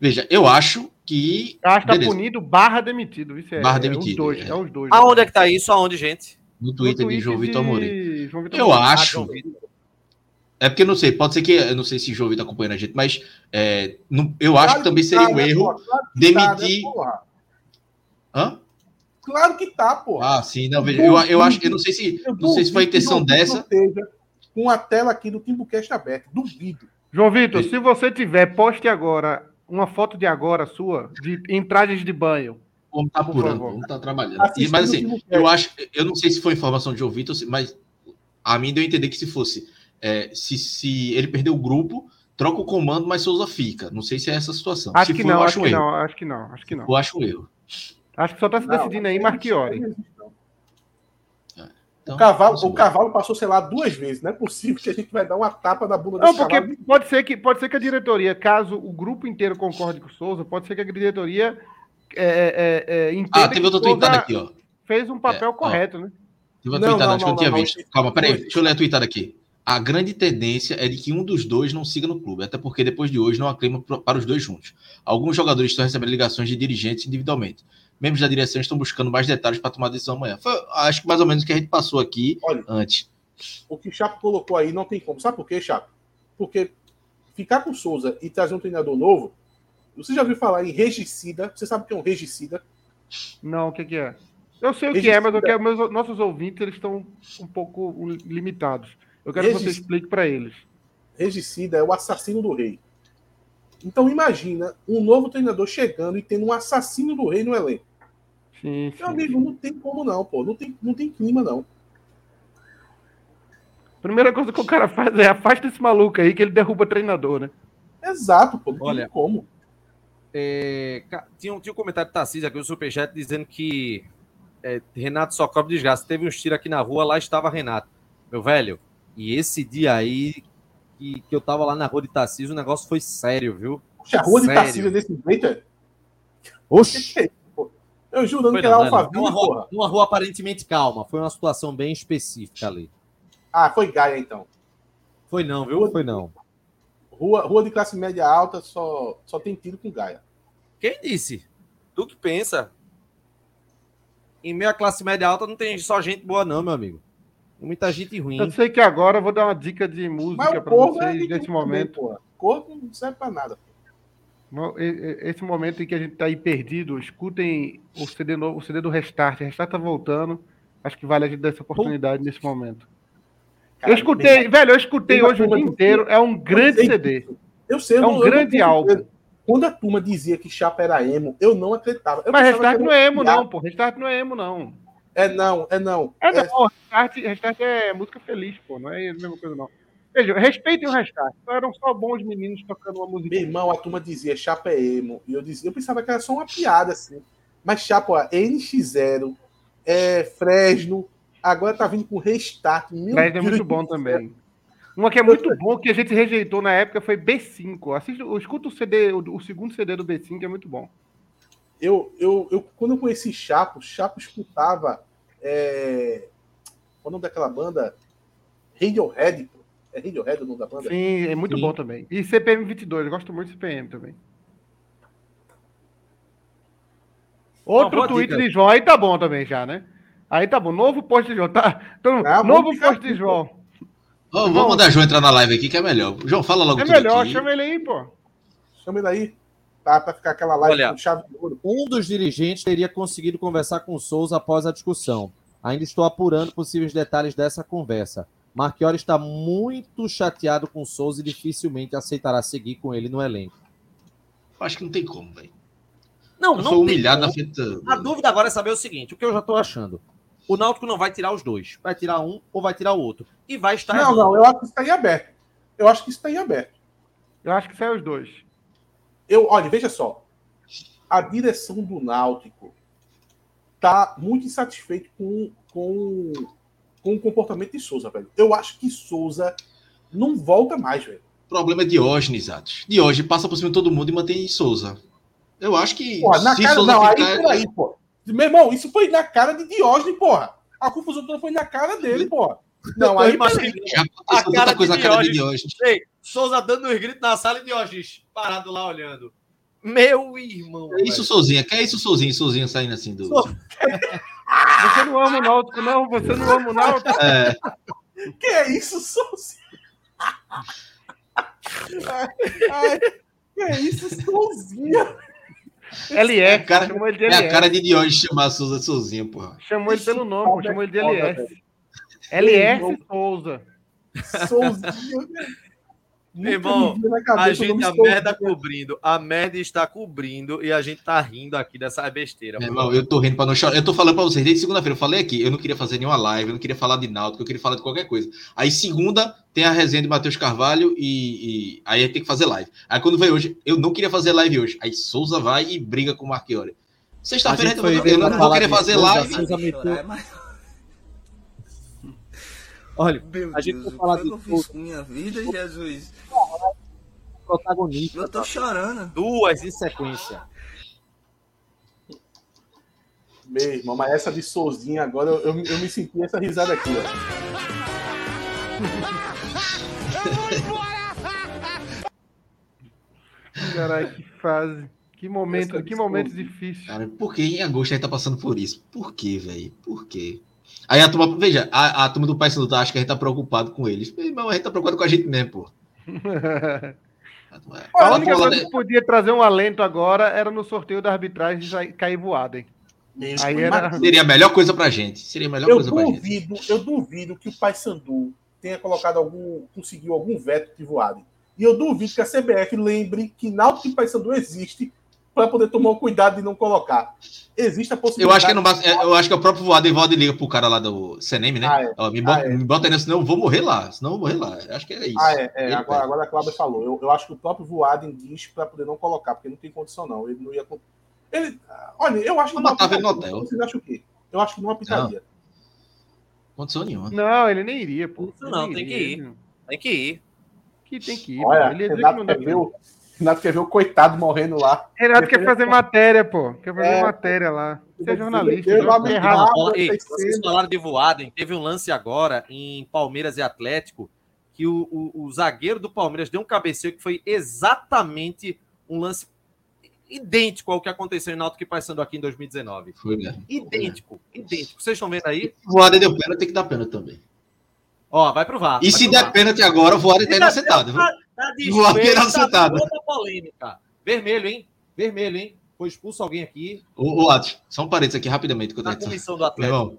S3: Veja, eu acho que.
S4: Eu acho que tá punido barra demitido. Isso é,
S3: barra demitido.
S4: É os dois. É. é os dois
S1: Aonde é que tá isso? Aonde, gente?
S3: No Twitter, no Twitter de João Vitor Amorim.
S4: João Vitor
S3: Eu
S4: Ah,
S3: acho. É porque eu não sei, pode ser que. Eu não sei se o João Vitor tá acompanhando a gente, mas é, não- eu acho que também seria
S2: tá,
S3: um
S2: né,
S3: erro?
S2: Claro que tá,
S3: demitir.
S2: né?
S3: Hã?
S2: Claro que tá, porra.
S3: Ah, sim, não, veja, eu, eu acho, eu não sei se,
S2: Eu
S3: não sei se foi a intenção dessa.
S2: Com a tela aqui do Timbucast aberta. Duvido.
S4: João Vitor, se você tiver, poste agora uma foto de agora sua, de entradas de banho.
S3: Homem tá
S4: Por
S3: apurando, homem tá trabalhando. E-
S2: Assistindo
S3: mas assim, eu acho, eu não sei se foi informação de João Vitor, mas a mim deu a entender que se fosse, é, se, se ele perdeu o grupo, troca o comando, mas Souza fica. Não sei se é essa a situação.
S4: Acho
S3: se
S4: que
S3: for,
S4: não,
S3: acho
S4: acho
S3: um
S4: que
S3: erro.
S4: não, acho que não, acho que não.
S3: Eu acho um erro.
S4: Acho que só tá se
S2: Não,
S4: decidindo aí
S2: não
S4: Marchiori.
S2: existe, não.
S3: Então,
S2: O cavalo, o cavalo passou, sei lá, duas vezes. Não é possível que a gente vai dar uma tapa na bunda
S4: Não, porque
S2: cavalo.
S4: pode ser que pode ser que a diretoria, caso o grupo inteiro concorde com o Souza, pode ser que a diretoria é, é, é, entenda
S3: Ah, teve outra tweetada aqui, ó.
S4: fez um papel
S3: É, ó.
S4: correto, né?
S3: Teve uma tweetada que eu não tinha
S2: não,
S3: visto.
S2: não.
S3: Calma, peraí, deixa eu ler a tweetada aqui. A grande tendência é de que um dos dois não siga no clube, até porque depois de hoje não há clima para os dois juntos. Alguns jogadores estão recebendo ligações de dirigentes individualmente. Membros da direção estão buscando mais detalhes para tomar decisão amanhã. Foi, acho que mais ou menos o que a gente passou aqui
S2: Olha,
S3: antes.
S2: o que o Chapo colocou aí não tem como. Sabe por quê, Chapo? Porque ficar com o Souza e trazer um treinador novo. Você já ouviu falar em regicida? Você sabe o que é um regicida?
S4: Não, o que, que é? Eu sei o que é, mas eu quero, meus, nossos ouvintes eles estão um pouco limitados. Eu quero que você explique para eles.
S2: Regicida é o assassino do rei. Então imagina um novo treinador chegando e tendo um assassino do rei no elenco.
S4: Sim, sim.
S2: Meu amigo, não tem como não, pô. Não tem, não tem clima, não.
S4: Primeira coisa que o cara faz é afasta esse maluco aí que ele derruba treinador, né?
S2: Exato, pô. Não
S1: Olha,
S2: tem como.
S1: É, tinha, um, tinha um comentário Tarcísio aqui no Superchat dizendo que é, Renato só cobra desgaste. Teve uns tiros aqui na rua, lá estava Renato. Meu velho, e esse dia aí que, que eu tava lá na rua de Tarcísio, o negócio foi sério, viu?
S2: Poxa, a rua de
S1: Sério?
S2: Tarcísio desse jeito é.
S5: Oxi!
S2: Eu jurando
S1: Foi
S2: que era
S1: não, não.
S5: Uma rua, uma rua aparentemente calma. Foi uma situação bem específica ali.
S2: Ah, foi Gaia, então.
S5: Foi não, viu? Foi não.
S2: Rua, rua de classe média alta só, só tem tiro com Gaia.
S1: Quem disse? Tu que pensa? Em meio à classe média alta não tem só gente boa, não, meu amigo. Muita gente ruim.
S4: Eu sei que agora eu vou dar uma dica de música
S2: o
S4: para
S2: é
S4: vocês
S2: de
S4: nesse
S2: também,
S4: momento.
S2: Corvo não serve pra nada.
S4: Esse momento em que a gente tá aí perdido, escutem o CD, novo, o CD do Restart. Restart tá voltando. Acho que vale a gente dar essa oportunidade nesse momento.
S2: Cara,
S4: eu escutei, velho, eu escutei hoje o dia
S2: que-
S4: inteiro. É um grande
S2: sei
S4: CD.
S2: Eu sei, eu
S4: É
S2: não-
S4: um
S2: eu não
S4: grande álbum.
S2: certeza. Quando a turma dizia que Chapa era emo, eu não acreditava. Eu
S4: Mas Restart não é emo, não, pô. Restart não é emo, não.
S2: É não, é não.
S4: É,
S2: É,
S4: não, Restart, Restart é música feliz, pô. Não é a mesma coisa, não. Veja, respeitem o Restart. Só eram só bons meninos tocando uma música.
S2: Meu irmão, a turma dizia Chapa é emo. E eu dizia, eu pensava que era só uma piada, assim. Mas Chapa, ó, NX0, é, Fresno, agora tá vindo com Restart. Meu
S4: Mas é muito bom também. Uma que é muito bom, que a gente rejeitou na época, foi B5. Assista, escuta o CD, o, o segundo CD do B5, é muito bom.
S2: Eu, eu, eu, quando eu conheci Chapo, Chapo escutava. É... Qual é o nome daquela banda? Radiohead. É Radiohead o nome da banda?
S4: Sim, é muito
S3: Sim.
S4: bom também. E CPM 22, eu gosto muito de CPM também. Outro
S1: boa
S4: tweet
S1: dica.
S4: de João, aí tá bom também já, né? Aí tá bom, novo post de João, tá? Então,
S2: Ah, vamos
S4: novo post de João.
S3: Vamos mandar João entrar na live aqui, que é melhor. João, fala logo
S4: É melhor,
S3: aqui.
S4: chama ele aí, pô.
S2: Chama ele aí. Tá, pra ficar aquela live
S1: Olha.
S2: com chave de ouro.
S5: Um dos dirigentes teria conseguido conversar com o Souza após a discussão. Ainda estou apurando possíveis detalhes dessa conversa. Marchiori está muito chateado com o Souza e dificilmente aceitará seguir com ele no elenco.
S3: Acho que não tem como, velho.
S5: Não,
S3: Eu
S5: não
S3: sou
S5: tem
S3: humilhado
S5: como.
S3: na frente.
S5: A dúvida agora é saber o seguinte: o que eu já estou achando? O Náutico não vai tirar os dois. Vai tirar um ou vai tirar o outro. E vai estar
S2: Não, não, eu acho que isso tá em aberto. Eu acho que isso tá em aberto.
S4: Eu acho que saiu os dois.
S2: Eu, olha, veja só. A direção do Náutico tá muito insatisfeito com, com, com o comportamento de Souza, velho. Eu acho que Souza não volta mais, velho.
S3: O problema é Diógenes, Atos. Diógenes passa por cima de todo mundo e mantém Souza. Eu acho que
S2: Porra, na
S3: se
S2: cara,
S3: Souza
S2: não, aí,
S3: ficar...
S2: peraí, pô. Meu irmão, isso foi na cara de Diógenes, porra. A confusão toda foi na cara dele, porra. Não, aí,
S5: Mas- A cara
S3: coisa
S5: de
S3: na cara de
S5: Diógenes.
S3: Diógenes.
S5: Ei, Souza dando os gritos na sala e Diógenes parado lá olhando. Meu irmão.
S3: É isso, Souzinha. Que é isso, Souzinho? Souzinha saindo assim do.
S4: Você não ama o Náutico, não? Você não ama o Náutico?
S3: É,
S2: Que é isso, Souzinha? Ai, que é isso, Souzinha?
S4: LF,
S3: É a cara,
S4: chamou ele de
S3: é a cara de Diógenes chamar a Souza sozinha, porra.
S4: Chamou ele pelo nome, pô, chamou ele de LF. LF Souza.
S2: Souzinha.
S1: Meu irmão, A gente, a merda cobrindo. A merda está cobrindo e a gente tá rindo aqui dessa besteira.
S3: Meu irmão, eu tô rindo pra não chorar. Eu tô falando pra vocês desde segunda-feira. Eu falei aqui, eu não queria fazer nenhuma live, eu não queria falar de Náutico, eu queria falar de qualquer coisa. Aí segunda tem a resenha de Matheus Carvalho e, e aí tem que fazer live. Aí quando veio hoje, eu não queria fazer live hoje. Aí Souza vai e briga com o Marchiori. Sexta-feira
S5: A gente foi
S3: eu, não vou querer fazer
S5: Souza,
S3: live.
S5: Souza meteu-
S6: Chorar, mas-
S5: Olha,
S6: Meu
S5: A gente
S6: Deus,
S5: vai
S6: o
S5: falar
S6: que
S5: de
S6: eu fiz com minha vida, Jesus?
S5: protagonista
S6: Eu tô chorando.
S1: Duas em sequência.
S2: Meu irmão, mas essa de Souzinha agora, eu, eu, eu me senti essa risada aqui, ó.
S4: Caralho, que fase. Que momento, que momento difícil.
S3: Cara, por que em agosto a gente tá passando por isso? Por quê, velho? Por quê? Aí a turma, veja, a, a turma do Paysandu tá, acha que a gente tá preocupado com eles. Meu irmão, a gente tá preocupado com a gente mesmo, pô. A turma-
S4: A única coisa que podia trazer um alento agora era no sorteio da arbitragem de cair voado, hein? Aí era.
S3: Seria a melhor coisa pra gente. Seria a melhor
S2: Eu
S3: coisa pra gente.
S2: duvido, eu duvido que o Paysandu tenha colocado algum, conseguiu algum veto de voada. E eu duvido que a CBF lembre que Náutico e Paysandu existe para poder tomar o cuidado de não colocar. Existe a
S3: Eu
S2: possibilidade.
S3: acho que é no máximo- é, eu acho que é o próprio voado e voado liga pro cara lá do CNM, né?
S2: Ah, é.
S3: Ó, me, bota,
S2: Ah, é.
S3: me bota senão eu vou morrer lá. Senão eu vou morrer lá. Eu acho que é isso.
S2: Ah, é, é, agora, agora a Cláudia falou. Eu, eu acho que o próprio Voaden diz para poder não colocar, porque não tem condição, não. Ele não ia. Ele, olha, eu acho que
S3: Eu
S2: não
S3: matava ele no hotel.
S2: Vocês acham o quê? Eu acho que não apitaria.
S3: Condição nenhuma.
S4: Não, ele nem iria, pô.
S1: Não,
S4: nem
S1: tem que
S4: iria,
S1: ir.
S4: ele-
S1: Tem que ir.
S4: Que tem que ir.
S2: Olha.
S4: Ele ia dizer que não dá
S2: quer, Renato quer ver o coitado morrendo lá.
S4: Renato quer fazer matéria, pô. Quer fazer
S2: É.
S4: matéria lá. Você é jornalista.
S2: Eu
S4: é
S2: esse
S4: errado.
S2: tá
S1: vocês
S2: sendo.
S1: falaram de Voaden. Teve um lance agora em Palmeiras e Atlético que o, o- o zagueiro do Palmeiras deu um cabeceio que foi exatamente um lance idêntico ao que aconteceu em Náutico e Paysandu aqui em 2019.
S3: Foi mesmo.
S1: Idêntico, idêntico. Vocês estão vendo aí?
S3: Voada deu pênalti, tem que dar pênalti também.
S1: Ó, vai pro VAR.
S3: E
S1: vai
S3: se der pênalti agora, o voada tá
S1: Se Tá, tá
S3: inacetado.
S1: toda a polêmica. Vermelho, hein? Vermelho, hein? Foi expulso alguém aqui
S3: Ô, ô Atos, só um parênteses aqui rapidamente. Quando a
S1: na comissão do Atlético.
S3: irmão,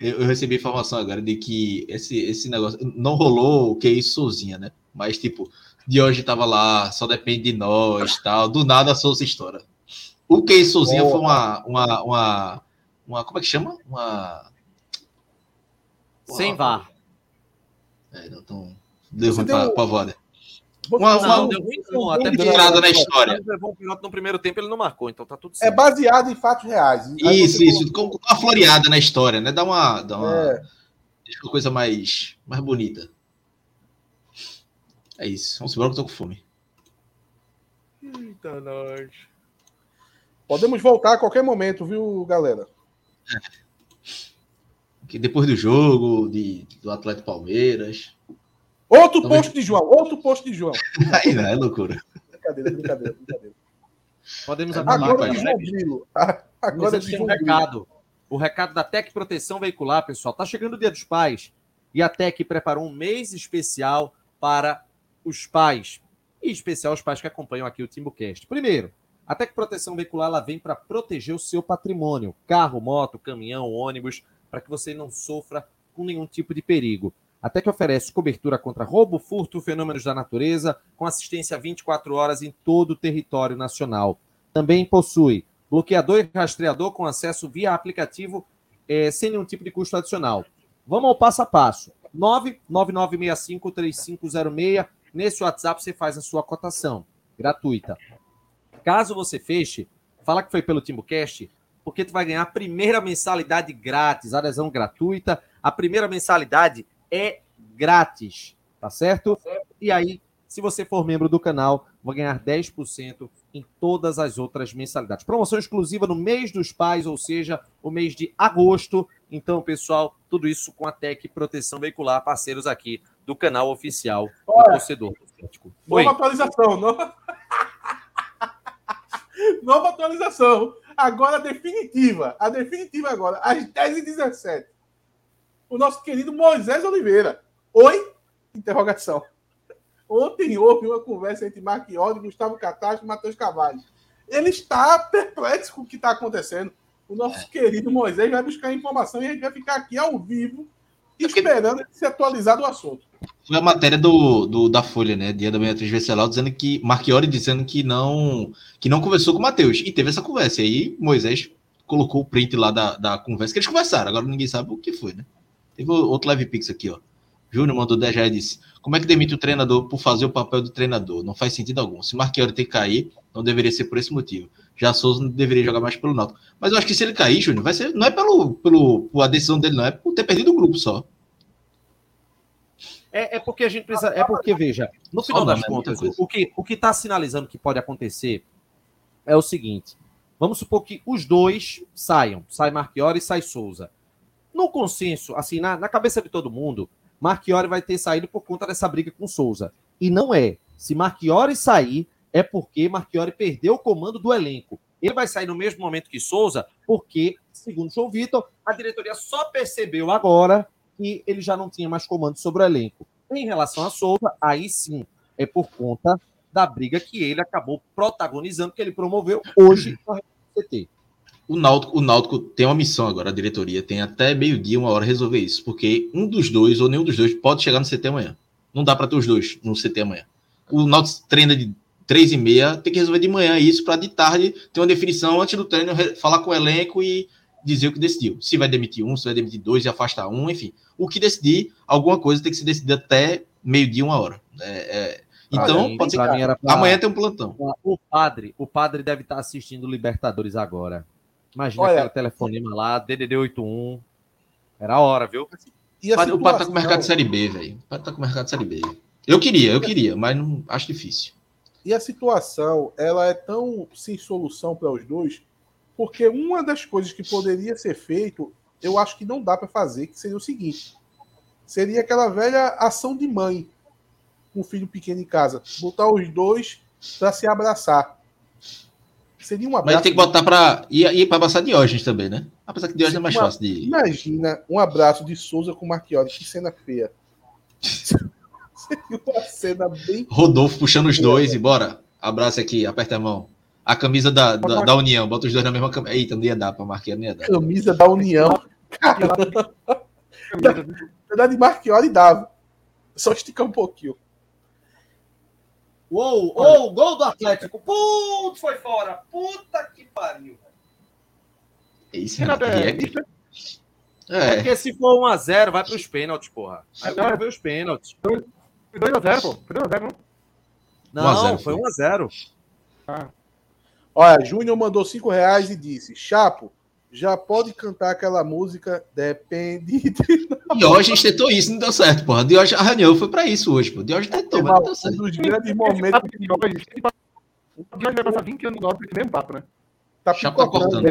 S3: eu, eu recebi informação agora de que esse, esse negócio não rolou o que isso sozinha, né? Mas, tipo, de hoje tava lá, só depende de nós tal. Do nada a Souza estoura. O que isso sozinha foi uma, uma, uma, uma. Como é que chama? Uma.
S1: Sem VAR.
S3: É, não, então, deu ruim
S2: deu-
S3: pra, pra voda. Uma-
S2: falar-
S1: Não, deu ruim não. Até
S3: na história.
S1: ele levou um piloto no primeiro tempo, ele não marcou, então tá tudo
S2: É
S1: certo.
S2: baseado em fatos reais.
S3: Isso, isso. Com, uma floreada na história, né? Dá uma. Dá uma
S2: É.
S3: Deixa uma coisa mais, mais bonita. É isso. Vamos embora que eu tô com fome.
S1: Eita, nós.
S2: Podemos voltar a qualquer momento, viu, galera?
S3: Que depois do jogo, de, do Atlético Palmeiras.
S2: Outro
S3: Talvez-
S2: post de João, outro post de João.
S3: Aí não, é loucura.
S2: Brincadeira, brincadeira, brincadeira.
S1: Podemos
S3: É,
S1: com
S2: Agora de
S1: isso.
S2: João Grilo. Agora de
S1: um
S2: João Grilo.
S1: recado. O recado da Tec Proteção Veicular, pessoal. Tá chegando o Dia dos Pais e a Tec preparou um mês especial para os pais. Em especial os pais que acompanham aqui o TimbuCast. Primeiro, a Tec Proteção Veicular ela vem para proteger o seu patrimônio, carro, moto, caminhão, ônibus, para que você não sofra com nenhum tipo de perigo. A Tec oferece cobertura contra roubo, furto, fenômenos da natureza, com assistência 24 horas em todo o território nacional. Também possui bloqueador e rastreador com acesso via aplicativo eh, sem nenhum tipo de custo adicional. Vamos ao passo a passo. 999653506. Nesse WhatsApp você faz a sua cotação gratuita. Caso você feche, fala que foi pelo TimbuCast, porque tu vai ganhar a primeira mensalidade grátis, adesão gratuita. A primeira mensalidade é grátis, tá certo? E aí, se você for membro do canal, vai ganhar 10% em todas as outras mensalidades. Promoção exclusiva no mês dos pais, ou seja, o mês de agosto. Então, pessoal, tudo isso com a Tec Proteção Veicular, parceiros aqui do canal oficial do
S2: Olha.
S1: torcedor. Atlético. Oi.
S2: Nova atualização. Nova... Nova atualização. Agora a definitiva. A definitiva agora. Às 10h17. O nosso querido Moisés Oliveira. Oi? Interrogação. Ontem houve uma conversa entre Marquiori, Gustavo Catastro e Matheus Cavalli. Ele está perplexo com o que está acontecendo. O nosso é. querido Moisés vai buscar informação e a gente vai ficar aqui ao vivo esperando ele se atualizar do assunto.
S3: Foi a matéria do, do, da Folha, né? Dia da manhã transversal, dizendo que Marchiori dizendo que não que não conversou com o Matheus. E teve essa conversa. E aí Moisés colocou o print lá da, da conversa que eles conversaram. Agora ninguém sabe o que foi, né? Teve outro live pix aqui, ó. Júnior mandou 10 reais e disse: Como é que demite o treinador por fazer o papel do treinador? Não faz sentido algum. Se Marchiori tem que cair, não deveria ser por esse motivo. Já Souza não deveria jogar mais pelo Náutico. Mas eu acho que se ele cair, Júnior, vai ser, não é pelo, pelo, por a decisão dele, não, é por ter perdido o grupo só.
S1: É, é porque a gente precisa. É porque, veja, no final das não, contas, o, o que o está sinalizando que pode acontecer é o seguinte: vamos supor que os dois saiam, sai Marchiori e sai Souza. No consenso, assim, na, na cabeça de todo mundo, Marchiori vai ter saído por conta dessa briga com Souza. E não é. Se Marchiori sair, é porque Marchiori perdeu o comando do elenco. Ele vai sair no mesmo momento que Souza, porque, segundo João Vitor, a diretoria só percebeu agora que ele já não tinha mais comando sobre o elenco. Em relação a Souza, aí sim, é por conta da briga que ele acabou protagonizando, que ele promoveu hoje no CT.
S3: O Náutico, o Náutico tem uma missão agora, a diretoria tem até meio-dia, uma hora resolver isso, porque um dos dois ou nenhum dos dois pode chegar no CT amanhã. Não dá para ter os dois no CT amanhã. O Náutico treina de três e meia, tem que resolver de manhã isso para de tarde ter uma definição antes do treino, falar com o elenco e dizer o que decidiu. Se vai demitir um, se vai demitir dois e afastar um, enfim. O que decidir, alguma coisa tem que ser decidida até meio-dia, uma hora. É, é... Então, ah, pode ser que pra... amanhã tem um plantão.
S1: O padre, o padre deve estar assistindo Libertadores agora. Imagina Olha, aquele telefonema lá, DDD 81. Era a hora, viu?
S3: E o padre tá com o mercado de Série B, velho. O padre tá com o mercado de Série B. Eu queria, eu queria, mas não acho difícil.
S2: E a situação, ela é tão sem solução para os dois, porque uma das coisas que poderia ser feito, eu acho que não dá para fazer, que seria o seguinte: seria aquela velha ação de mãe com um filho pequeno em casa, botar os dois para se abraçar.
S3: Seria um abraço. Mas tem que botar para ir, ir para abraçar Diógenes também, né? Apesar que Diógenes é mais uma, fácil de.
S2: Imagina um abraço de Souza com Marchiori, que cena feia.
S3: Seria uma cena bem. Rodolfo puxando os dois e bora. Abraço aqui, aperta a mão. A camisa da, da, da, União, bota os dois na mesma camisa. Eita, não ia dar pra Marquinhos, não ia dar.
S2: Camisa da União. Cara, na de Marquinhos dava. Só esticar um pouquinho.
S1: Uou, uou, gol do Atlético. Putz, foi fora. Puta que pariu.
S3: Isso, Renato, é, é,
S1: é. Porque se for 1x0, vai pros pênaltis, porra. Aí quero ver os pênaltis.
S4: 2x0, pô. 2x0,
S1: não? Não, foi 1x0.
S2: Ah. Olha, Júnior mandou cinco reais e disse: Chapo, já pode cantar aquela música Depende de
S3: hoje a gente tentou isso, não deu certo, porra. De hoje arranhou, foi pra isso hoje, pô. De hoje tentou, mas não deu certo. Um dos grandes momentos
S4: que O Diógenes vai passar 20 anos no golpe, mesmo papo, né?
S2: Tá picotando.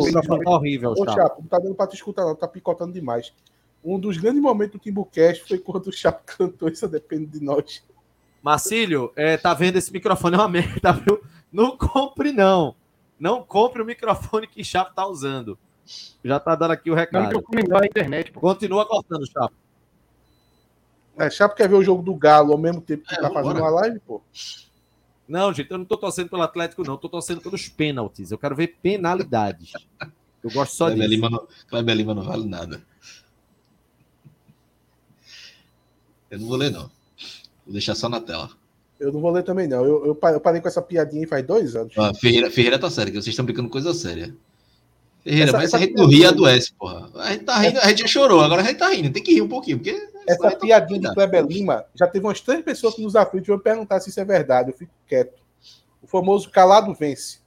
S2: Tá horrível, Ô, Chapo, não tá dando pra te escutar, não. Tá picotando demais. Um dos grandes momentos do Timbucast foi quando o Chapo cantou Isso Depende de Nós.
S1: Marcílio, é, tá vendo esse microfone é uma merda, viu? Não compre, não. Não compre o microfone que Chapo tá usando. Já tá dando aqui o recado.
S4: Internet,
S1: pô. Continua cortando, Chapo.
S2: É, Chapo quer ver o jogo do Galo ao mesmo tempo que é, tá fazendo uma live, pô.
S1: Não, gente, eu não tô torcendo pelo Atlético, não. Eu tô torcendo pelos pênaltis. Eu quero ver penalidades. Eu gosto só
S3: Kleber disso. Lima não, Lima não vale nada. Eu não vou ler, não. Vou deixar só na tela.
S2: Eu não vou ler também, não. Eu, eu, parei com essa piadinha faz dois anos.
S3: Ah, Ferreira, Ferreira tá sério, que vocês estão brincando coisa séria. Ferreira, essa, mas essa a gente não ri, adoece, porra. A gente tá rindo, a gente já chorou, agora a gente tá rindo. Tem que rir um pouquinho, porque.
S2: Essa piadinha de Kleber Lima, já teve umas três pessoas que nos aflitos vão perguntar se isso é verdade. Eu fico quieto. O famoso calado vence.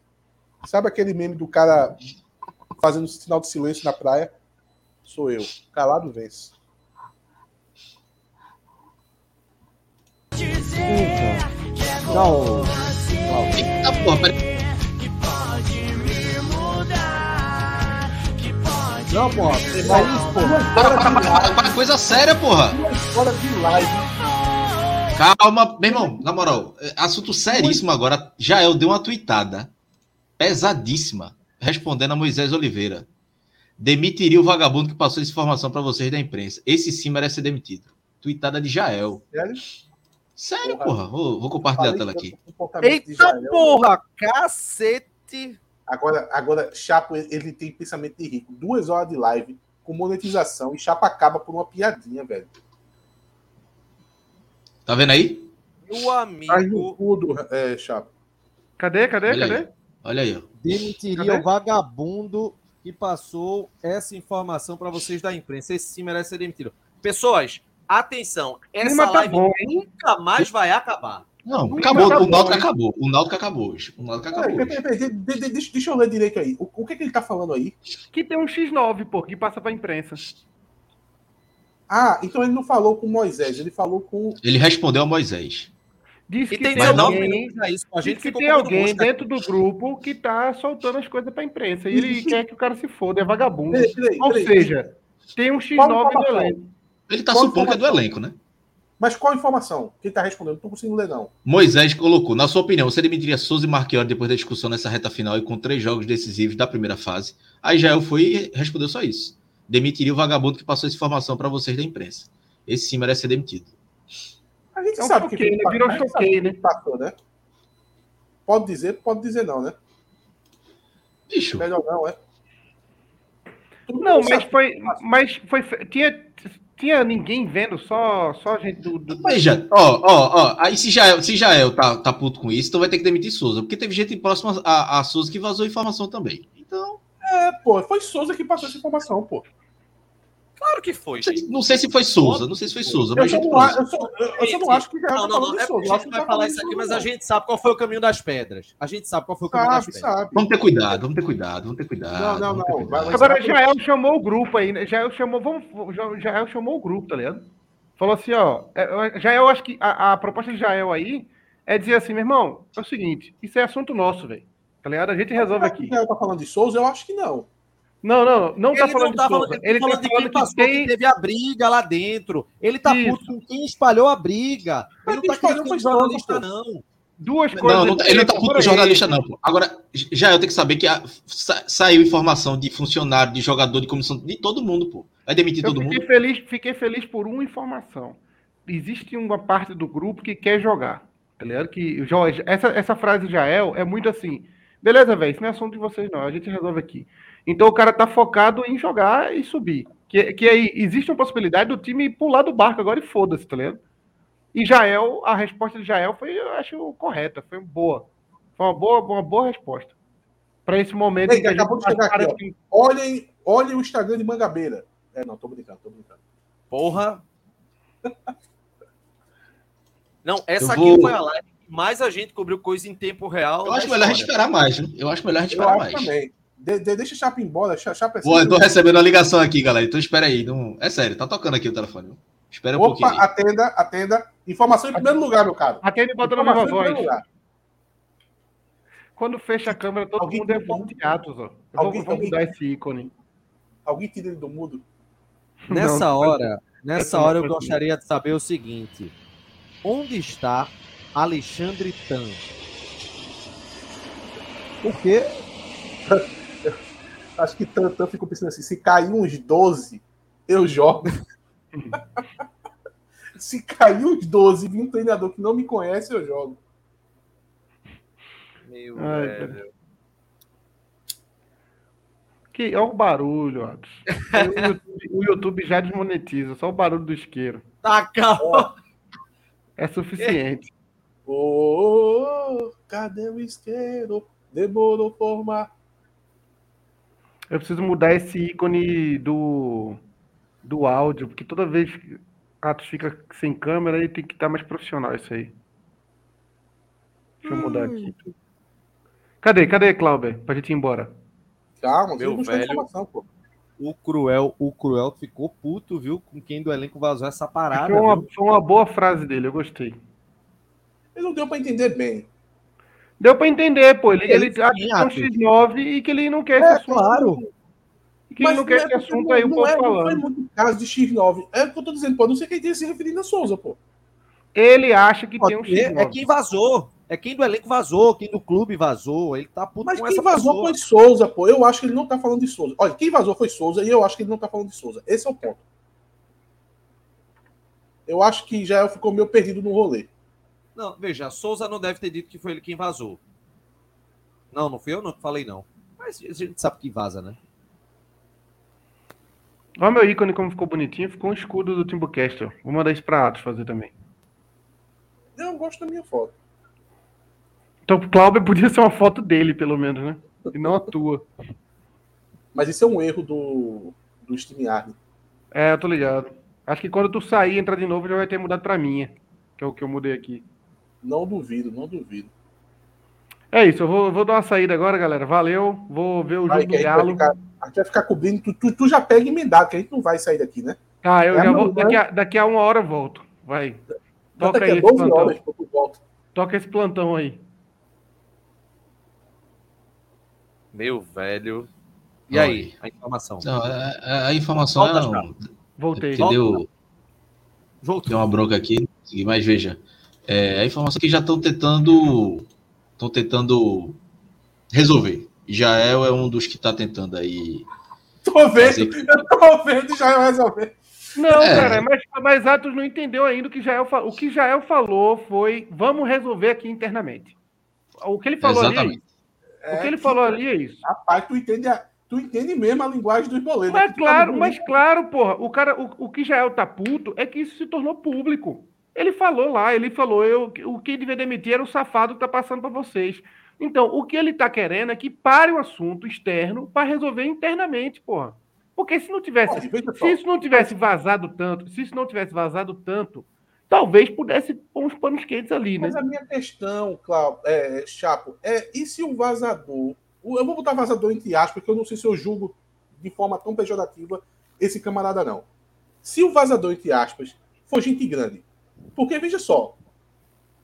S2: Sabe aquele meme do cara fazendo sinal de silêncio na praia? Sou eu. Calado vence.
S1: Não.
S3: Eita porra, peraí.
S1: Não, porra. Você vai isso,
S3: porra. Para, para, para, para, coisa séria, porra.
S2: Fora de live.
S3: Calma, meu irmão, na moral, é, assunto seríssimo agora. Já eu dei uma tweetada pesadíssima respondendo a Moisés Oliveira. Demitiria o vagabundo que passou essa informação para vocês da imprensa. Esse sim merece ser demitido. Tweetada de Jael.
S2: Sério?
S3: Sério,
S2: Porra.
S3: porra. Vou, vou compartilhar a tela aqui.
S5: Eita
S2: Jael-
S5: porra, cacete.
S2: Agora, agora, Chapo, ele- tem pensamento de rico. Duas horas de live com monetização e Chapo acaba por uma piadinha, velho.
S3: Tá vendo aí?
S1: Meu amigo.
S2: cu do é, Chapo.
S4: Cadê, cadê,
S3: Olha
S4: cadê?
S3: aí. Olha aí, ó.
S5: Demitiria
S4: Cadê?
S5: o vagabundo que passou essa informação para vocês da imprensa. Esse sim merece ser demitido. Pessoas, atenção. Essa
S4: tá
S5: live
S4: bom,
S5: nunca mais vai acabar.
S3: Não, acabou.
S4: acabou,
S3: O Náutico
S4: hein?
S3: acabou. O Náutico acabou hoje. O Náutico acabou
S2: de- de- deixa, deixa eu ler direito aí. O, o que, que ele tá falando aí?
S4: Que tem um X9, pô, que passa pra imprensa.
S2: Ah, então ele não falou com Moisés, ele falou com.
S3: Ele respondeu a Moisés.
S4: Diz que
S5: tem
S4: tem,
S5: 19
S4: alguém,
S5: isso. A gente
S4: que tem alguém dentro do grupo que tá soltando as coisas pra imprensa. E ele quer que o cara se foda, é vagabundo.
S2: Peraí, peraí,
S4: Ou
S2: peraí.
S4: seja, tem um
S2: Qual
S4: X9 no elenco.
S3: Ele tá
S2: Qual
S3: supondo que é do elenco, né?
S2: Mas qual a informação? Quem tá respondendo? Não tô conseguindo ler, não.
S3: Moisés colocou, na sua opinião, você demitiria Souza e Marchiori depois da discussão nessa reta final e com três jogos decisivos da primeira fase? Aí Jael foi e respondeu só isso. Demitiria o vagabundo que passou essa informação para vocês da imprensa. Esse sim merece ser demitido.
S2: A gente
S4: É um
S2: sabe que ele
S4: né? Virou
S2: que
S4: né?
S2: ele passou, né? Pode dizer, pode dizer não, né?
S3: Bicho,
S2: Melhor não, é? Todo
S4: Não, mas foi. Mas foi. Tinha, tinha ninguém vendo, só, só a gente do. do-
S3: veja, ó, ó, ó, aí se Jael, se Jael tá, tá puto com isso, então vai ter que demitir Souza, porque teve gente próxima a, a Souza que vazou informação também. Então,
S2: É, pô, foi Souza que passou essa informação, pô.
S1: Claro que foi, gente.
S3: não sei se foi Souza, não sei se foi Souza,
S2: Eu
S3: mas
S2: só
S3: gente
S2: não, eu, só, eu, eu só não acho que já
S5: Não,
S2: tá
S5: não,
S2: falando
S5: não.
S2: de
S5: É
S2: Souza.
S5: a gente vai falar isso aqui, mas a
S2: não.
S5: gente sabe qual foi o caminho das pedras. A gente sabe qual foi o caminho das
S2: Sabe,
S5: pedras.
S2: sabe.
S3: Vamos ter cuidado, vamos ter cuidado, vamos ter cuidado.
S2: Não, não, não,
S3: cuidado.
S4: Agora, Jael chamou o grupo aí, né? Jael chamou, vamos, Ja- Jael chamou o grupo, tá ligado? Falou assim, ó, é, Jael, acho que a, a proposta de Jael aí é dizer assim, meu irmão, é o seguinte, isso é assunto nosso, velho, tá ligado? A gente resolve aqui.
S2: o Jael tá falando de Souza? Eu acho que não.
S4: Não, não, não tá
S5: Ele
S4: falando
S5: não tá falando, ele tá falando de quem passou, que teve a briga lá dentro. Ele tá
S4: Isso.
S5: puto com quem espalhou a briga.
S2: Mas
S5: Ele não tá criticando
S2: foi
S5: jornalista, não.
S4: Duas coisas.
S3: Não, não tá- ele não tá puto com jornalista, não. Pô. Agora, já eu tenho que saber que a- sa- saiu informação de funcionário, de jogador, de comissão, de todo mundo, pô. Vai demitir
S4: Eu
S3: todo
S4: fiquei
S3: mundo.
S4: feliz, fiquei feliz por uma informação. Existe uma parte do grupo que quer jogar. Tá ligado? Que, Jorge, essa, essa frase de Jael é muito assim. Beleza, velho, isso não é assunto de vocês, não. A gente resolve aqui. Então o cara tá focado em jogar e subir. Que, que aí existe uma possibilidade do time pular do barco agora e foda-se, tá ligado? E Jael, a resposta de Jael foi, eu acho, correta, foi boa. Foi uma boa, uma boa resposta. Para esse momento
S2: Ei,
S4: que
S2: acabou de chegar
S4: para
S2: aqui,
S4: de-
S2: Olhem, olhem o Instagram de Mangabeira. É, não, tô brincando, tô brincando.
S1: Porra. Não, essa
S3: Eu
S1: aqui
S3: vou-
S1: foi a live que mais a gente cobriu coisa em tempo real.
S3: Eu acho melhor a gente esperar mais, né? Eu acho melhor a gente
S2: Eu
S3: esperar mais.
S2: também. De- de- deixa a Chapa embora. Cha- Chapa é
S3: Pô, eu tô recebendo uma ligação aqui, galera. Então espera aí. Não... É sério, tá tocando aqui o telefone. Espera um
S2: Opa,
S3: pouquinho. aí.
S2: atenda, atenda. Informação em primeiro lugar, meu caro.
S4: Até ele bota na
S2: em
S4: voz. Quando fecha a câmera, todo
S2: Alguém
S4: mundo é
S2: tira ele do
S4: forteados, ó. Eu
S2: Alguém-
S4: vou, vou
S2: alguém-
S4: mudar esse ícone.
S2: Alguém tira ele do mudo.
S5: Nessa
S4: Não,
S5: hora, nessa
S4: Essa
S5: hora eu gostaria de saber o seguinte: onde está Alexandre Tan? Porque
S2: Acho que Tantan ficou pensando assim: se cair uns 12, eu jogo. se cair uns 12 e vir um treinador que não me conhece, eu jogo.
S1: Meu
S4: Ai,
S1: velho.
S4: Que, olha o barulho, Atos. O YouTube, o YouTube já desmonetiza, só o barulho do isqueiro.
S5: tá calma.
S4: É suficiente.
S2: Ô, cadê o isqueiro? Demorou formar.
S4: Eu preciso mudar esse ícone do, do áudio, porque toda vez que Atos fica sem câmera, ele tem que estar mais profissional isso aí. Deixa eu mudar aqui. Cadê? Cadê, Clauber? Pra gente ir embora.
S2: Calma,
S1: Meu velho.
S5: O Cruel, o Cruel ficou puto, viu? Com quem do elenco vazou essa parada.
S4: Foi uma, foi uma boa frase dele, eu gostei.
S2: Ele não deu pra entender bem.
S4: Deu pra entender, pô. Ele, ele,
S5: Ele
S4: acha é um
S5: Atos.
S4: X9 e que ele não quer esse
S5: É,
S4: assunto.
S5: claro.
S4: E que ele não quer esse
S2: é porque
S4: assunto
S2: não-
S4: aí, o
S2: não
S4: povo
S2: é, não foi
S4: falando.
S2: muito caso de X9. É o que eu tô dizendo, pô. Não sei quem tem se referindo a Souza, pô.
S4: Ele acha que tem um
S5: Porque
S4: X9.
S5: é quem vazou. É quem do elenco vazou, quem do clube vazou. Ele tá puto
S2: Mas
S5: com
S2: quem
S5: essa
S2: vazou
S5: pessoa.
S2: foi Souza, pô. Eu acho que ele não tá falando de Souza. Olha, quem vazou foi Souza e eu acho que ele não tá falando de Souza. Esse é o ponto. Eu acho que Jael ficou meio perdido no rolê.
S5: Não, veja, Souza não deve ter dito que foi ele quem vazou. Não, não fui eu não que falei, não. Mas a gente sabe que vaza, né?
S4: Olha meu ícone como ficou bonitinho. Ficou um escudo do Timbucast. Vou mandar isso pra Atos fazer também.
S2: Eu gosto da minha foto.
S4: Então o Cláudio podia ser uma foto dele, pelo menos, né? E não a tua.
S2: Mas isso é um erro do, do StreamYard.
S4: É, eu tô ligado. Acho que quando tu sair e entrar de novo já vai ter mudado pra minha. Que é o que eu mudei aqui.
S2: Não duvido, não duvido.
S4: É isso, eu vou, vou dar uma saída agora, galera. Valeu. Vou ver o jogo
S2: Vai, que
S4: do
S2: a, gente vai
S4: Galo.
S2: ficar, a gente vai ficar cobrindo. Tu, tu, tu já pega emendado, que a gente não vai sair daqui, né?
S4: Tá, eu
S2: É
S4: já vou. Daqui a, daqui a uma hora eu volto. Vai.
S2: Já
S4: Toca aí esse
S2: 12
S4: plantão.
S2: horas volta.
S4: Toca esse plantão aí.
S1: Meu velho.
S5: E aí, a informação?
S3: Não, a, a- informação
S5: Volta,
S3: é um.
S4: Voltei.
S3: que deu,
S5: Voltou.
S3: deu uma bronca aqui, mas veja, é, a informação é que já estão tentando estão tentando resolver. Jael é um dos que está tentando aí.
S2: Tô
S3: fazer-
S2: vendo, eu tô vendo já vai resolver.
S4: Não,
S3: É.
S4: cara, mas, mas Atos não entendeu ainda o que Jael falou. O que Jael falou foi: vamos resolver aqui internamente. O que ele falou ali é
S3: Exatamente.
S4: isso. O que ele falou ali é isso.
S2: Rapaz, tu entende, a- tu entende mesmo a linguagem dos boletos.
S4: Mas
S2: tá
S4: claro,
S2: no-
S4: mas claro, porra. O cara, o, o que Jael tá puto é que isso se tornou público. Ele falou lá, ele falou, eu, o que devia demitir era o safado que tá passando para vocês. Então, o que ele tá querendo é que pare o assunto externo para resolver internamente, porra. Porque se não tivesse, se isso não tivesse vazado tanto, se isso não tivesse vazado tanto, talvez pudesse pôr uns panos quentes ali, né?
S2: Mas a minha questão, Cláudio, é, Chapo, é e se o vazador. Eu vou botar vazador entre aspas, porque eu não sei se eu julgo de forma tão pejorativa esse camarada, não. Se o vazador, entre aspas, for gente grande. Porque, veja só,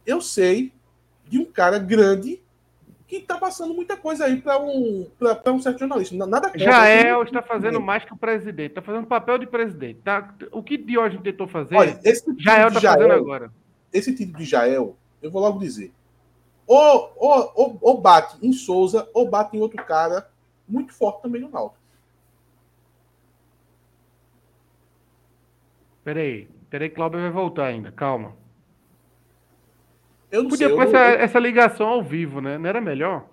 S2: eu sei de um cara grande que tá passando muita coisa aí para um, pra- pra um certo jornalista. Nada contra,
S4: Jael
S2: assim,
S4: está fazendo mais que o presidente, está fazendo papel de presidente. Tá? O que Diógenes tentou fazer,
S2: Olha, esse tipo
S4: Jael está fazendo agora.
S2: esse título de Jael, eu vou logo dizer. Ou, ou, ou, ou bate em Souza, ou bate em outro cara muito forte também no Náutico.
S4: Peraí, peraí, Cláudio vai voltar ainda, calma.
S2: Eu não
S4: Podia
S2: sei.
S4: pôr
S2: Eu,
S4: essa, essa ligação ao vivo, né? Não era melhor?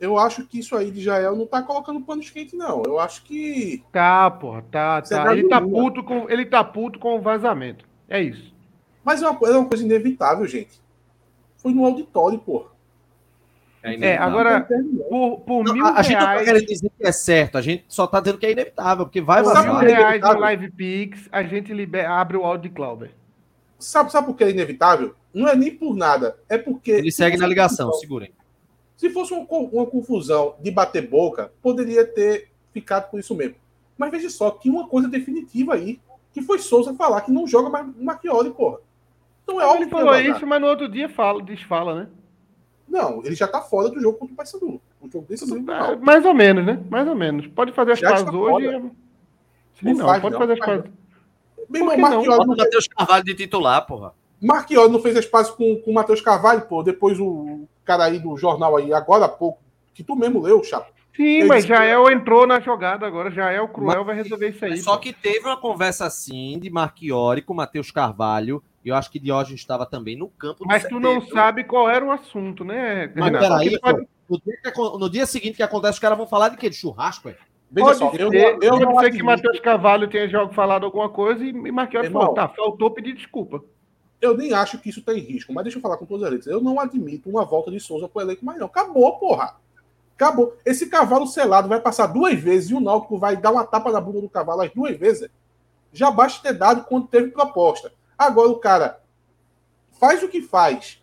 S2: eu acho que isso aí de Jael não tá colocando panos quentes, não. Eu acho que.
S4: Tá, porra, tá,
S2: Você
S4: tá. Ele tá puto com, ele tá puto com o vazamento. É isso.
S2: Mas é uma, coisa- é uma coisa inevitável, gente. Foi no auditório, pô.
S4: É, agora, por, por
S5: Não,
S4: mil
S5: a, a gente não tá
S4: reais,
S5: querendo dizer que é certo, a gente só tá dizendo que é inevitável, porque vai
S4: por
S2: Sabe
S4: mil
S5: vazar.
S2: quê?
S4: reais no Live Pix, a gente liber, abre o áudio de Cláudio.
S2: Sabe, sabe por que é inevitável? Não é nem por nada. É porque.
S5: Ele
S2: se
S5: segue na ligação,
S2: confusão-
S5: segurem.
S2: Se fosse uma, uma confusão de bater boca, poderia ter ficado por isso mesmo. Mas veja só, tinha uma coisa definitiva aí, que foi Souza falar que não joga mais o Marchiori, porra. Então é óbvio
S4: Ele
S2: que
S4: falou
S2: vazar.
S4: isso, mas no outro dia fala, desfala, né?
S2: Não, ele já tá fora do jogo contra o Paysandu. O jogo do
S4: Ah,
S2: Náutico.
S4: Mais ou menos, né? Mais ou menos. Pode fazer as
S2: Já
S4: pazes
S2: está
S4: hoje.
S2: fora.
S4: Sim,
S2: Não
S4: não,
S2: faz,
S4: pode
S2: não,
S4: fazer as
S2: faz,
S4: pazes.
S2: Meu irmão,
S4: não?
S5: Bota
S2: não,
S5: o Matheus Carvalho de titular, porra.
S2: Marchiori não fez as pazes com, com o Matheus Carvalho, pô. Depois o cara aí do jornal aí, agora há pouco, que tu mesmo leu, chato.
S4: Sim,
S2: Ele
S4: mas
S2: disse-
S4: Jael entrou na jogada agora. Jael Cruel vai resolver isso aí.
S5: Só
S4: pô.
S5: que teve uma conversa assim de Marchiori com Matheus Carvalho, e eu acho que Diógenes estava também no campo. do
S4: Mas tu não sabe qual era o assunto, né,
S5: Mas
S4: Renato?
S5: peraí,
S4: pode,
S5: no dia, que no dia seguinte que acontece, os caras vão falar de quê? De churrasco, é?
S2: Veja
S4: pode
S2: só,
S4: ser,
S2: eu, não- eu
S4: pode
S2: não
S4: ser que Matheus Carvalho tenha jogo falado alguma coisa e Marquinhos falou, tá, faltou pedir desculpa.
S2: Eu nem acho que isso está em risco, mas deixa eu falar com as letras. Eu não admito uma volta de Souza pro elenco mais não. Acabou, porra. Acabou. Esse cavalo selado vai passar duas vezes e o Náutico vai dar uma tapa na bunda do cavalo as duas vezes. Já basta ter dado quando teve proposta. Agora o cara faz o que faz.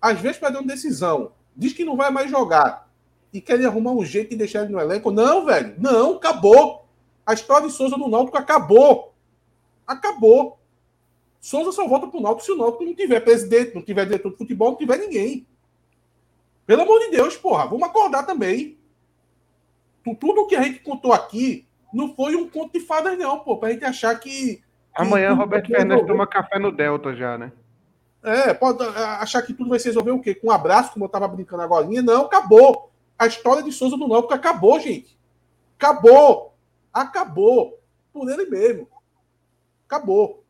S2: Às vezes perdendo decisão. Diz que não vai mais jogar. E querem arrumar um jeito de deixar ele no elenco. Não, velho. Não, acabou. A história de Souza no Náutico acabou. Acabou. Souza só volta pro Náutico se o Náutico não tiver presidente, não tiver diretor de futebol, não tiver ninguém. Pelo amor de Deus, porra, vamos acordar também. Tu- Tudo que a gente contou aqui não foi um conto de fadas, não, pô, pra gente achar que.
S4: Amanhã
S2: tudo
S4: Roberto
S2: vai
S4: Fernandes toma café no Delta já, né?
S2: É, pode achar que tudo vai se resolver o quê? Com um abraço, como eu tava brincando agora. Não, acabou. A história de Souza do Náutico acabou, gente. Acabou. Acabou. Por ele mesmo. Acabou.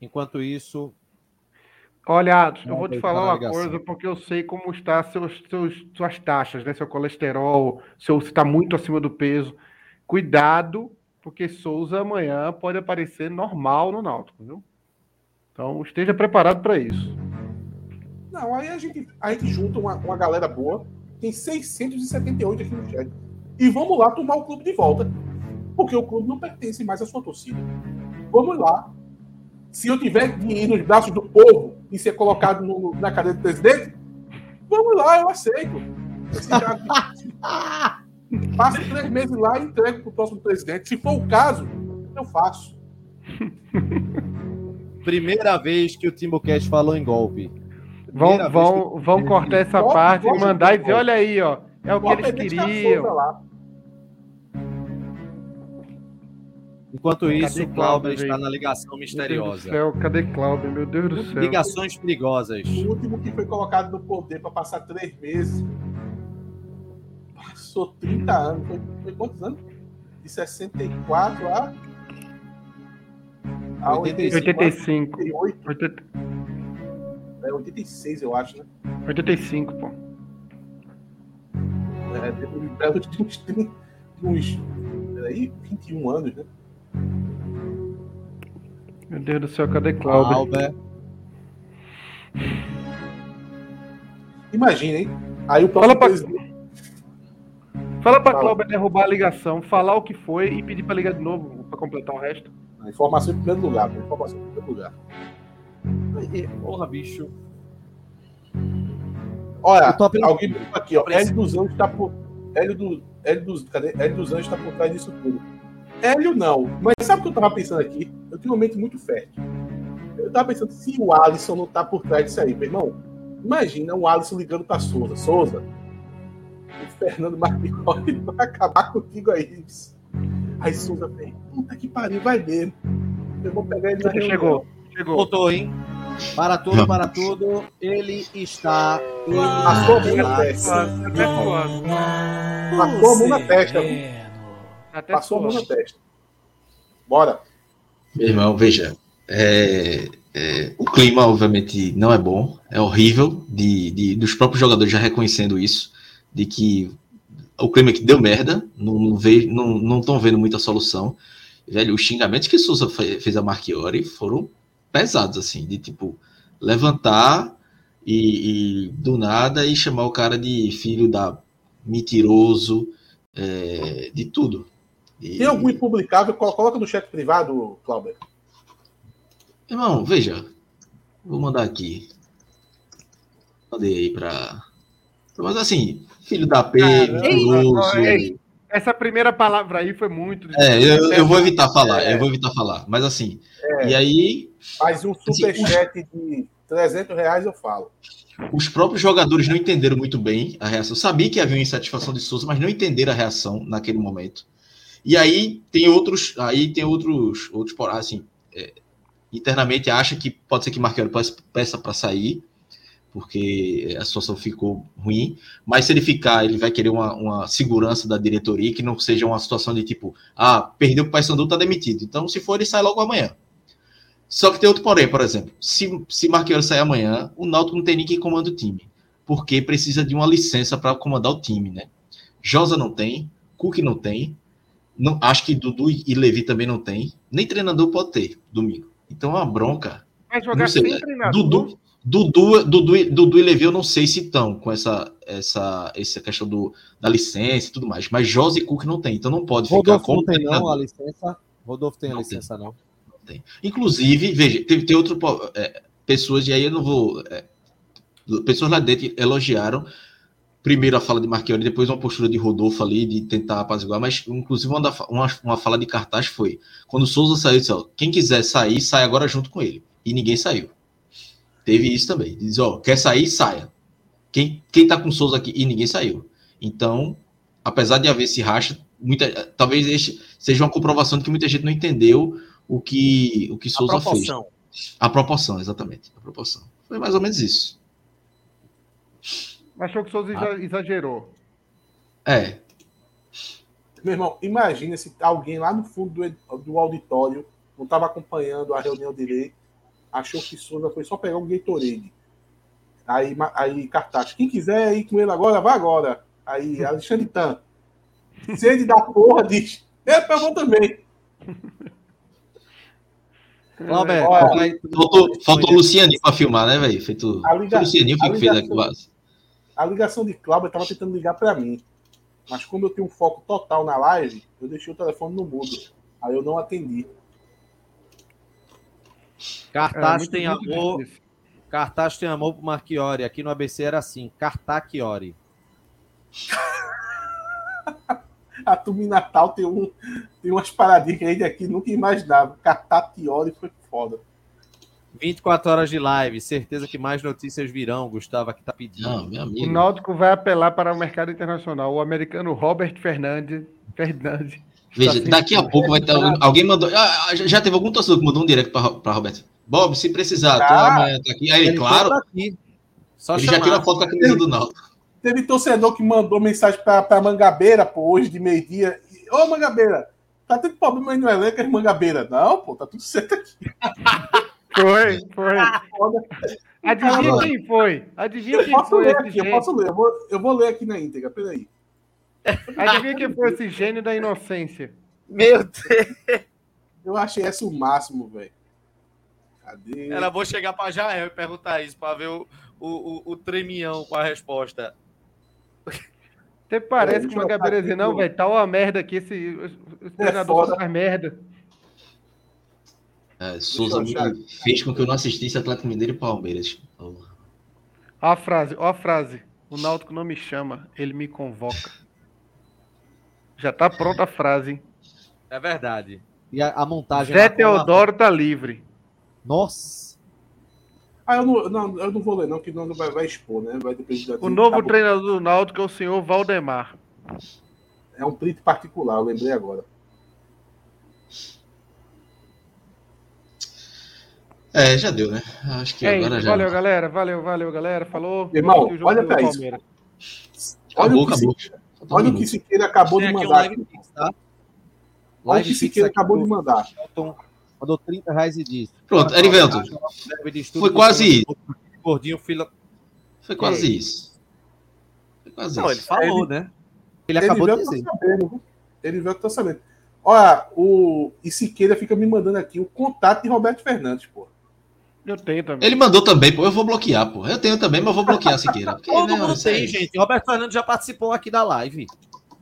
S5: Enquanto isso,
S4: Olha, eu
S5: Não,
S4: vou te falar uma coisa, porque eu sei como está seus, seus, suas taxas, né? Seu colesterol, seu, se está muito acima do peso. Cuidado, porque Souza amanhã pode aparecer normal no Náutico, viu? Então esteja preparado para isso.
S2: Não, aí a gente, a gente junta uma, uma galera boa. Tem 678 aqui no chat. E vamos lá tomar o clube de volta. Porque o clube não pertence mais à sua torcida. Vamos lá. Se eu tiver que ir nos braços do povo e ser colocado no- na cadeira do presidente, vamos lá, eu aceito. Passo três meses lá e entrego para o próximo presidente. Se for o caso, eu faço.
S5: primeira vez que o Timocast falou em golpe.
S4: Vão,
S5: Primeira vez
S4: vão, vão cortar essa
S2: Bota-
S4: parte e mandar e dizer, olha aí, ó. É o que eles
S2: a
S4: queriam.
S5: Enquanto isso,
S4: Cadê
S5: o Cláudio
S4: Cláudio,
S5: está na ligação
S4: Meu Deus do
S5: misteriosa.
S4: céu, cadê Cláudio? Meu Deus do céu.
S5: Ligações perigosas.
S2: O último que foi colocado no poder para passar três meses. Passou 30 anos. Foi, foi quantos anos? De 64 a. a
S5: 85.
S4: 85.
S2: 88,
S4: 80
S2: é, 86, eu acho, né?
S4: 85, pô.
S2: É, depois de eu tinha uns 30, uns, peraí, 21 anos, né?
S4: Meu Deus do céu, cadê Cláudio?
S5: Albert.
S2: Imagina, hein? Aí o
S4: Fala
S2: próximo
S4: pra-
S2: presidente.
S4: Fala pra
S2: Fala.
S4: Cláudio derrubar a ligação, falar o que foi e pedir pra ligar de novo pra completar o resto.
S2: Informação em primeiro lugar, pô, informação em primeiro lugar.
S5: Porra, bicho.
S2: Olha, alguém aqui, ó. Hélio dos Anjos está por. Hélio, do... Hélio, dos... Cadê? Hélio dos Anjos está por trás disso tudo. Hélio não. Mas sabe o que eu tava pensando aqui? Eu tenho uma mente muito fértil. Eu tava pensando se o Alisson não tá por trás disso aí, meu irmão. Imagina o Alisson ligando pra Souza. Souza, o Fernando Marquiori vai acabar contigo aí. Aí Souza fez, puta que pariu, vai ver. Eu vou pegar ele na reunião.
S4: Chegou, chegou.
S5: Voltou, hein? Para tudo, para tudo. Ele está. Ele
S2: Passou a mão na testa.
S4: Tá.
S2: Passou a mão na testa.
S4: Tá
S2: Passou a mão na
S4: suando.
S2: testa. Bora.
S3: Meu irmão, veja, é, é, o clima obviamente não é bom, é horrível, de, de- dos próprios jogadores já reconhecendo isso, de que o clima que deu merda, não não ve- não não estão vendo muita solução. Velho, os xingamentos que Souza fe- fez a Marchiori foram pesados, assim, de tipo, levantar e, e do nada e chamar o cara de filho da mentiroso, é, de tudo. E-
S2: Tem algum impublicável? Colo- Coloca no chat privado, Cláudio.
S3: Irmão, veja. Vou mandar aqui. Mandei aí pra. Mas assim, filho da P, mentiroso.
S4: Essa primeira palavra aí foi muito.
S3: É, eu, eu vou evitar falar, eu vou evitar falar. Mas assim, e aí,
S2: Mas um superchat de 300 reais eu falo.
S3: os próprios jogadores não entenderam muito bem a reação. Sabia que havia uma insatisfação de Souza, mas não entenderam a reação naquele momento. E aí tem outros, aí tem outros, outros por- assim, é, internamente acha que pode ser que Marquinhos peça para sair, porque a situação ficou ruim. Mas se ele ficar, ele vai querer uma, uma segurança da diretoria que não seja uma situação de tipo, ah, perdeu o Paysandu, tá demitido. Então, se for, ele sai logo amanhã. Só que tem outro porém, por exemplo. Se, se Marquinhos sair amanhã, o Náutico não tem ninguém que comanda o time. Porque precisa de uma licença para comandar o time, né? Josa não tem, Cook não tem, não, acho que Dudu e Levi também não tem, nem treinador pode ter domingo. Então é uma bronca.
S4: Vai jogar sem treinador.
S3: Dudu, Dudu, Dudu, e- Dudu e Levi eu não sei se estão com essa, essa, essa questão do, da licença e tudo mais, mas Josa e Cook não tem, então não pode ficar
S5: Rodolfo
S3: como
S5: não tem não a licença. Rodolfo tem a
S3: Não
S5: licença, não.
S3: Inclusive, veja, tem, tem outro é, pessoas, e aí eu não vou. é, pessoas lá dentro elogiaram primeiro a fala de Marchiori, depois uma postura de Rodolfo ali, de tentar apaziguar, mas inclusive uma, da- uma, uma fala de cartaz foi: quando o Souza saiu, disse, ó, quem quiser sair, sai agora junto com ele. E ninguém saiu. Teve isso também. Diz, ó, quer sair, saia. Quem, quem tá com o Souza aqui? E ninguém saiu. Então, apesar de haver esse racha, muita, talvez este seja uma comprovação de que muita gente não entendeu o que, o que
S5: A
S3: Souza fez.
S5: proporção.
S3: A proporção, exatamente. A proporção. Foi mais ou menos isso.
S4: Achou que o Souza exa- exagerou.
S3: É.
S2: Meu irmão, imagina se alguém lá no fundo do, do auditório não estava acompanhando a reunião direito, achou que Souza foi só pegar um Gatorade. Aí, aí cartaz, quem quiser ir com ele agora, vá agora. Aí, Alexandre Tan. Se ele dá porra, diz, eu vou também.
S5: Cláudio,
S2: Olha,
S5: vai-
S3: Faltou, faltou o Lucianinho pra filmar, né, velho? Feito.
S2: A liga-
S3: Foi o Lucianinho que
S2: a
S3: fez
S2: ligação-
S3: aquilo.
S2: A ligação de Cláudio estava tentando ligar para mim. Mas como eu tenho um foco total na live, eu deixei o telefone no mudo. Aí eu não atendi.
S5: Cartaz
S4: É,
S5: tem amor.
S4: difícil.
S5: Cartaz tem amor pro Marchiori. Aqui no ABC era assim, Cartachiori.
S2: A turma em Natal tem, um, tem umas paradinhas que a gente aqui nunca imaginava. Catatiori foi foda.
S5: 24 horas de live, certeza que mais notícias virão, Gustavo aqui tá pedindo.
S3: Não, meu
S4: O. Náutico vai apelar para o mercado internacional. O americano Robert Fernandes. Fernandes
S3: Veja,
S4: está
S3: daqui a pouco vai ter alguém, alguém mandou. ah, ah, já já teve algum torcedor que mandou um direct pra, pra Roberto. Bob, se precisar, tô
S2: Ah,
S3: amanhã tá aqui. Aí ele, claro,
S5: por aqui. Só
S3: ele já
S5: chamar.
S3: tirou a foto com a camisa do Náutico.
S2: Teve torcedor que mandou mensagem pra, pra Mangabeira, pô, hoje de meio-dia. Ô, Mangabeira, tá tendo problema aí no elenco, é Mangabeira. Não, pô, tá tudo certo aqui.
S4: Foi, foi.
S2: Foda.
S4: Adivinha quem foi? Adivinha
S2: Eu
S4: quem
S2: posso
S4: foi
S2: ler aqui, eu posso ler. Eu vou, eu vou ler aqui na íntegra, peraí.
S4: Adivinha quem foi esse gênio da inocência?
S1: Meu Deus.
S2: Eu achei essa o máximo, velho. Cadê?
S1: Era bom chegar pra Jael e perguntar isso, pra ver o, o, o, o tremião com a resposta.
S4: Até parece que uma gabeira
S2: aqui
S4: não,
S2: no-
S4: velho. Tá uma merda aqui. Esse, esse treinador só faz merda.
S3: É, Souza fez com que eu não assistisse Atlético Mineiro e Palmeiras. Oh.
S4: Ó a frase, ó a frase. O Náutico não me chama, ele me convoca. Já tá pronta a frase, hein?
S5: É verdade. E a, a montagem.
S4: Zé
S5: na-
S4: Teodoro tá livre.
S5: Nossa.
S2: Ah, eu não, não, eu não vou ler, não, que não vai, vai expor, né? Vai depender da
S4: O novo
S2: tá
S4: treinador do Náutico é o senhor Valdemar.
S2: É um print particular, eu lembrei agora.
S3: É, já deu, né? Acho que
S4: É
S3: agora
S4: isso,
S3: já.
S4: valeu, galera. Valeu, valeu, galera. Falou.
S2: Irmão, olha pra isso.
S4: Palmeiras.
S3: Acabou,
S2: Olha o que
S3: um
S2: o. Siqueira acabou de
S5: aqui um
S2: mandar.
S5: live fix, tá?
S2: Olha o que Siqueira acabou
S5: do
S2: de mandar.
S5: Elton. Mandou 30 reais e disse.
S3: Pronto, Erivelto, Foi quase
S5: Gordinho, filho.
S3: foi quase isso. Foi quase
S5: Não, ele
S3: isso.
S5: falou, né? Ele acabou de dizer.
S2: tá sabendo? Ele veio que tá sabendo. Olha, o e Siqueira fica me mandando aqui o contato de Roberto Fernandes, pô.
S4: Eu tenho também.
S3: Ele mandou também, pô. Eu vou bloquear, pô. Eu tenho também, mas eu vou bloquear a Siqueira. Porque,
S5: Todo
S3: né,
S5: mundo tem, gente. Roberto Fernandes já participou aqui da live.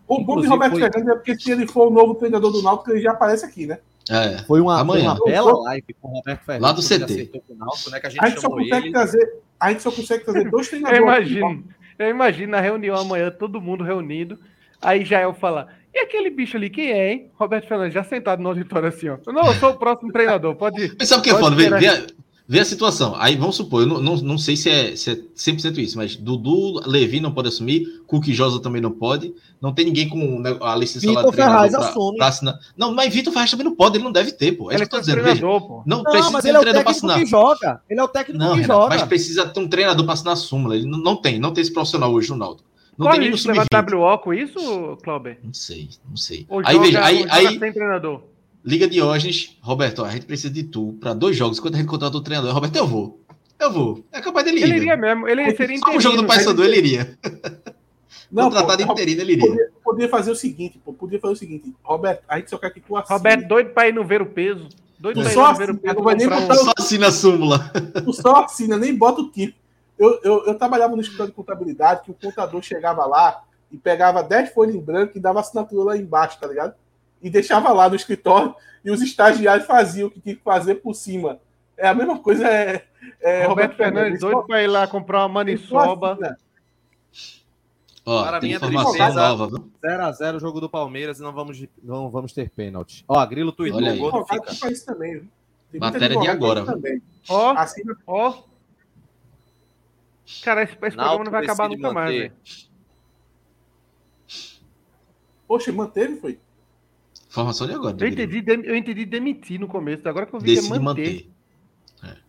S2: O bom de Roberto
S5: foi-
S2: Fernandes é porque se ele for o novo treinador do Náutico, ele já aparece aqui, né?
S3: É.
S5: Foi uma,
S3: Amanhã.
S5: uma bela live com o Roberto Fernandes.
S3: Lá do CT.
S5: Náutico, né, que a gente
S2: A gente só consegue
S5: ele.
S2: trazer, a gente só consegue trazer dois
S4: Eu
S2: treinadores.
S4: imagino. Eu imagino na reunião amanhã, todo mundo reunido. Aí Jael fala: E aquele bicho ali, quem é, hein? Roberto Fernandes, já sentado no auditório assim, ó. Não, eu sou o próximo treinador, pode ir.
S3: Mas sabe o que é foda? Vê,
S4: esperar.
S3: Vê, a, situação. Aí vamos supor, eu não, não, não sei se é, se é 100% isso, mas Dudu, Levi não pode assumir, Cook e Josa também não pode. Não tem ninguém com né, a licença lá
S5: Vitor Ferraz
S3: pra-
S5: assume.
S3: pra assinar. Não, mas Vitor Ferraz também não pode, ele não deve ter, pô. É
S4: Ele
S3: que eu
S4: é
S3: tô dizendo. Veja,
S4: treinador, pô.
S3: não
S5: Não,
S3: precisa
S5: mas
S3: ter
S5: ele é
S3: um
S5: o
S3: treinador pra
S5: técnico
S3: assinar.
S5: que joga. Ele é o técnico
S3: Não,
S5: que
S3: Renato,
S5: joga.
S3: mas precisa ter um treinador pra assinar a súmula. Ele não, não tem, não tem esse profissional hoje no Náutico. Não
S4: Qual
S3: tem
S4: isso?
S3: Sub-20.
S4: WO com isso, Clauber?
S3: Não sei, não sei.
S4: Ou
S3: Aí
S4: joga,
S3: veja, aí,
S4: joga
S3: aí
S4: sem treinador?
S3: Liga Diógenes, Roberto, a gente precisa de tu para dois jogos. Quando a gente contratou o treinador, Roberto, eu vou. Eu vou. É capaz dele ir.
S4: Ele
S3: velho.
S4: iria mesmo, ele seria
S3: Só o jogo do
S4: interino.
S3: Paysandu ele iria.
S2: Não, pô,
S3: Contratado interino ele iria.
S2: podia, podia fazer o seguinte, pô. Podia fazer o seguinte. Roberto, a gente só quer que tu assine.
S4: Roberto, doido pra ir no ver o peso. Doido
S2: Tu
S4: pra ir no ver o peso.
S2: não vai nem
S4: comprar um-
S2: botar
S3: Só assina a súmula.
S2: Tu só assina, nem bota o tipo. Eu, eu, eu trabalhava no escritório de contabilidade que o contador chegava lá e pegava 10 folhas em branco e dava assinatura lá embaixo, tá ligado? E deixava lá no escritório e os estagiários faziam o que tinha que fazer por cima. É a mesma coisa. É, é
S4: Roberto Fernandes, doido pra ir lá comprar uma maniçoba.
S2: assina.
S3: Ó,
S1: Para
S3: tem informação
S1: tristeza-
S3: nova, viu?
S5: 0x0 o jogo do Palmeiras e não vamos, não vamos ter pênalti. Ó, Grilo tweetou,
S3: Olha
S5: o
S2: Advogado
S5: fica.
S2: que faz isso também. viu? Tem muita
S3: Matéria de agora.
S4: Ó,
S2: Assina.
S4: ó. Cara, esse, esse programa não vai acabar nunca mais,
S5: manter.
S4: velho.
S2: Poxa, manteve, foi?
S3: Informação de agora.
S4: Eu entendi, dem- eu entendi demitir no começo, agora que eu vi que é
S3: Decide
S4: manter.
S3: manter.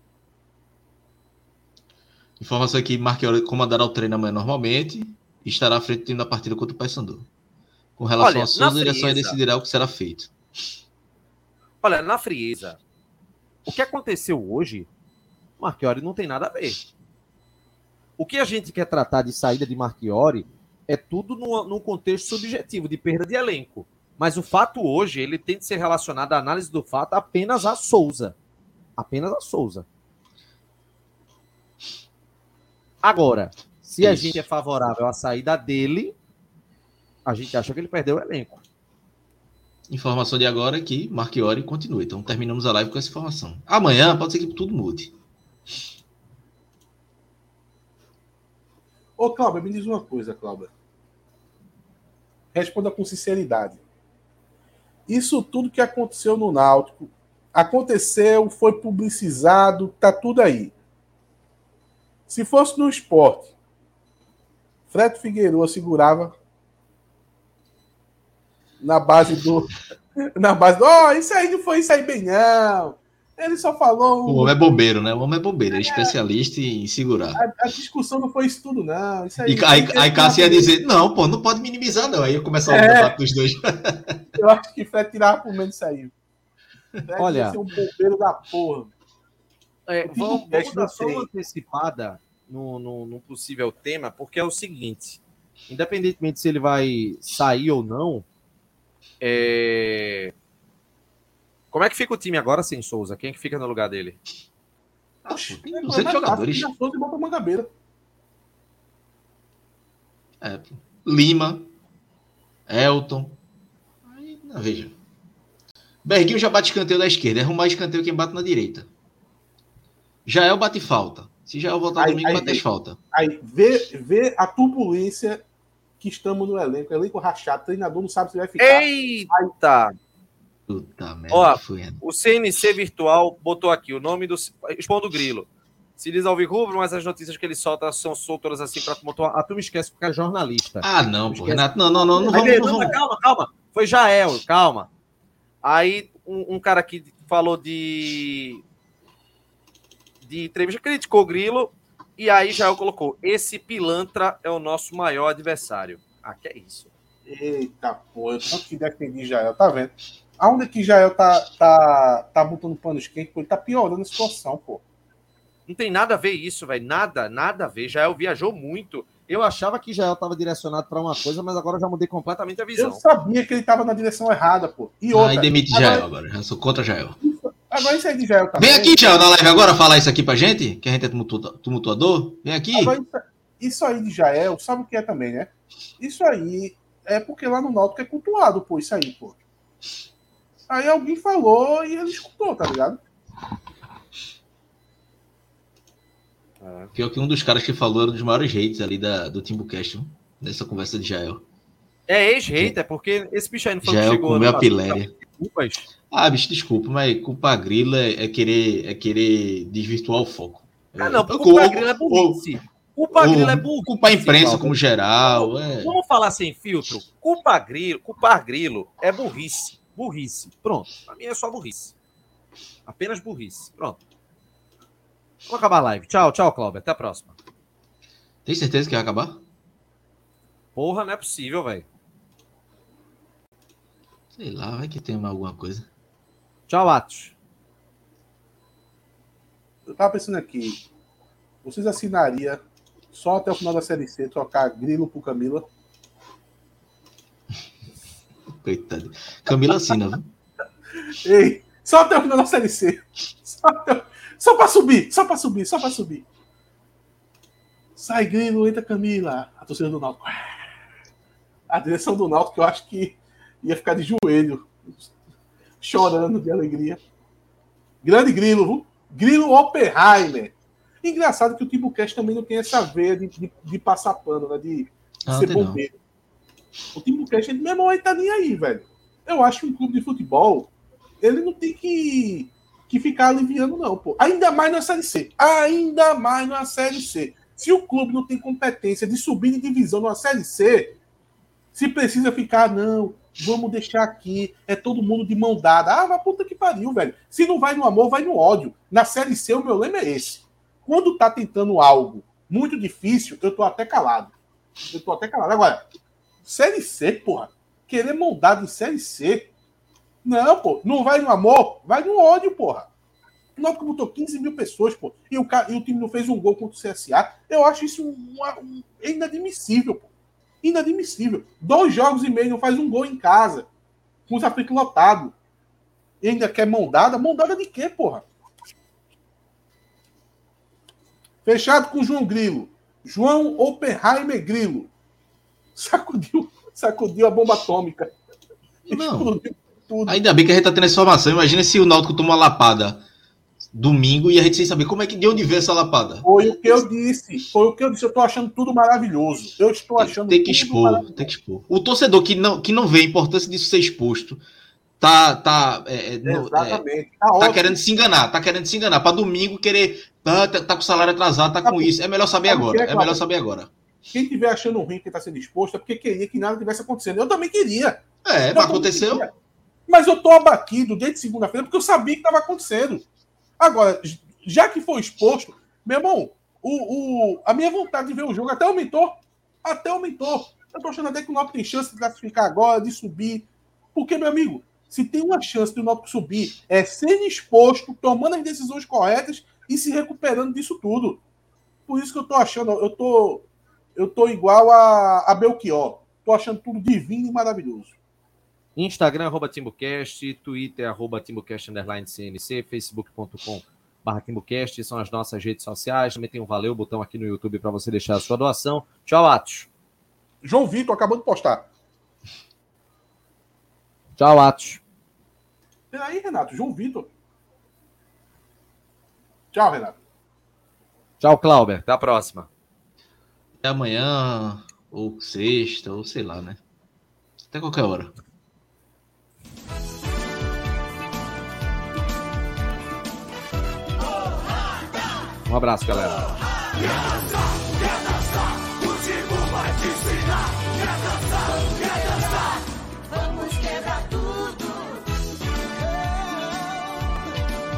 S3: Informação aqui, Marquiori comandará o treino amanhã normalmente e estará à frente da partida contra o Paysandu. Com relação
S1: Olha,
S3: a Souza, a direção
S1: frieza.
S3: decidirá o que será feito.
S1: Olha, na frieza,
S5: O que aconteceu hoje, Marchiori não tem nada a ver. O que a gente quer tratar de saída de Marchiori é tudo num, num contexto subjetivo, de perda de elenco. Mas o fato hoje, ele tem de ser relacionado à análise do fato apenas a Souza. Apenas a Souza. Agora, se a
S3: Isso.
S5: gente é favorável à saída dele, a gente acha que ele perdeu o elenco.
S3: Informação de agora é que Marchiori continua. Então terminamos a live com essa informação. Amanhã pode ser que tudo mude.
S2: Ô, Cláudio, me diz uma coisa, Cláudio. Responda com sinceridade. Isso tudo que aconteceu no Náutico, aconteceu, foi publicizado, tá tudo aí. Se fosse no esporte, Fred Figueiredo segurava na base do. Na base do. Ó, isso aí não foi isso aí bem, não. Ele só falou.
S3: O homem é bobeiro, né? O homem é bobeiro, é especialista em segurar.
S2: A, a discussão não foi isso tudo, não. Isso aí,
S3: E aí, aí Cássio ia dizer, não, pô, não pode minimizar, não. Aí ia começar o
S2: É.
S3: debate dos dois.
S2: Eu acho que Fred tirava por menos isso aí. Fred
S5: Olha.
S2: ser um bombeiro da porra.
S5: É,
S2: O
S5: vamos, vamos dar só uma antecipada no, no, no possível tema, porque é o seguinte: independentemente se ele vai sair ou não, é... como é que fica o time agora sem Souza? Quem é que fica no lugar dele?
S2: Oxi,
S3: tem 200 jogadores.
S2: Já fosse bota Mangabeira.
S3: É. Lima, Elton. Aí, não, veja. Berguinho já bate escanteio da esquerda. É arrumar escanteio quem bate na direita. Jael bate falta. Se Jael voltar
S2: Aí-
S3: domingo,
S2: aí-
S3: bate as falta.
S2: Aí, vê, vê a turbulência que estamos no elenco. Elenco rachado, treinador não sabe se vai ficar.
S1: Eita!
S3: Puta merda.
S1: Ó? O CNC Virtual botou aqui o nome do. Expondo Grilo. Se diz Alvirrubro, mas as notícias que ele solta são soltas assim pra tumultuar.
S5: A turma esquece que o cara é jornalista.
S3: Ah, não, pô.
S5: Esquece.
S3: Renato, não, não, não, não vamos, não
S5: não,
S3: vamos.
S5: calma, calma. Foi Jael, calma.
S1: Aí um, um cara aqui falou de. De entrevista, criticou o Grilo. E aí Jael colocou: esse pilantra é o nosso maior adversário. Ah, que é isso?
S2: Eita, pô, eu tanto que defendi Jael, tá vendo? Aonde que Jael tá, tá, tá botando panos quentes, pô, ele tá piorando a situação, pô.
S1: Não tem nada a ver isso, velho. Nada, nada a ver. Jael viajou muito.
S5: Eu achava que Jael estava direcionado para uma coisa, mas agora eu já mudei completamente a
S2: Eu
S5: visão.
S2: sabia que ele tava na direção errada, pô. E
S3: Aí
S2: outra,
S3: demite
S2: agora-
S3: Jael agora. Eu sou contra Jael.
S2: agora isso aí de Jael também.
S3: Vem aqui, Jael, na live agora falar isso aqui pra gente, que a gente é tumultua- tumultuador. Vem aqui.
S2: Agora, isso- isso aí de Jael, sabe o que é também, né? Isso aí é porque lá no Náutico é cultuado, pô, isso aí, pô. Aí alguém falou e ele escutou, tá ligado?
S3: Pior que um dos caras que falou era um dos maiores hates ali da, do Timbucast, nessa conversa de Jael.
S1: É ex-hater, porque esse bicho aí não foi o que
S3: Jael
S1: chegou.
S3: comeu a piléria. Ah, bicho, desculpa, mas culpar grila é, é querer, é querer desvirtuar o foco.
S1: Ah, não,
S3: É,
S1: porque
S3: ou-
S1: o Pagrilo é burrice. O Pagrilo é burrice.
S3: Culpar a imprensa como geral. É.
S1: Vamos falar sem filtro. Culpar grilo, culpar grilo é burrice. Burrice. Pronto. Pra mim é só burrice. Apenas burrice. Pronto.
S5: Vamos acabar a live. Tchau, tchau, Cláudio. Até a próxima.
S3: Tem certeza que vai acabar?
S1: Porra, não é possível, velho.
S3: Sei lá, vai que tem alguma coisa.
S5: Tchau, Atos.
S2: Eu tava pensando aqui, vocês assinariam só até o final da Série C trocar Grilo por Camila?
S3: Coitado. Camila assina, viu?
S2: Ei, só até o final da Série C. Só, até... só pra subir, só pra subir, só pra subir. Sai Grilo, entra Camila. A torcida do Náutico. A direção do Náutico, eu acho que ia ficar de joelho, chorando de alegria. Grande Grilo, viu? Grilo Oppenheimer. Engraçado que o Timbucast também não tem essa veia de, de, de passar pano, né? De,
S3: Ah,
S2: ser bombeiro. O Timbucast, ele mesmo aí tá nem aí, velho. Eu acho que um clube de futebol, ele não tem que, que ficar aliviando, não, pô. Ainda mais na Série C. Ainda mais na Série C. Se o clube não tem competência de subir de divisão numa Série C, se precisa ficar, não, vamos deixar aqui, é todo mundo de mão dada. Ah, vai puta que pariu, velho. Se não vai no amor, vai no ódio. Na Série C, o meu lema é esse. Quando tá tentando algo muito difícil, eu tô até calado. Eu tô até calado. Agora, Série C, porra. Querer moldado em Série C. Não, pô. Não vai no amor, vai no ódio, porra. O Náutico botou 15 mil pessoas, pô. E o, e o time não fez um gol contra o CSA. Eu acho isso um, um, inadmissível, pô. Inadmissível. Dois jogos e meio, não faz um gol em casa. Com os aflitos lotados. E ainda quer mondada? Mondada de quê, porra? Fechado com João Grilo. João Oppenheimer Grilo. Sacudiu, sacudiu a bomba atômica.
S3: Não. Ainda bem que a gente tá tendo essa informação. Imagina se o Náutico toma uma lapada domingo e a gente sem saber como é que de onde veio essa lapada.
S2: Foi o que eu disse. Foi o que eu disse. Eu tô achando tudo maravilhoso. Eu estou achando
S3: tem, tem que expor, tem que expor. O torcedor que não, que não vê a importância disso ser exposto tá tá é, é Exatamente. É, tá, tá querendo se enganar, tá querendo se enganar para domingo querer tá, tá, tá, com o salário atrasado, tá com isso. É melhor saber agora. É, é melhor saber agora.
S2: Quem tiver achando ruim que está sendo exposto é porque queria que nada tivesse acontecendo. Eu também queria.
S3: É, mas aconteceu. Queria.
S2: Mas eu tô abatido desde segunda-feira porque eu sabia que estava acontecendo. Agora, já que foi exposto, meu irmão, o, o, a minha vontade de ver o jogo até aumentou. Até aumentou. Eu tô achando até que o Náutico tem chance de classificar agora, de subir. Porque, meu amigo, se tem uma chance de o Náutico subir, é sendo exposto, tomando as decisões corretas e se recuperando disso tudo. Por isso que eu tô achando, eu tô, eu tô igual a, a Belchior. Tô achando tudo divino e maravilhoso.
S5: Instagram, arroba TimbuCast, Twitter, arroba TimbuCast, underline CNC, facebook.com barra TimbuCast, são as nossas redes sociais. Também tem um valeu botão aqui no YouTube para você deixar a sua doação. Tchau, Atos.
S2: João Vitor acabou de postar.
S5: Tchau, Atos.
S2: Peraí, Renato. João Vitor. Tchau, Renato.
S5: Tchau, Clauber. Até a próxima.
S3: Amanhã, ou sexta, ou sei lá, né? Até qualquer hora.
S5: Um abraço, galera.